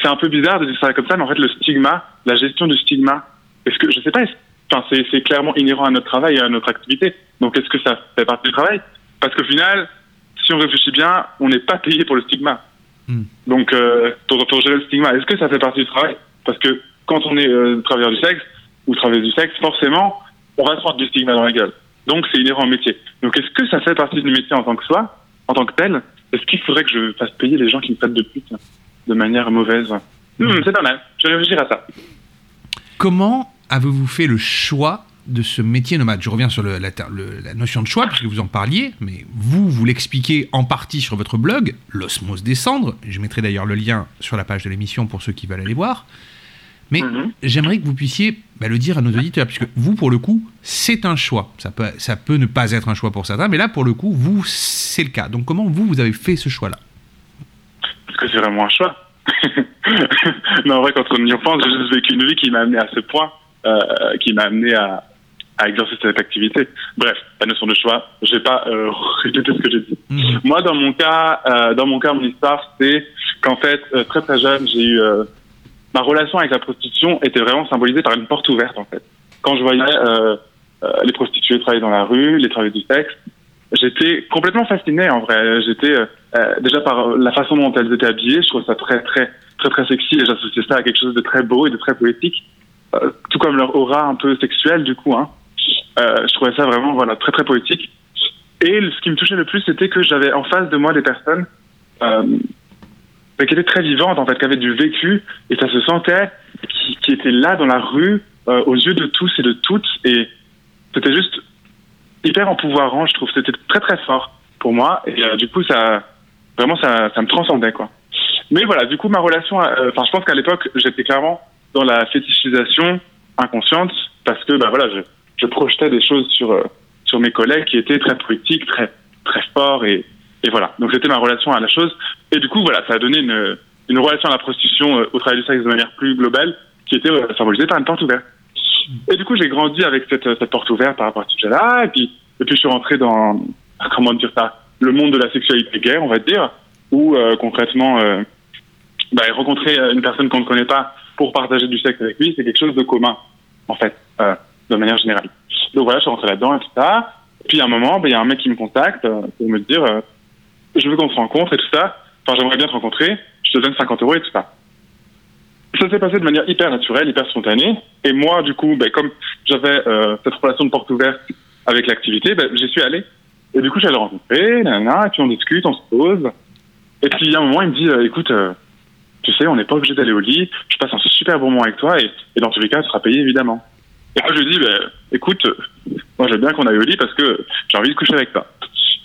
c'est un peu bizarre de dire ça comme ça, mais en fait, le stigma, la gestion du stigma, est-ce que, je sais pas, enfin, c'est clairement inhérent à notre travail et à notre activité. Donc, est-ce que ça fait partie du travail? Parce qu'au final, si on réfléchit bien, on n'est pas payé pour le stigma. Hmm. Donc, euh, pour, pour gérer le stigma, est-ce que ça fait partie du travail? Parce que quand on est euh, travailleur du sexe ou travailleuse du sexe, forcément, on va se prendre du stigma dans la gueule. Donc, c'est inhérent au métier. Donc, est-ce que ça fait partie du métier en tant que soi, en tant que tel? Est-ce qu'il faudrait que je fasse payer les gens qui me traitent de pute de manière mauvaise? Hmm, C'est pas mal. Je vais réfléchir à ça. Comment avez-vous fait le choix de ce métier nomade Je reviens sur le- la, ter- le- la notion de choix, puisque vous en parliez, mais vous, vous l'expliquez en partie sur votre blog, L'Osmose des cendres. Je mettrai d'ailleurs le lien sur la page de l'émission pour ceux qui veulent aller voir. Mais Mhm. j'aimerais que vous puissiez bah, le dire à nos auditeurs, puisque vous, pour le coup, c'est un choix. Ça peut, ça peut ne pas être un choix pour certains, mais là, pour le coup, vous, c'est le cas. Donc comment vous, vous avez fait ce choix-là? Parce que c'est vraiment un choix. non, en vrai, quand on y repense, j'ai juste vécu une vie qui m'a amené à ce point. euh, qui m'a amené à, à exercer cette activité. Bref, la notion de choix, je vais pas euh, répéter ce que j'ai dit. Mhm. Moi, dans mon cas, euh, dans mon cas, mon histoire, c'est qu'en fait, euh, très très jeune, j'ai eu euh, ma relation avec la prostitution était vraiment symbolisée par une porte ouverte en fait. Quand je voyais euh, euh, les prostituées travailler dans la rue, les travailleurs du sexe, j'étais complètement fasciné en vrai. J'étais déjà par la façon dont elles étaient habillées, je trouvais ça très très très très sexy et j'associais ça à quelque chose de très beau et de très poétique, Euh, tout comme leur aura un peu sexuelle du coup. Hein. Euh, je trouvais ça vraiment voilà très très poétique. Et ce qui me touchait le plus, c'était que j'avais en face de moi des personnes euh, qui étaient très vivantes en fait, qui avaient du vécu et ça se sentait, qui, qui étaient là dans la rue, euh, aux yeux de tous et de toutes et c'était juste hyper empouvoirant, je trouve. C'était très très fort pour moi et du coup ça vraiment ça, ça me transcendait quoi. Mais voilà, du coup ma relation, enfin je pense qu'à l'époque j'étais clairement dans la fétichisation inconsciente parce que bah voilà je, je projetais des choses sur euh, sur mes collègues qui étaient très poétiques, très très forts et et voilà. Donc c'était ma relation à la chose et du coup voilà ça a donné une une relation à la prostitution euh, au travail du sexe de manière plus globale qui était euh, symbolisée par une porte ouverte. Et du coup, j'ai grandi avec cette, cette porte ouverte par rapport à ce sujet-là. Et puis, et puis, je suis rentré dans, comment dire ça, le monde de la sexualité gay, on va dire, où euh, concrètement, euh, bah, rencontrer une personne qu'on ne connaît pas pour partager du sexe avec lui, c'est quelque chose de commun, en fait, euh, de manière générale. Donc voilà, je suis rentré là-dedans et tout ça. Puis à un moment, bah, il y a un mec qui me contacte euh, pour me dire, euh, je veux qu'on se rencontre et tout ça. Enfin, j'aimerais bien te rencontrer. Je te donne 50 euros et tout ça ça s'est passé de manière hyper naturelle, hyper spontanée. Et moi, du coup, ben, comme j'avais euh, cette relation de porte ouverte avec l'activité, ben, j'y suis allé. Et du coup, le rencontrer, nanana, et puis on discute, on se pose. Et puis, a un moment, il me dit, écoute, tu sais, on n'est pas obligé d'aller au lit. Je passe un super bon moment avec toi, et, et dans tous les cas, tu seras payé, évidemment. Et moi, je dis, ben, écoute, moi, j'aime bien qu'on aille au lit parce que j'ai envie de coucher avec toi.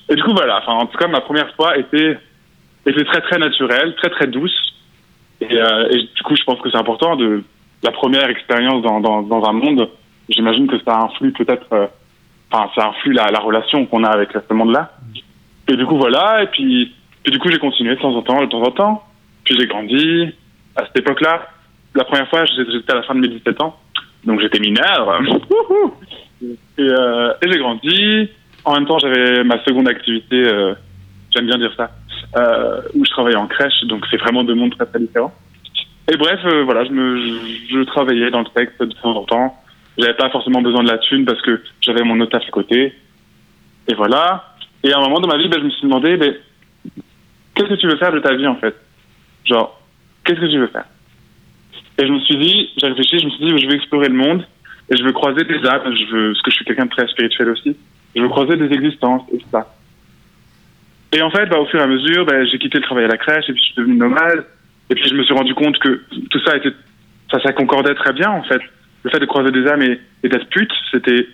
Et du coup, voilà. Enfin, en tout cas, ma première fois était, très, très naturelle, très, très douce. Et, euh, et, du coup, je pense que c'est important de la première expérience dans, un monde. J'imagine que ça influe peut-être, euh, enfin, ça influe la, la relation qu'on a avec ce monde-là. Et du coup, voilà. Et puis du coup, j'ai continué de temps en temps, de temps en temps. Puis j'ai grandi. À cette époque-là, la première fois, j'étais à la fin de mes 17 ans, donc j'étais mineur. et, euh, et j'ai grandi. En même temps, j'avais ma seconde activité. Euh, J'aime bien dire ça euh, où je travaillais en crèche, donc c'est vraiment deux mondes très très différents. Et bref, euh, voilà, je, me, je, je, travaillais dans le texte de temps en temps. J'avais pas forcément besoin de la thune parce que j'avais mon autre à côté. Et voilà. Et à un moment dans ma vie, ben, je me suis demandé, ben, qu'est-ce que tu veux faire de ta vie en fait? Genre, qu'est-ce que tu veux faire? Et je me suis dit, j'ai réfléchi, je me suis dit, je veux explorer le monde et je veux croiser des âmes, je veux, parce que je suis quelqu'un de très spirituel aussi. Je veux croiser des existences et ça. Et en fait, bah, au fur et à mesure, bah, j'ai quitté le travail à la crèche et puis je suis devenu nomade. Et puis je me suis rendu compte que tout ça était, ça, ça concordait très bien en fait. Le fait de croiser des âmes et, et d'être pute, c'était,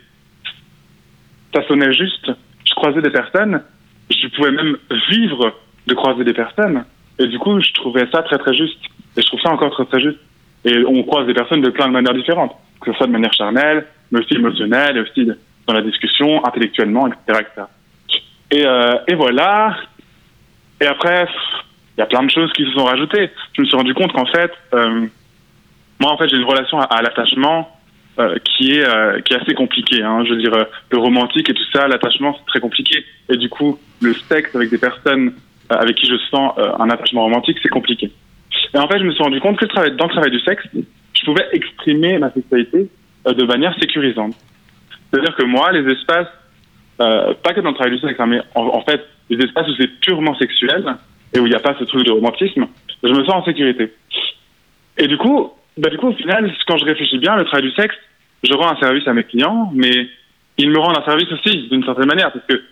ça sonnait juste. Je croisais des personnes, je pouvais même vivre de croiser des personnes. Et du coup, je trouvais ça très très juste. Et je trouve ça encore très très juste. Et on croise des personnes de plein de manières différentes, que ce soit de manière charnelle, mais aussi émotionnelle, et aussi dans la discussion, intellectuellement, etc., etc. Et, euh, et voilà. Et après, il y a plein de choses qui se sont rajoutées. Je me suis rendu compte qu'en fait, euh, moi, en fait, j'ai une relation à, l'attachement euh, qui est qui est assez compliquée. Hein. Je veux dire, le romantique et tout ça, l'attachement, c'est très compliqué. Et du coup, le sexe avec des personnes avec qui je sens un attachement romantique, c'est compliqué. Et en fait, je me suis rendu compte que dans le travail du sexe, je pouvais exprimer ma sexualité euh, de manière sécurisante. C'est-à-dire que moi, les espaces euh, pas que dans le travail du sexe, hein, mais en, en, fait, les espaces où c'est purement sexuel et où il n'y a pas ce truc de romantisme, je me sens en sécurité. Et du coup, bah, du coup, au final, quand je réfléchis bien, le travail du sexe, je rends un service à mes clients, mais ils me rendent un service aussi, d'une certaine manière, parce que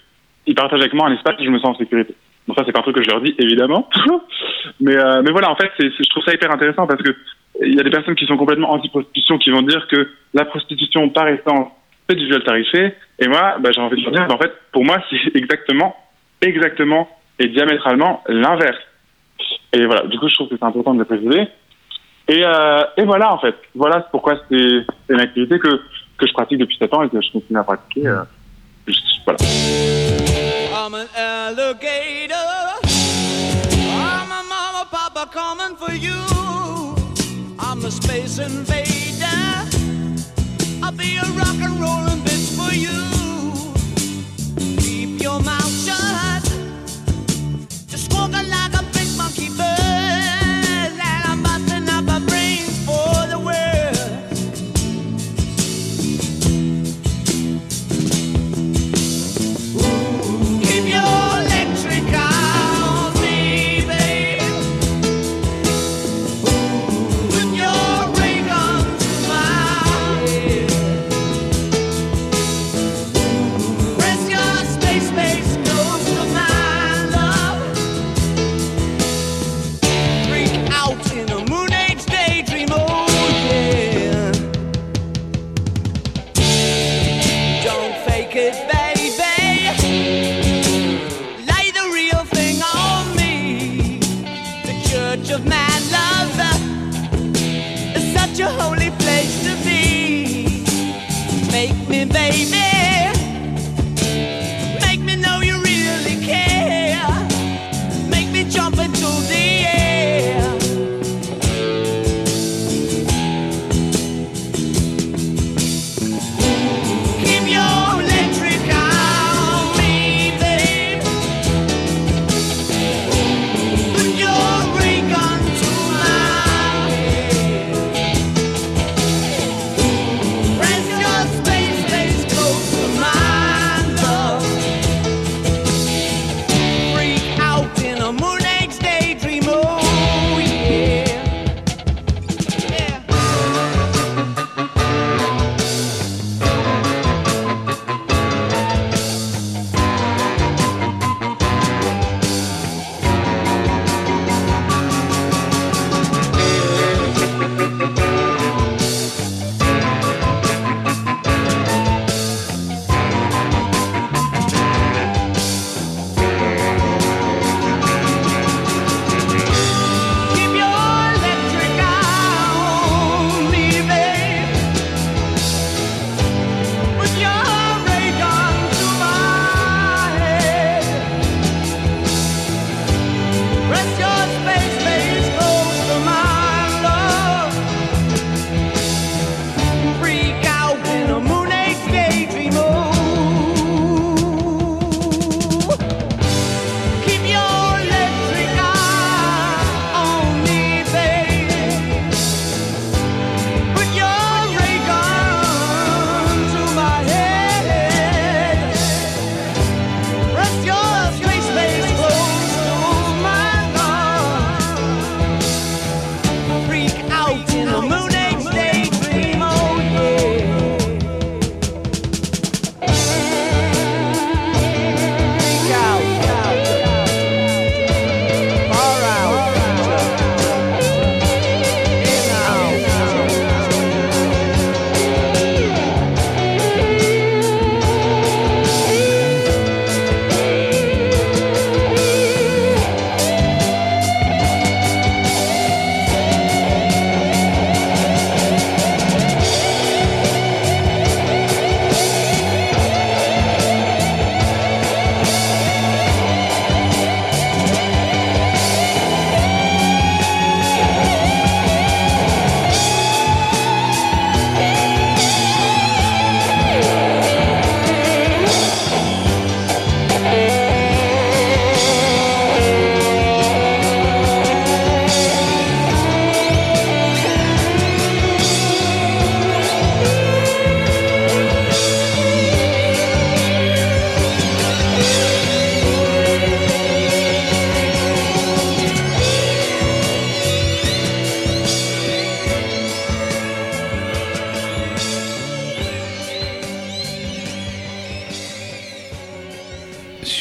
ils partagent avec moi un espace où je me sens en sécurité. Bon, ça, c'est pas un truc que je leur dis, évidemment. mais, euh, mais voilà, en fait, c'est, je trouve ça hyper intéressant parce que il y a des personnes qui sont complètement anti-prostitution qui vont dire que la prostitution, par essence, fait du viol tarifé. Et moi, bah, j'ai envie de dire, en fait, pour moi, c'est exactement, exactement et diamétralement l'inverse. Et voilà, du coup, je trouve que c'est important de le préciser. Et, euh, et voilà, en fait, voilà pourquoi c'est une activité que, que je pratique depuis 7 ans et que je continue à pratiquer. Euh, voilà. I'm an alligator. I'm a mama, papa coming for you. I'm the space invader. I'll be a rock and rollin' bitch for you. Keep your mouth shut.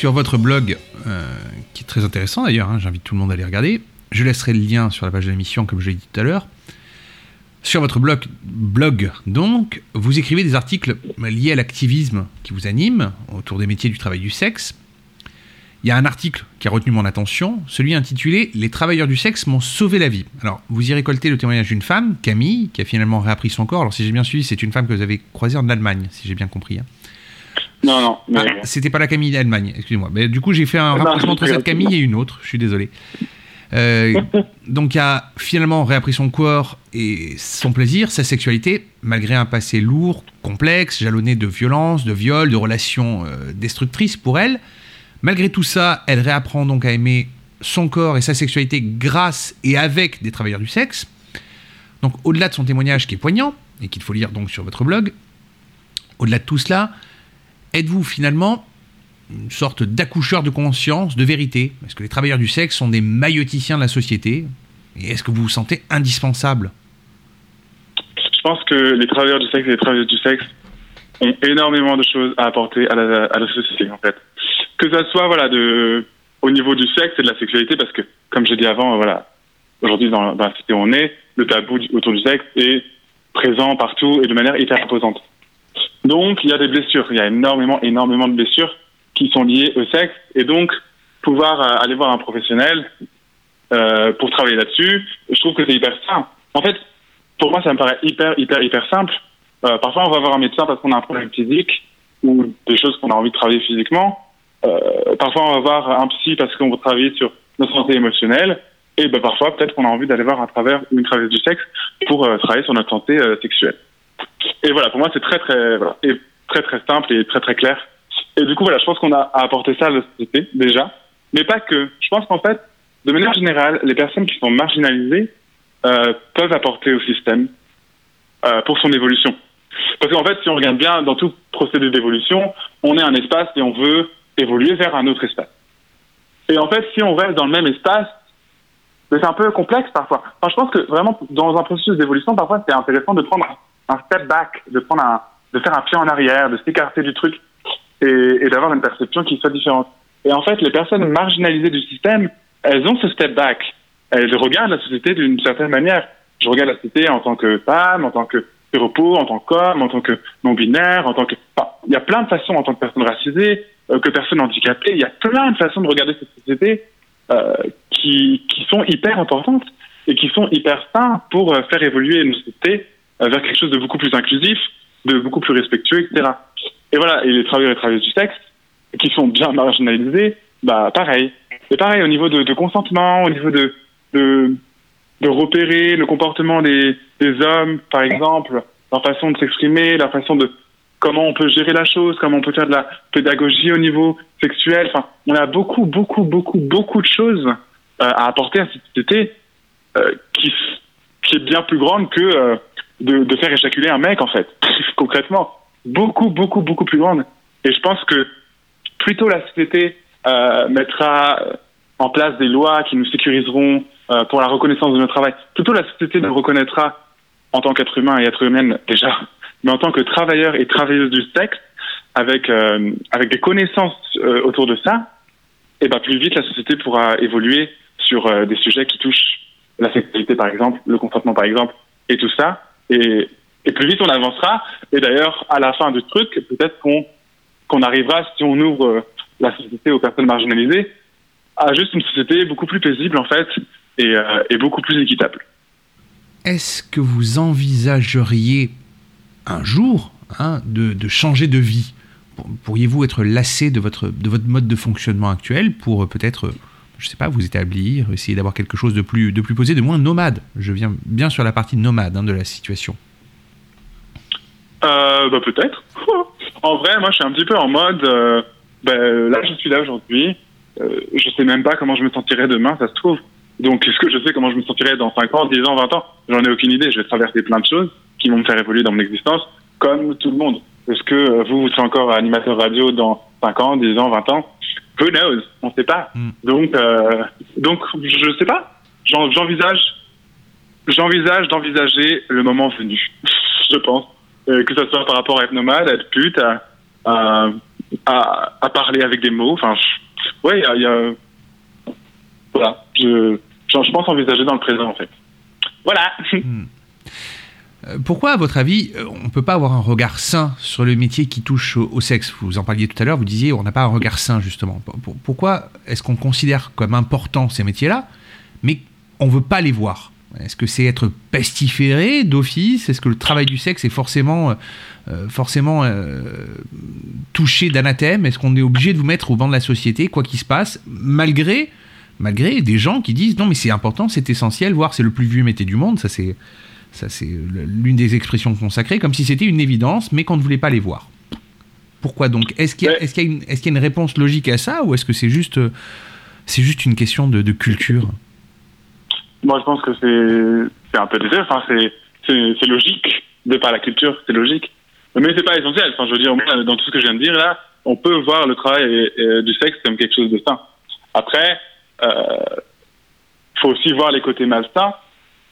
sur votre blog, euh, qui est très intéressant d'ailleurs, hein, j'invite tout le monde à aller regarder. Je laisserai le lien sur la page de l'émission, comme je l'ai dit tout à l'heure. Sur votre blog, blog, donc, vous écrivez des articles liés à l'activisme qui vous anime, autour des métiers du travail du sexe. Il y a un article qui a retenu mon attention, celui intitulé Les travailleurs du sexe m'ont sauvé la vie. Alors, vous y récoltez le témoignage d'une femme, Camille, qui a finalement réappris son corps. Alors, si j'ai bien suivi, c'est une femme que vous avez croisée en Allemagne, si j'ai bien compris. Hein. Non, non. C'était pas la Camille d'Allemagne, excuse-moi. Mais du coup, j'ai fait un rapprochement entre cette Camille et une autre, je suis désolé. Euh, donc, a finalement réappris son corps et son plaisir, sa sexualité, malgré un passé lourd, complexe, jalonné de violences, de viols, de relations euh, destructrices pour elle. Malgré tout ça, elle réapprend donc à aimer son corps et sa sexualité grâce et avec des travailleurs du sexe. Donc, au-delà de son témoignage qui est poignant et qu'il faut lire donc sur votre blog, au-delà de tout cela, êtes-vous finalement une sorte d'accoucheur de conscience, de vérité? Est-ce que les travailleurs du sexe sont des mailloticiens de la société? Et est-ce que vous vous sentez indispensable? Je pense que les travailleurs du sexe et les travailleuses du sexe ont énormément de choses à apporter à la, société, en fait. Que ça soit, voilà, au niveau du sexe et de la sexualité, parce que, comme j'ai dit avant, voilà, aujourd'hui, dans, dans la société où on est, le tabou autour du sexe est présent partout et de manière hyper imposante. Donc, il y a des blessures. Il y a énormément, énormément de blessures qui sont liées au sexe. Et donc, pouvoir euh, aller voir un professionnel euh, pour travailler là-dessus, je trouve que c'est hyper simple. En fait, pour moi, ça me paraît hyper, hyper, hyper simple. Euh, parfois, on va voir un médecin parce qu'on a un problème physique ou des choses qu'on a envie de travailler physiquement. Parfois, on va voir un psy parce qu'on veut travailler sur notre santé émotionnelle. Et ben, parfois, peut-être qu'on a envie d'aller voir un travers une travailleuse du sexe pour travailler sur notre santé sexuelle. Et voilà, pour moi, c'est très, très, voilà, et très, très simple et très, très clair. Et du coup, voilà, je pense qu'on a à apporter ça à la société, déjà. Mais pas que. Je pense qu'en fait, de manière générale, les personnes qui sont marginalisées euh, peuvent apporter au système euh, pour son évolution. Parce qu'en fait, si on regarde bien, dans tout procédé d'évolution, on est un espace et on veut évoluer vers un autre espace. Et en fait, si on reste dans le même espace, c'est un peu complexe parfois. Enfin, je pense que vraiment, dans un processus d'évolution, parfois, c'est intéressant de prendre un, step back, de prendre un, de faire un pied en arrière, de s'écarter du truc et, et d'avoir une perception qui soit différente. Et en fait, les personnes marginalisées du système, elles ont ce step back. Elles regardent la société d'une certaine manière. Je regarde la société en tant que femme, en tant que repos, en tant qu'homme, en tant que non-binaire, en tant que... Enfin, il y a plein de façons en tant que personne racisée, euh, que personne handicapée. Il y a plein de façons de regarder cette société euh, qui, qui sont hyper importantes et qui sont hyper sains pour euh, faire évoluer nos sociétés euh, vers quelque chose de beaucoup plus inclusif, de beaucoup plus respectueux, etc. Et voilà, et les travailleurs et travailleuses du sexe, qui sont bien marginalisés, bah pareil. Et pareil au niveau de, consentement, au niveau de, de, repérer le comportement des, des hommes, par exemple, leur façon de s'exprimer, leur façon de comment on peut gérer la chose, comment on peut faire de la pédagogie au niveau sexuel. Enfin, on a beaucoup, beaucoup, beaucoup, beaucoup de choses euh, à apporter à cette société euh, qui, qui est bien plus grande que euh, de, de faire éjaculer un mec, en fait, concrètement. Beaucoup, beaucoup, beaucoup plus grande. Et je pense que plutôt la société euh, mettra en place des lois qui nous sécuriseront euh, pour la reconnaissance de notre travail. Plutôt la société nous reconnaîtra en tant qu'être humain et être humaine déjà, mais en tant que travailleur et travailleuse du sexe, avec euh, avec des connaissances euh, autour de ça, et ben plus vite la société pourra évoluer sur euh, des sujets qui touchent la sexualité par exemple, le consentement par exemple, et tout ça. Et, plus vite on avancera. Et d'ailleurs, à la fin du truc, peut-être qu'on qu'on arrivera, si on ouvre euh, la société aux personnes marginalisées, à juste une société beaucoup plus paisible en fait et, euh, et beaucoup plus équitable. Est-ce que vous envisageriez un jour hein, de, de changer de vie? Pour- Pourriez-vous être lassé de votre, de votre mode de fonctionnement actuel pour euh, peut-être, je sais pas, vous établir, essayer d'avoir quelque chose de plus, de plus posé, de moins nomade Je viens bien sur la partie nomade hein, de la situation. Euh, bah peut-être. en vrai, moi je suis un petit peu en mode, euh, ben, là je suis là aujourd'hui, euh, je sais même pas comment je me sentirai demain, ça se trouve. Donc est-ce que je sais comment je me sentirai dans 5 ans, 10 ans, 20 ans? J'en ai aucune idée, je vais traverser plein de choses qui vont me faire évoluer dans mon existence, comme tout le monde. Est-ce que euh, vous, vous serez encore animateur radio dans 5 ans, 10 ans, 20 ans? Who knows? On sait pas. Mm. Donc, euh, donc je sais pas. J'en- J'envisage j'envisage d'envisager le moment venu, je pense. Euh, que ce soit par rapport à être nomade, à être pute, à, à, à, à parler avec des mots. Enfin, ouais, il y y a- Voilà. Je, je, je pense envisager dans le présent, en fait. Voilà. Euh, Pourquoi, à votre avis, euh, on ne peut pas avoir un regard sain sur le métier qui touche au, sexe? Vous en parliez tout à l'heure, vous disiez on n'a pas un regard sain, justement. Pour- pour- Pourquoi est-ce qu'on considère comme important ces métiers-là, mais on ne veut pas les voir? Est-ce que c'est être pestiféré d'office? Est-ce que le travail du sexe est forcément, euh, euh, euh, touché d'anathème Est-ce qu'on est obligé de vous mettre au banc de la société, quoi qu'il se passe, malgré malgré des gens qui disent non mais c'est important, c'est essentiel, voire c'est le plus vieux métier du monde, ça c'est ça c'est l'une des expressions consacrées, comme si c'était une évidence, mais qu'on ne voulait pas les voir. Pourquoi donc? Est-ce qu'il y, a- Ouais. y une- est-ce qu'il y a une réponse logique à ça, ou est-ce que c'est juste c'est juste une question de, de culture? Moi, je pense que c'est un peu des deux. Enfin, c'est logique de par la culture, c'est logique. Mais c'est pas essentiel. Enfin, je veux dire, dans tout ce que je viens de dire là, on peut voir le travail du sexe comme quelque chose de sain. Après, euh, faut aussi voir les côtés malsains,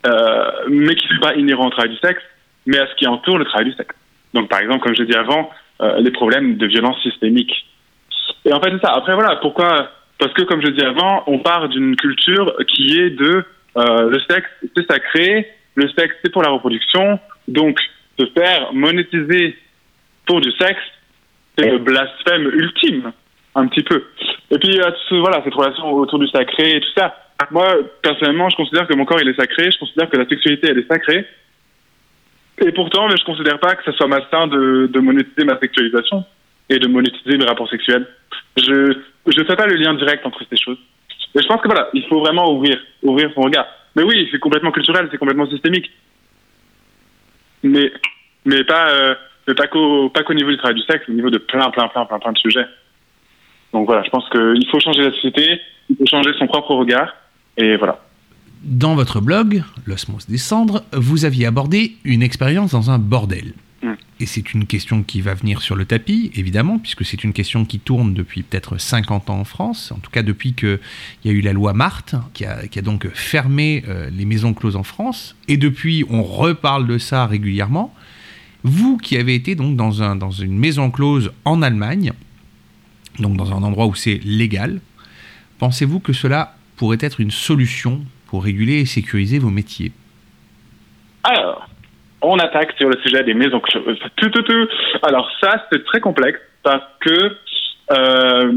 euh, mais qui ne sont pas inhérents au travail du sexe, mais à ce qui entoure le travail du sexe. Donc, par exemple, comme je dit avant, euh, les problèmes de violence systémique. Et en fait, c'est ça. Après, voilà, pourquoi Parce que, comme je dis avant, on part d'une culture qui est de euh, le sexe, c'est sacré, le sexe, c'est pour la reproduction, donc se faire monétiser pour du sexe, c'est le blasphème ultime, un petit peu. Et puis, euh, voilà, cette relation autour du sacré et tout ça. Moi, personnellement, je considère que mon corps, il est sacré, je considère que la sexualité, elle est sacrée. Et pourtant, mais je considère pas que ça soit malsain de, de monétiser ma sexualisation et de monétiser mes rapports sexuels. Je je fais pas le lien direct entre ces choses. Et je pense que voilà, il faut vraiment ouvrir ouvrir son regard. Mais oui, c'est complètement culturel, c'est complètement systémique. Mais mais pas euh, mais pas qu'au qu'au niveau du travail du sexe, au niveau de plein plein plein plein plein de sujets. Donc voilà, je pense qu'il faut changer la société, il faut changer son propre regard et voilà. Dans votre blog, L'Osmose des cendres, vous aviez abordé une expérience dans un bordel. Mm. Et c'est une question qui va venir sur le tapis, évidemment, puisque c'est une question qui tourne depuis peut-être 50 ans en France, en tout cas depuis qu'il y a eu la loi Marthe, qui a, qui a donc fermé euh, les maisons closes en France. Et depuis, on reparle de ça régulièrement. Vous qui avez été donc dans, un, dans une maison close en Allemagne, donc dans un endroit où c'est légal, pensez-vous que cela pourrait être une solution pour réguler et sécuriser vos métiers Alors, on attaque sur le sujet des maisons closes. Alors ça, c'est très complexe parce que euh,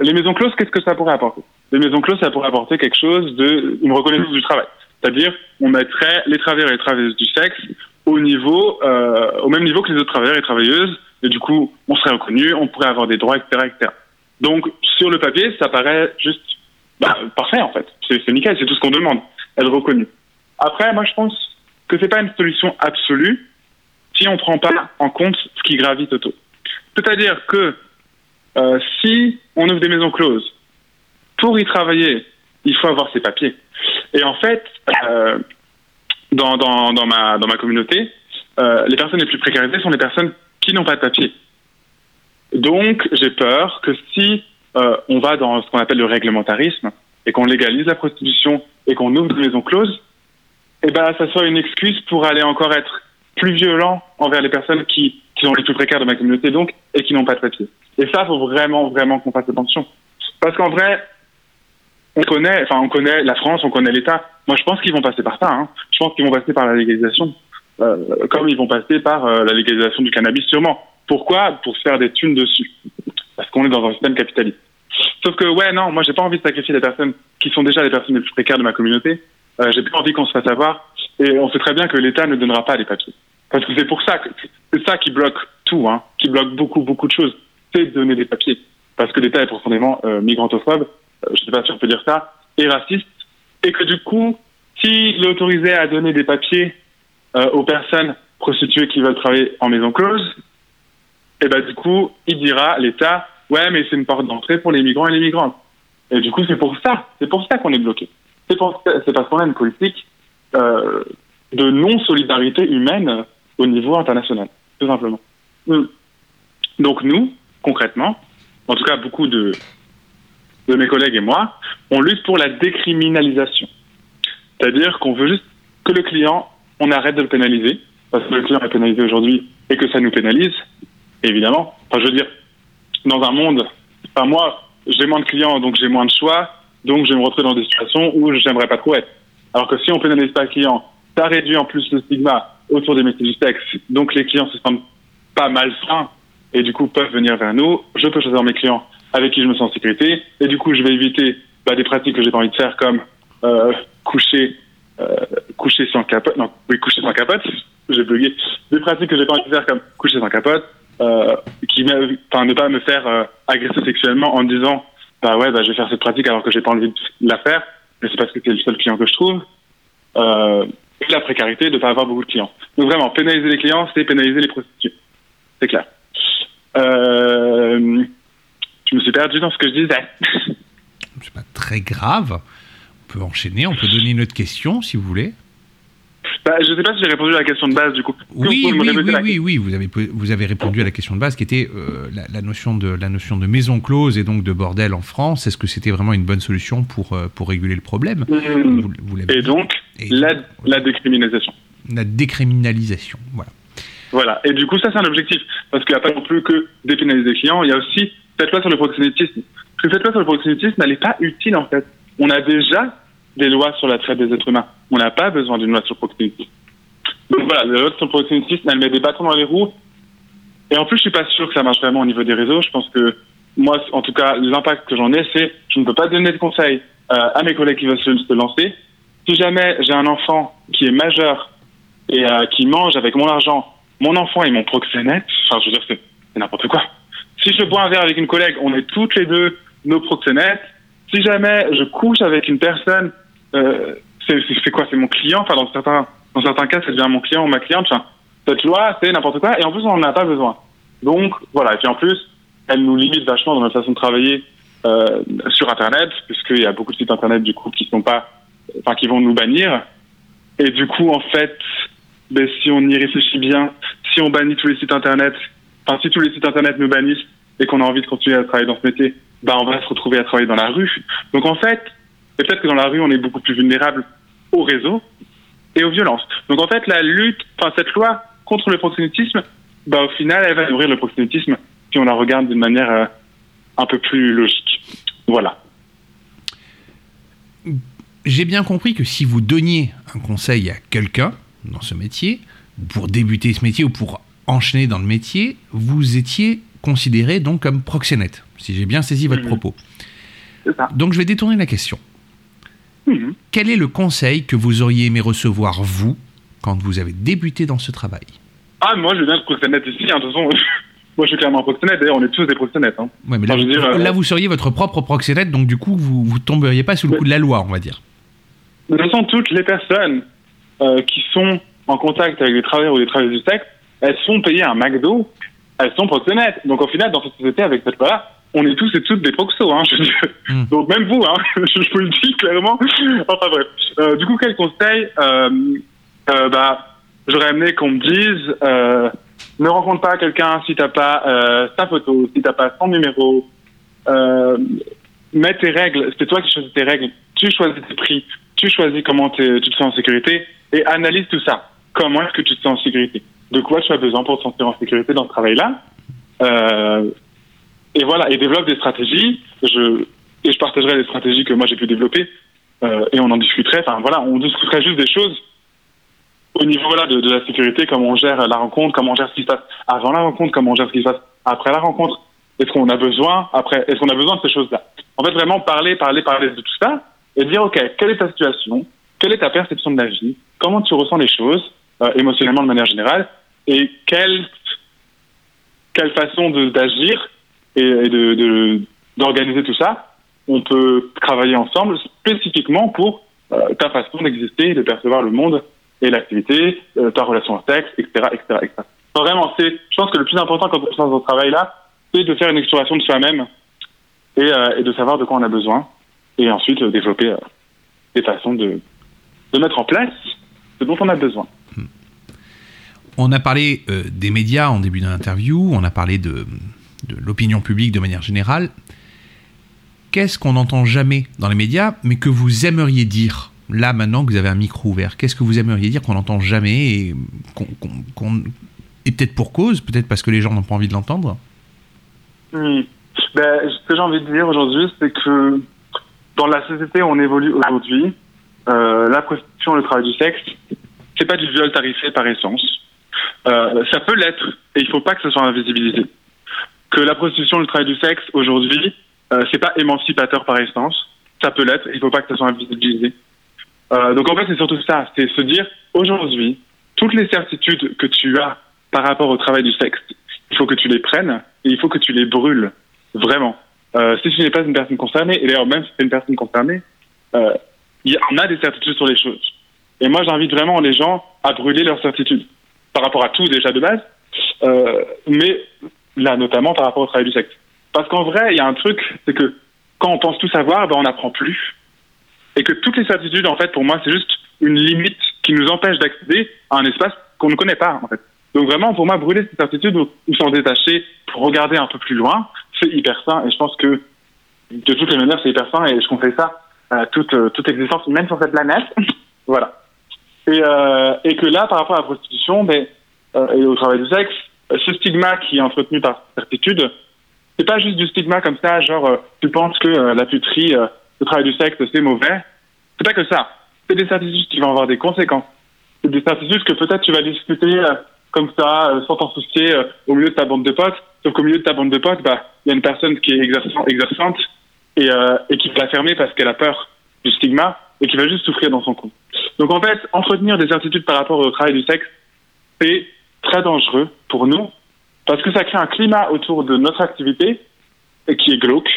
les maisons closes, qu'est-ce que ça pourrait apporter? Les maisons closes, ça pourrait apporter quelque chose de une reconnaissance du travail. C'est-à-dire, on mettrait les travailleurs et les travailleuses du sexe au niveau, euh, au même niveau que les autres travailleurs et travailleuses, et du coup, on serait reconnu, on pourrait avoir des droits, etc. Donc, sur le papier, ça paraît juste bah, parfait en fait. C'est nickel, c'est tout ce qu'on demande, être reconnu. Après, moi, je pense que c'est pas une solution absolue si on prend pas en compte ce qui gravite autour. C'est-à-dire que euh, si on ouvre des maisons closes, pour y travailler, il faut avoir ses papiers. Et en fait, euh, dans, dans, dans, ma, dans ma communauté, euh, les personnes les plus précarisées sont les personnes qui n'ont pas de papier. Donc, j'ai peur que si euh, on va dans ce qu'on appelle le réglementarisme et qu'on légalise la prostitution et qu'on ouvre des maisons closes, eh ben, ça soit une excuse pour aller encore être plus violent envers les personnes qui, sont les plus précaires de ma communauté, donc, et qui n'ont pas de papier. Et ça, faut vraiment, vraiment qu'on fasse attention. Parce qu'en vrai, on connaît, enfin, on connaît la France, on connaît l'État. Moi, je pense qu'ils vont passer par ça. Hein. Je pense qu'ils vont passer par la légalisation, euh, comme ils vont passer par euh, la légalisation du cannabis, sûrement. Pourquoi? Pour se faire des thunes dessus. Parce qu'on est dans un système capitaliste. Sauf que, ouais, non, moi, j'ai pas envie de sacrifier les personnes qui sont déjà les personnes les plus précaires de ma communauté. Euh, j'ai pas envie qu'on se fasse avoir. Et on sait très bien que l'État ne donnera pas les papiers. Parce que c'est pour ça que c'est ça qui bloque tout, hein, qui bloque beaucoup, beaucoup de choses. C'est de donner des papiers. Parce que l'État est profondément euh, migrantophobe, euh, je sais pas si on peut dire ça, et raciste. Et que du coup, s'il est autorisé à donner des papiers euh, aux personnes prostituées qui veulent travailler en maison close, et ben du coup, il dira l'État, ouais, mais c'est une porte d'entrée pour les migrants et les migrantes. Et du coup, c'est pour ça, c'est pour ça qu'on est bloqué. C'est parce qu'on a une politique euh, de non-solidarité humaine au niveau international, tout simplement. Mm. Donc nous, concrètement, en tout cas beaucoup de, de mes collègues et moi, on lutte pour la décriminalisation. C'est-à-dire qu'on veut juste que le client, on arrête de le pénaliser, parce que le client est pénalisé aujourd'hui et que ça nous pénalise, évidemment. Enfin, je veux dire, dans un monde, enfin moi, j'ai moins de clients, donc j'ai moins de choix, donc je vais me retrouver dans des situations où j'aimerais pas trop être. Alors que si on pénalise pas le client, ça réduit en plus le stigma autour des métiers du sexe, donc les clients se sentent pas malsains et du coup peuvent venir vers nous. Je peux choisir mes clients avec qui je me sens en sécurité et du coup je vais éviter bah, des pratiques que j'ai pas envie de faire comme euh, coucher euh, coucher sans capote. Non oui coucher sans capote. J'ai bugué. Des pratiques que j'ai pas envie de faire comme coucher sans capote euh, qui enfin ne pas me faire euh, agresser sexuellement en disant bah ouais, bah, je vais faire cette pratique alors que j'ai pas envie de la faire, mais c'est parce que c'est le seul client que je trouve. Euh, et la précarité de pas avoir beaucoup de clients. Donc vraiment, pénaliser les clients, c'est pénaliser les prostituées. C'est clair. Euh, je me suis perdu dans ce que je disais. C'est pas très grave. On peut enchaîner, on peut donner une autre question si vous voulez. Bah, je sais pas si j'ai répondu à la question de base du coup. Oui, oui, oui, la oui, oui, vous avez, vous avez répondu à la question de base qui était euh, la, la notion de, la notion de maison close et donc de bordel en France. Est-ce que c'était vraiment une bonne solution pour, euh, pour réguler le problème Mmh. Vous- vous l'avez Et donc, Et la, la décriminalisation. la décriminalisation. Voilà. Voilà. Et du coup, ça, c'est un objectif. Parce qu'il n'y a pas non plus que dépénaliser les clients, il y a aussi cette loi sur le proxénétisme. Parce que cette loi sur le proxénétisme, elle n'est pas utile, en fait. On a déjà des lois sur la traite des êtres humains. On n'a pas besoin d'une loi sur le proxénétisme. Donc voilà, la loi sur le proxénétisme, elle met des bâtons dans les roues. Et en plus, je suis pas sûr que ça marche vraiment au niveau des réseaux. Je pense que moi, en tout cas, l'impact que j'en ai, c'est je ne peux pas donner de conseils euh, à mes collègues qui veulent se, lancer. Si jamais j'ai un enfant qui est majeur et euh, qui mange avec mon argent, mon enfant et mon proxénète, enfin, je veux dire, c'est n'importe quoi. Si je bois un verre avec une collègue, on est toutes les deux nos proxénètes. Si jamais je couche avec une personne, c'est c'est- quoi C'est mon client? Enfin, dans certains, dans certains cas, ça devient mon client ou ma cliente. Cette loi, c'est n'importe quoi. Et en plus, on n'en a pas besoin. Donc, voilà. Et puis en plus, elle nous limite vachement dans notre façon de travailler euh, sur Internet, puisqu'il y a beaucoup de sites Internet, du coup, qui sont pas, enfin, qui vont nous bannir. Et du coup, en fait, ben, si on y réfléchit bien, si on bannit tous les sites Internet, enfin, si tous les sites Internet nous bannissent et qu'on a envie de continuer à travailler dans ce métier, ben, on va se retrouver à travailler dans la rue. Donc, en fait, peut-être que dans la rue, on est beaucoup plus vulnérable au réseau et aux violences. Donc, en fait, la lutte, enfin, cette loi contre le proxénétisme, ben, au final, elle va nourrir le proxénétisme si on la regarde d'une manière euh, un peu plus logique. Voilà. J'ai bien compris que si vous donniez un conseil à quelqu'un dans ce métier, pour débuter ce métier ou pour enchaîner dans le métier, vous étiez considéré donc comme proxénète, si j'ai bien saisi votre Mhm. propos. Donc je vais détourner la question. Quel est le conseil que vous auriez aimé recevoir, vous, quand vous avez débuté dans ce travail? Ah, moi, je bien être proxénète ici. hein. De toute façon, moi, je suis clairement un proxénète. D'ailleurs, on est tous des proxénètes. Hein. Ouais, mais là, Enfin, je veux dire, euh, là, vous seriez votre propre proxénète, donc du coup, vous ne tomberiez pas sous le Ouais. coup de la loi, on va dire. De toute façon, toutes les personnes euh, qui sont en contact avec des travailleurs ou des travailleuses du sexe, elles sont payées un McDo, elles sont proxénètes. Donc au final, dans cette société, avec cette loi-là, on est tous et toutes des proxos. Hein, je veux dire. Mm. Donc même vous, hein, je, vous le dis clairement. Enfin bref. Euh, du coup, quel conseil euh, euh, bah, J'aurais aimé qu'on me dise, ne rencontre pas quelqu'un si t'as pas sa photo, si t'as pas son numéro. Mets tes règles, c'est toi qui choisis tes règles, tu choisis tes prix, tu choisis comment tu te sens en sécurité et analyse tout ça. Comment est-ce que tu te sens en sécurité? De quoi tu as besoin pour te sentir en sécurité dans ce travail-là? Euh, Et voilà, et développe des stratégies. Je, et je partagerai les stratégies que moi j'ai pu développer euh, et on en discuterait. Enfin voilà, on discuterait juste des choses au niveau voilà, de, la sécurité, comment on gère la rencontre, comment on gère ce qui se passe avant la rencontre, comment on gère ce qui se passe après la rencontre. Est-ce qu'on a besoin après Est-ce qu'on a besoin de ces choses-là? En fait, vraiment parler, parler, parler de tout ça et dire ok, quelle est ta situation? Quelle est ta perception de la vie? Comment tu ressens les choses euh, émotionnellement de manière générale? Et quelle quelle façon d'agir et, de d'organiser tout ça On peut travailler ensemble spécifiquement pour euh, ta façon d'exister, de percevoir le monde et l'activité, euh, ta relation au sexe, etc., etc., etc. Vraiment, c'est, je pense que le plus important quand on fait dans ce travail-là, c'est de faire une exploration de soi-même et, euh, et de savoir de quoi on a besoin, et ensuite développer des façons de, de mettre en place ce dont on a besoin. On a parlé des médias en début d'interview, on a parlé de, de l'opinion publique de manière générale. Qu'est-ce qu'on n'entend jamais dans les médias, mais que vous aimeriez dire Là, maintenant que vous avez un micro ouvert, qu'est-ce que vous aimeriez dire qu'on n'entend jamais et, peut-être pour cause, peut-être parce que les gens n'ont pas envie de l'entendre? Hmm. Ben, ce que j'ai envie de dire aujourd'hui, c'est que dans la société où on évolue aujourd'hui, euh, la prostitution le travail du sexe, c'est pas du viol tarifé par essence. Euh, ça peut l'être, et il faut pas que ce soit invisibilisé. Que la prostitution le travail du sexe aujourd'hui, euh, c'est pas émancipateur par essence. Ça peut l'être, il faut pas que ce soit invisibilisé. Euh, donc en fait, c'est surtout ça, c'est se dire aujourd'hui, toutes les certitudes que tu as par rapport au travail du sexe, il faut que tu les prennes et il faut que tu les brûles, vraiment. euh, si tu n'es pas une personne concernée, et d'ailleurs même si tu es une personne concernée, euh, on a des certitudes sur les choses. Et moi, j'invite vraiment les gens à brûler leurs certitudes par rapport à tout déjà de base, euh, mais là notamment par rapport au travail du sexe. Parce qu'en vrai, il y a un truc, c'est que quand on pense tout savoir, ben on n'apprend plus. Et que toutes les certitudes, en fait, pour moi, c'est juste une limite qui nous empêche d'accéder à un espace qu'on ne connaît pas. Donc vraiment, pour moi, brûler ces certitudes ou, s'en détacher pour regarder un peu plus loin, c'est hyper sain. Et je pense que de toutes les manières, c'est hyper sain et je conseille ça à toute, euh, toute existence, même sur cette planète. voilà. Et, euh, et que là, par rapport à la prostitution ben, euh, et au travail du sexe, ce stigma qui est entretenu par certitude, c'est pas juste du stigma comme ça, genre euh, tu penses que euh, la puterie, euh, le travail du sexe, c'est mauvais. C'est pas que ça. C'est des certitudes qui vont avoir des conséquences. C'est des certitudes que peut-être tu vas discuter euh, comme ça, euh, sans t'en soucier, euh, au milieu de ta bande de potes. Sauf qu'au milieu de ta bande de potes, bah, il y a une personne qui est exerçant- exerçante et, euh, et qui va la fermer parce qu'elle a peur du stigma et qui va juste souffrir dans son coin. Donc en fait, entretenir des certitudes par rapport au travail du sexe, c'est très dangereux pour nous parce que ça crée un climat autour de notre activité qui est glauque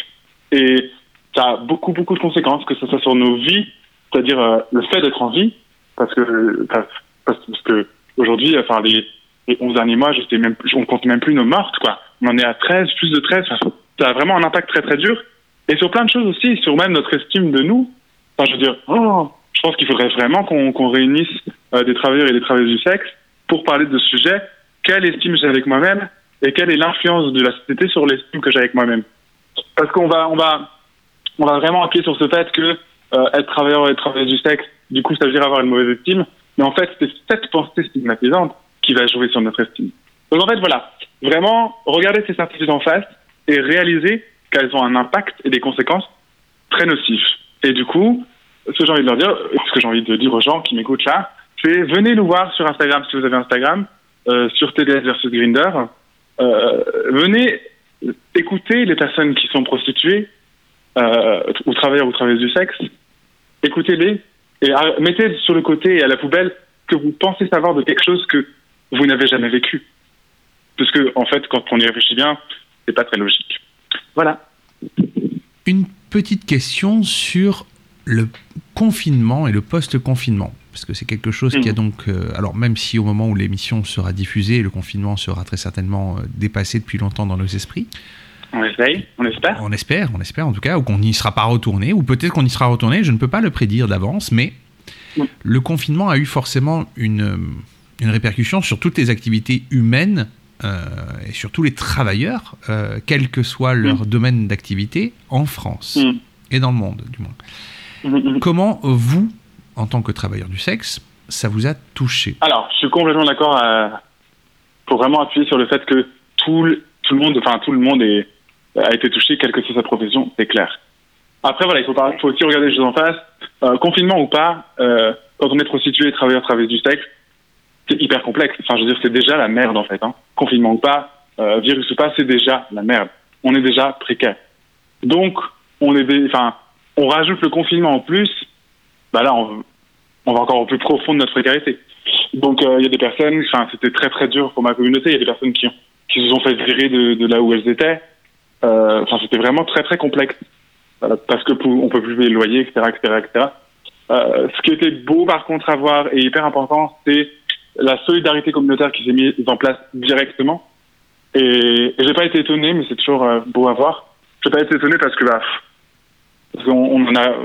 et ça a beaucoup beaucoup de conséquences que ce soit sur nos vies, c'est-à-dire euh, le fait d'être en vie parce que parce, que aujourd'hui enfin les les 11 derniers mois, je sais même on compte même plus nos mortes quoi. On en est à 13, plus de 13, Enfin, ça a vraiment un impact très très dur et sur plein de choses aussi, sur même notre estime de nous. Enfin, je veux dire, oh, je pense qu'il faudrait vraiment qu'on qu'on réunisse euh, des travailleurs et des travailleuses du sexe pour parler de ce sujet. Quelle estime j'ai avec moi-même et quelle est l'influence de la société sur l'estime que j'ai avec moi-même. Parce qu'on va, on va, on va vraiment appuyer sur ce fait que euh, être travailleur et travailleuse du sexe, du coup, ça veut dire avoir une mauvaise estime. Mais en fait, c'est cette pensée stigmatisante qui va jouer sur notre estime. Donc en fait, voilà, vraiment, regarder ces certitudes en face et réaliser qu'elles ont un impact et des conséquences très nocifs. Et du coup, ce que j'ai envie de leur dire, ce que j'ai envie de dire aux gens qui m'écoutent là, c'est venez nous voir sur Instagram si vous avez Instagram, euh, sur TDS versus Grinder. Euh, venez écouter les personnes qui sont prostituées euh, ou travailleurs ou travailleuses du sexe. Écoutez-les et mettez sur le côté et à la poubelle que vous pensez savoir de quelque chose que vous n'avez jamais vécu. Parce que, en fait, quand on y réfléchit bien, c'est pas très logique. Voilà. Une petite question sur le confinement et le post-confinement. Parce que c'est quelque chose qui a donc. euh, alors, même si au moment où l'émission sera diffusée, le confinement sera très certainement euh, dépassé depuis longtemps dans nos esprits. On essaye, on espère. On espère, on espère en tout cas, ou qu'on n'y sera pas retourné, ou peut-être qu'on y sera retourné, je ne peux pas le prédire d'avance, mais le confinement a eu forcément une, euh, une répercussion sur toutes les activités humaines euh, et sur tous les travailleurs, euh, quel que soit leur domaine d'activité, en France Mm. et dans le monde, du moins. Comment vous, en tant que travailleur du sexe, ça vous a touché Alors, je suis complètement d'accord euh, pour vraiment appuyer sur le fait que tout le, monde, enfin tout le monde a été touché, quelle que soit sa profession, c'est clair. Après, voilà, il faut, faut aussi regarder les choses en face. Euh, confinement ou pas, euh, quand on est prostitué, travailleur, travailleuse du sexe, c'est hyper complexe. Enfin, je veux dire, c'est déjà la merde en fait. Hein. Confinement ou pas, euh, virus ou pas, c'est déjà la merde. On est déjà précaire. Donc, on est, enfin, on rajoute le confinement en plus. Bah là, on, on va encore au plus profond de notre précarité. Donc euh, il y a des personnes, enfin c'était très très dur pour ma communauté. Il y a des personnes qui, qui se sont fait virer de, là où elles étaient. Euh, Enfin c'était vraiment très très complexe parce que pour, on peut plus payer le loyer, etc., etc., etc. Ce qui était beau par contre à voir et hyper important, c'est la solidarité communautaire qui s'est mise en place directement. Et, et j'ai pas été étonné, mais c'est toujours euh, beau à voir. J'ai pas été étonné parce que bah, qu'on on en a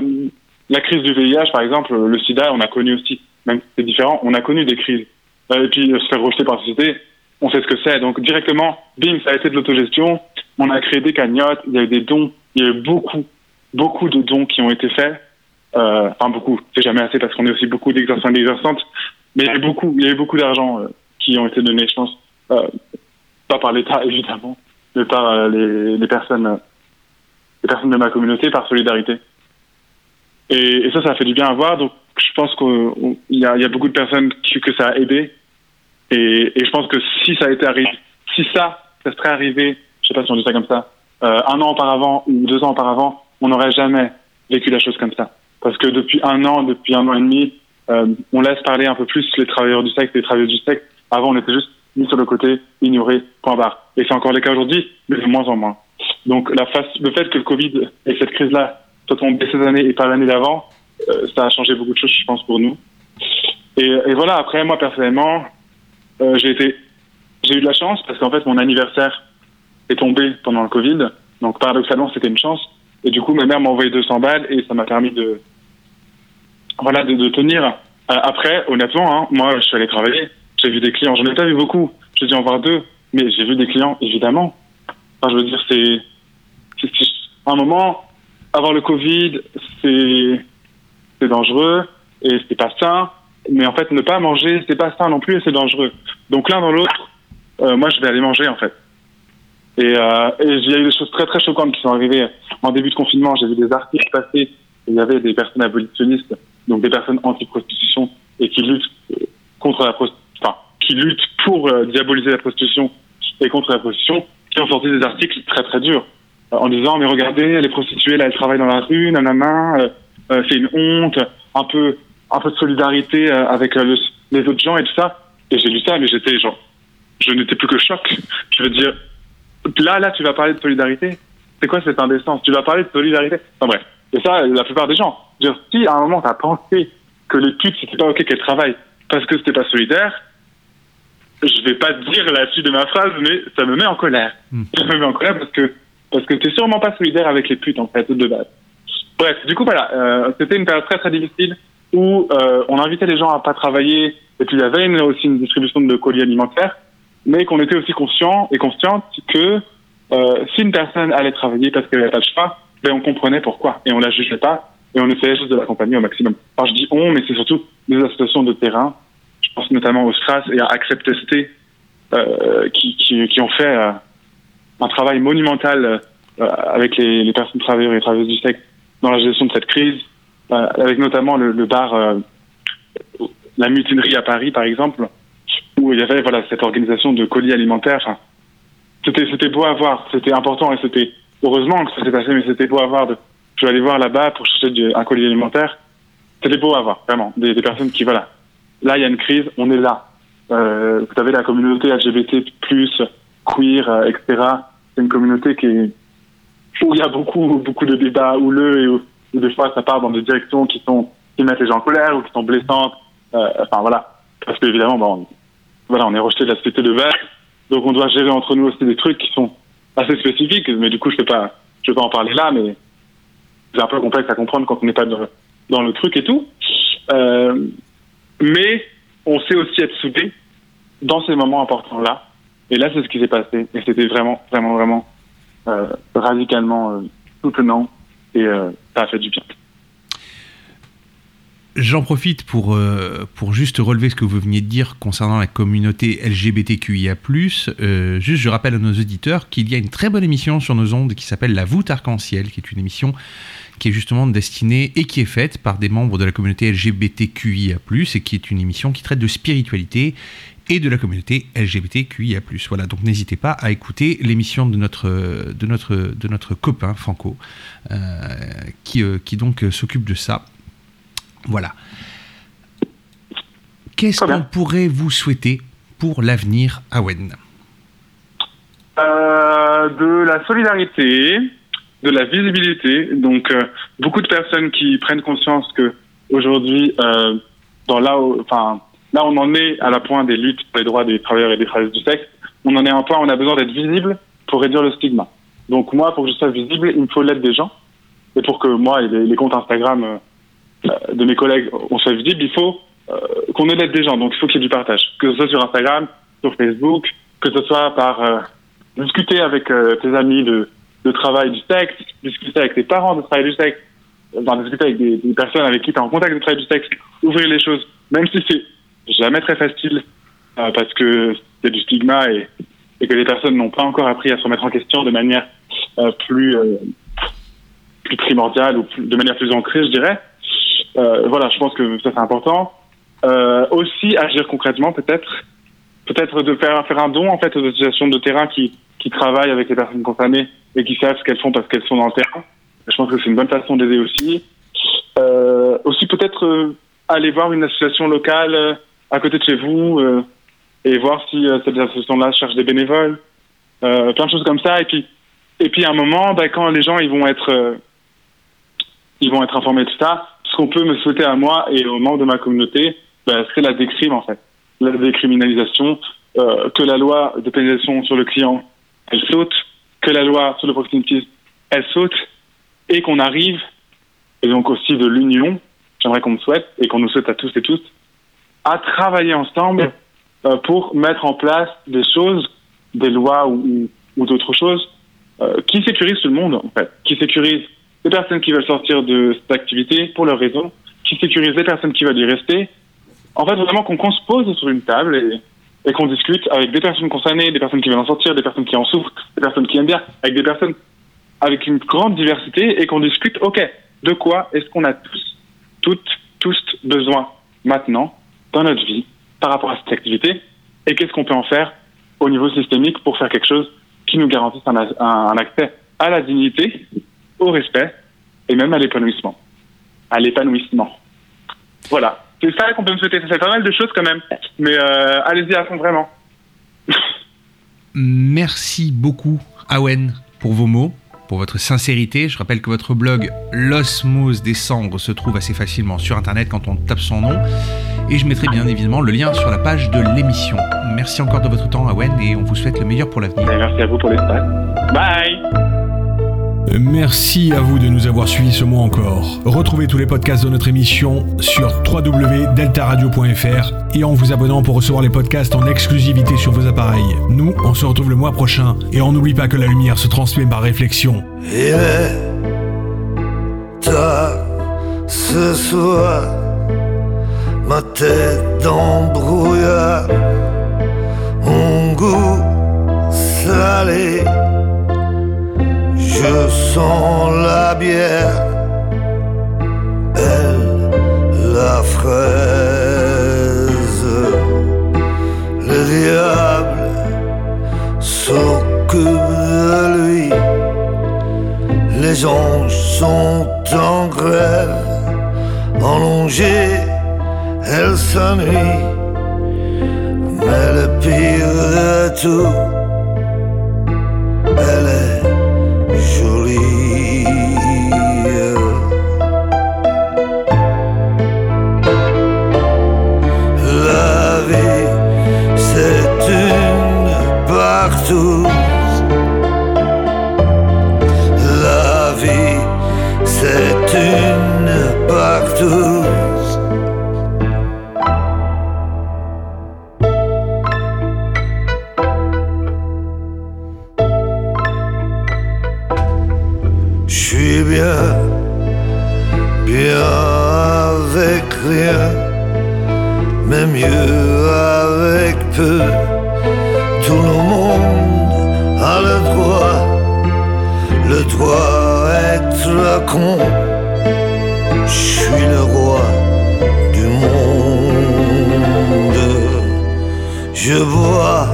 la crise du VIH, par exemple, le SIDA, on a connu aussi, même si c'est différent, on a connu des crises. Euh, Et puis euh, se faire rejeter par la société, on sait ce que c'est. Donc directement, bim, ça a été de l'autogestion. On a créé des cagnottes, il y a eu des dons, il y a eu beaucoup, beaucoup de dons qui ont été faits. Euh, enfin beaucoup, c'est jamais assez parce qu'on est aussi beaucoup d'exerçants et d'exerçantes. Mais il y a eu beaucoup, beaucoup d'argent euh, qui ont été donnés, je pense, euh, pas par l'État évidemment, mais par euh, les, personnes, euh, les personnes de ma communauté, par solidarité. Et, et ça, ça fait du bien à voir. Donc, je pense qu'il y y a beaucoup de personnes que ça a aidé. Et, et je pense que si ça a été arrivé, si ça, ça serait arrivé, je sais pas si on dit ça comme ça, euh, un an auparavant ou deux ans auparavant, on n'aurait jamais vécu la chose comme ça. Parce que depuis un an, depuis un an et demi, euh, on laisse parler un peu plus les travailleurs du sexe, les travailleuses du sexe. Avant, on était juste mis sur le côté, ignoré, point barre. Et c'est encore le cas aujourd'hui, mais de moins en moins. Donc la face, le fait que le Covid et cette crise-là soit tombée cette année et pas l'année d'avant, euh, ça a changé beaucoup de choses, je pense, pour nous. Et, et voilà, après, moi, personnellement, euh, j'ai eu de la chance parce qu'en fait, mon anniversaire est tombé pendant le Covid. Donc, paradoxalement, c'était une chance. Et du coup, ma mère m'a envoyé 200 balles et ça m'a permis de, voilà, de, de tenir. Euh, après, honnêtement, hein, moi, je suis allé travailler. J'ai vu des clients. J'en ai pas vu beaucoup. J'ai dû en voir deux. Mais j'ai vu des clients, évidemment. Enfin, je veux dire, c'est, un moment, avoir le Covid, c'est, dangereux et c'est pas sain. Mais en fait, ne pas manger, c'est pas sain non plus et c'est dangereux. Donc l'un dans l'autre, euh, moi, je vais aller manger en fait. Et, euh, et il y a eu des choses très très choquantes qui sont arrivées en début de confinement. J'ai vu des articles passer. Il y avait des personnes abolitionnistes, donc des personnes anti-prostitution et qui luttent contre la enfin, qui luttent pour euh, diaboliser la prostitution et contre la prostitution, qui ont sorti des articles très très durs en disant mais regardez les prostituées là elles travaillent dans la rue, nanana, euh, euh, c'est une honte, un peu un peu de solidarité euh, avec euh, le- les autres gens et tout ça. Et j'ai lu ça mais j'étais genre je n'étais plus que choc. Je veux dire là là tu vas parler de solidarité. C'est quoi cette indécence? Tu vas parler de solidarité Enfin bref. Et ça la plupart des gens. Dire, si à un moment t'as pensé que les putes c'était pas ok qu'elles travaillent parce que c'était pas solidaire, je vais pas dire la suite de ma phrase, mais ça me met en colère. Ça me met en colère parce que parce que t'es sûrement pas solidaire avec les putes en fait de base. Bref, du coup voilà, euh, c'était une période très très difficile où euh, on invitait les gens à pas travailler et puis il y avait aussi une distribution de colis alimentaires, mais qu'on était aussi conscient et consciente que euh, si une personne allait travailler parce qu'elle n'avait pas de choix, ben on comprenait pourquoi et on la jugeait pas et on essayait juste de l'accompagner au maximum. Alors je dis on, mais c'est surtout des associations de terrain. Je pense notamment au STRAS et à Accept ST euh, qui, ont fait un travail monumental euh, avec les, les personnes travailleurs et travailleuses du sexe dans la gestion de cette crise, euh, avec notamment le, le bar euh, La Mutinerie à Paris, par exemple, où il y avait voilà cette organisation de colis alimentaires. C'était c'était beau à voir, c'était important et c'était heureusement que ça s'est passé, mais c'était beau à voir. De, je vais aller voir là-bas pour chercher du- un colis alimentaire. C'était beau à voir, vraiment. Des, des personnes qui voilà, là il y a une crise, on est là. Euh, vous avez la communauté LGBT+, queer, euh, etc. C'est une communauté qui où il y a beaucoup beaucoup de débats houleux et où, où des fois ça part dans des directions qui sont qui mettent les gens en colère ou qui sont blessantes. Euh, enfin voilà, parce qu'évidemment, bon, voilà, on est rejeté de la société de base, donc on doit gérer entre nous aussi des trucs qui sont assez spécifiques. Mais du coup, je peux pas, je peux pas en parler là, mais c'est un peu complexe à comprendre quand on n'est pas dans, dans le truc et tout. Euh, mais on sait aussi être soudés dans ces moments importants-là. Et là, c'est ce qui s'est passé. Et c'était vraiment, vraiment, vraiment euh, radicalement euh, soutenant. Et euh, ça a fait du bien. J'en profite pour, euh, pour juste relever ce que vous veniez de dire concernant la communauté LGBTQIA+. Juste, je rappelle à nos auditeurs qu'il y a une très bonne émission sur nos ondes qui s'appelle La voûte arc-en-ciel, qui est une émission qui est justement destinée et qui est faite par des membres de la communauté LGBTQIA+, et qui est une émission qui traite de spiritualité et de la communauté LGBTQIA+. Voilà, donc n'hésitez pas à écouter l'émission de notre, de notre, de notre copain Franco, euh, qui, euh, qui donc euh, s'occupe de ça. Voilà. Qu'est-ce qu'on pourrait vous souhaiter pour l'avenir à Wen Euh, de la solidarité, de la visibilité. Donc, beaucoup de personnes qui prennent conscience que aujourd'hui, dans là, où- enfin, là, on en est à la pointe des luttes pour les droits des travailleurs et des travailleuses du sexe. On en est à un point où on a besoin d'être visible pour réduire le stigma. Donc, moi, pour que je sois visible, il me faut l'aide des gens. Et pour que moi et les, comptes Instagram euh, de mes collègues, on soit visible, il faut euh, qu'on ait l'aide des gens. Donc, il faut qu'il y ait du partage. Que ce soit sur Instagram, sur Facebook, que ce soit par euh, discuter avec tes amis de, travail du sexe, discuter avec tes parents de travail du sexe, enfin, discuter avec des, des personnes avec qui tu es en contact de travail du sexe, ouvrir les choses, même si c'est jamais très facile, euh, parce que il y a du stigma et, que les personnes n'ont pas encore appris à se remettre en question de manière euh, plus, euh, plus primordiale ou de manière plus ancrée, je dirais. Voilà, je pense que ça c'est important. Aussi agir concrètement peut-être peut-être de faire faire un don en fait aux associations de terrain qui qui travaillent avec les personnes concernées et qui savent ce qu'elles font parce qu'elles sont dans le terrain. Je pense que c'est une bonne façon d'aider aussi. Aussi peut-être aller voir une association locale à côté de chez vous euh, et voir si euh, cette association-là cherche des bénévoles, euh, plein de choses comme ça. Et puis Et puis à un moment, bah, quand les gens ils vont être, ils vont être informés de ça, ce qu'on peut me souhaiter à moi et aux membres de ma communauté, bah, c'est la décrime en fait, la décriminalisation, que la loi de pénalisation sur le client, elle saute, que la loi sur le proxénétisme, elle saute, et qu'on arrive, et donc aussi de l'union, j'aimerais qu'on me souhaite, et qu'on nous souhaite à tous et toutes, à travailler ensemble euh, pour mettre en place des choses, des lois ou, ou d'autres choses, euh, qui sécurisent tout le monde, en fait, qui sécurisent les personnes qui veulent sortir de cette activité pour leur raison, qui sécurisent les personnes qui veulent y rester. En fait, vraiment qu'on qu'on se pose sur une table et, et qu'on discute avec des personnes concernées, des personnes qui veulent en sortir, des personnes qui en souffrent, des personnes qui aiment bien, avec des personnes avec une grande diversité et qu'on discute, ok, de quoi est-ce qu'on a tous, toutes, tous besoin maintenant dans notre vie par rapport à cette activité et qu'est-ce qu'on peut en faire au niveau systémique pour faire quelque chose qui nous garantisse un, accès à la dignité, au respect et même à l'épanouissement. À l'épanouissement. Voilà. C'est ça qu'on peut me souhaiter. Ça fait pas mal de choses quand même. Mais euh, allez-y à fond vraiment. Merci beaucoup, Awen, pour vos mots, pour votre sincérité. Je rappelle que votre blog L'Osmose des cendres se trouve assez facilement sur Internet quand on tape son nom. Et je mettrai bien évidemment le lien sur la page de l'émission. Merci encore de votre temps, Awen, et on vous souhaite le meilleur pour l'avenir. Et merci à vous pour l'espace. Bye Merci à vous de nous avoir suivis ce mois encore. Retrouvez tous les podcasts de notre émission sur www.deltaradio.fr et en vous abonnant pour recevoir les podcasts en exclusivité sur vos appareils. Nous, on se retrouve le mois prochain et on n'oublie pas que la lumière se transmet par réflexion. Tard ce soir, ma tête le brouillard, mon goût salé, je sens la bière, elle la fraise, le diable s'occupe de lui. Les anges sont en grève, enlongés, elle s'ennuie. Mais le pire de tout, elle est Je suis le roi du monde. Je bois,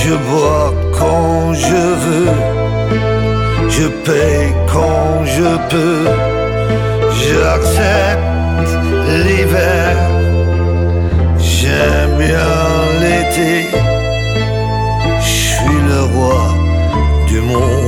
je bois quand je veux. Je paye quand je peux. J'accepte l'hiver. J'aime bien l'été. Je suis le roi du monde.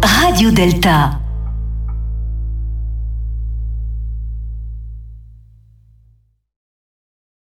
Radio Delta.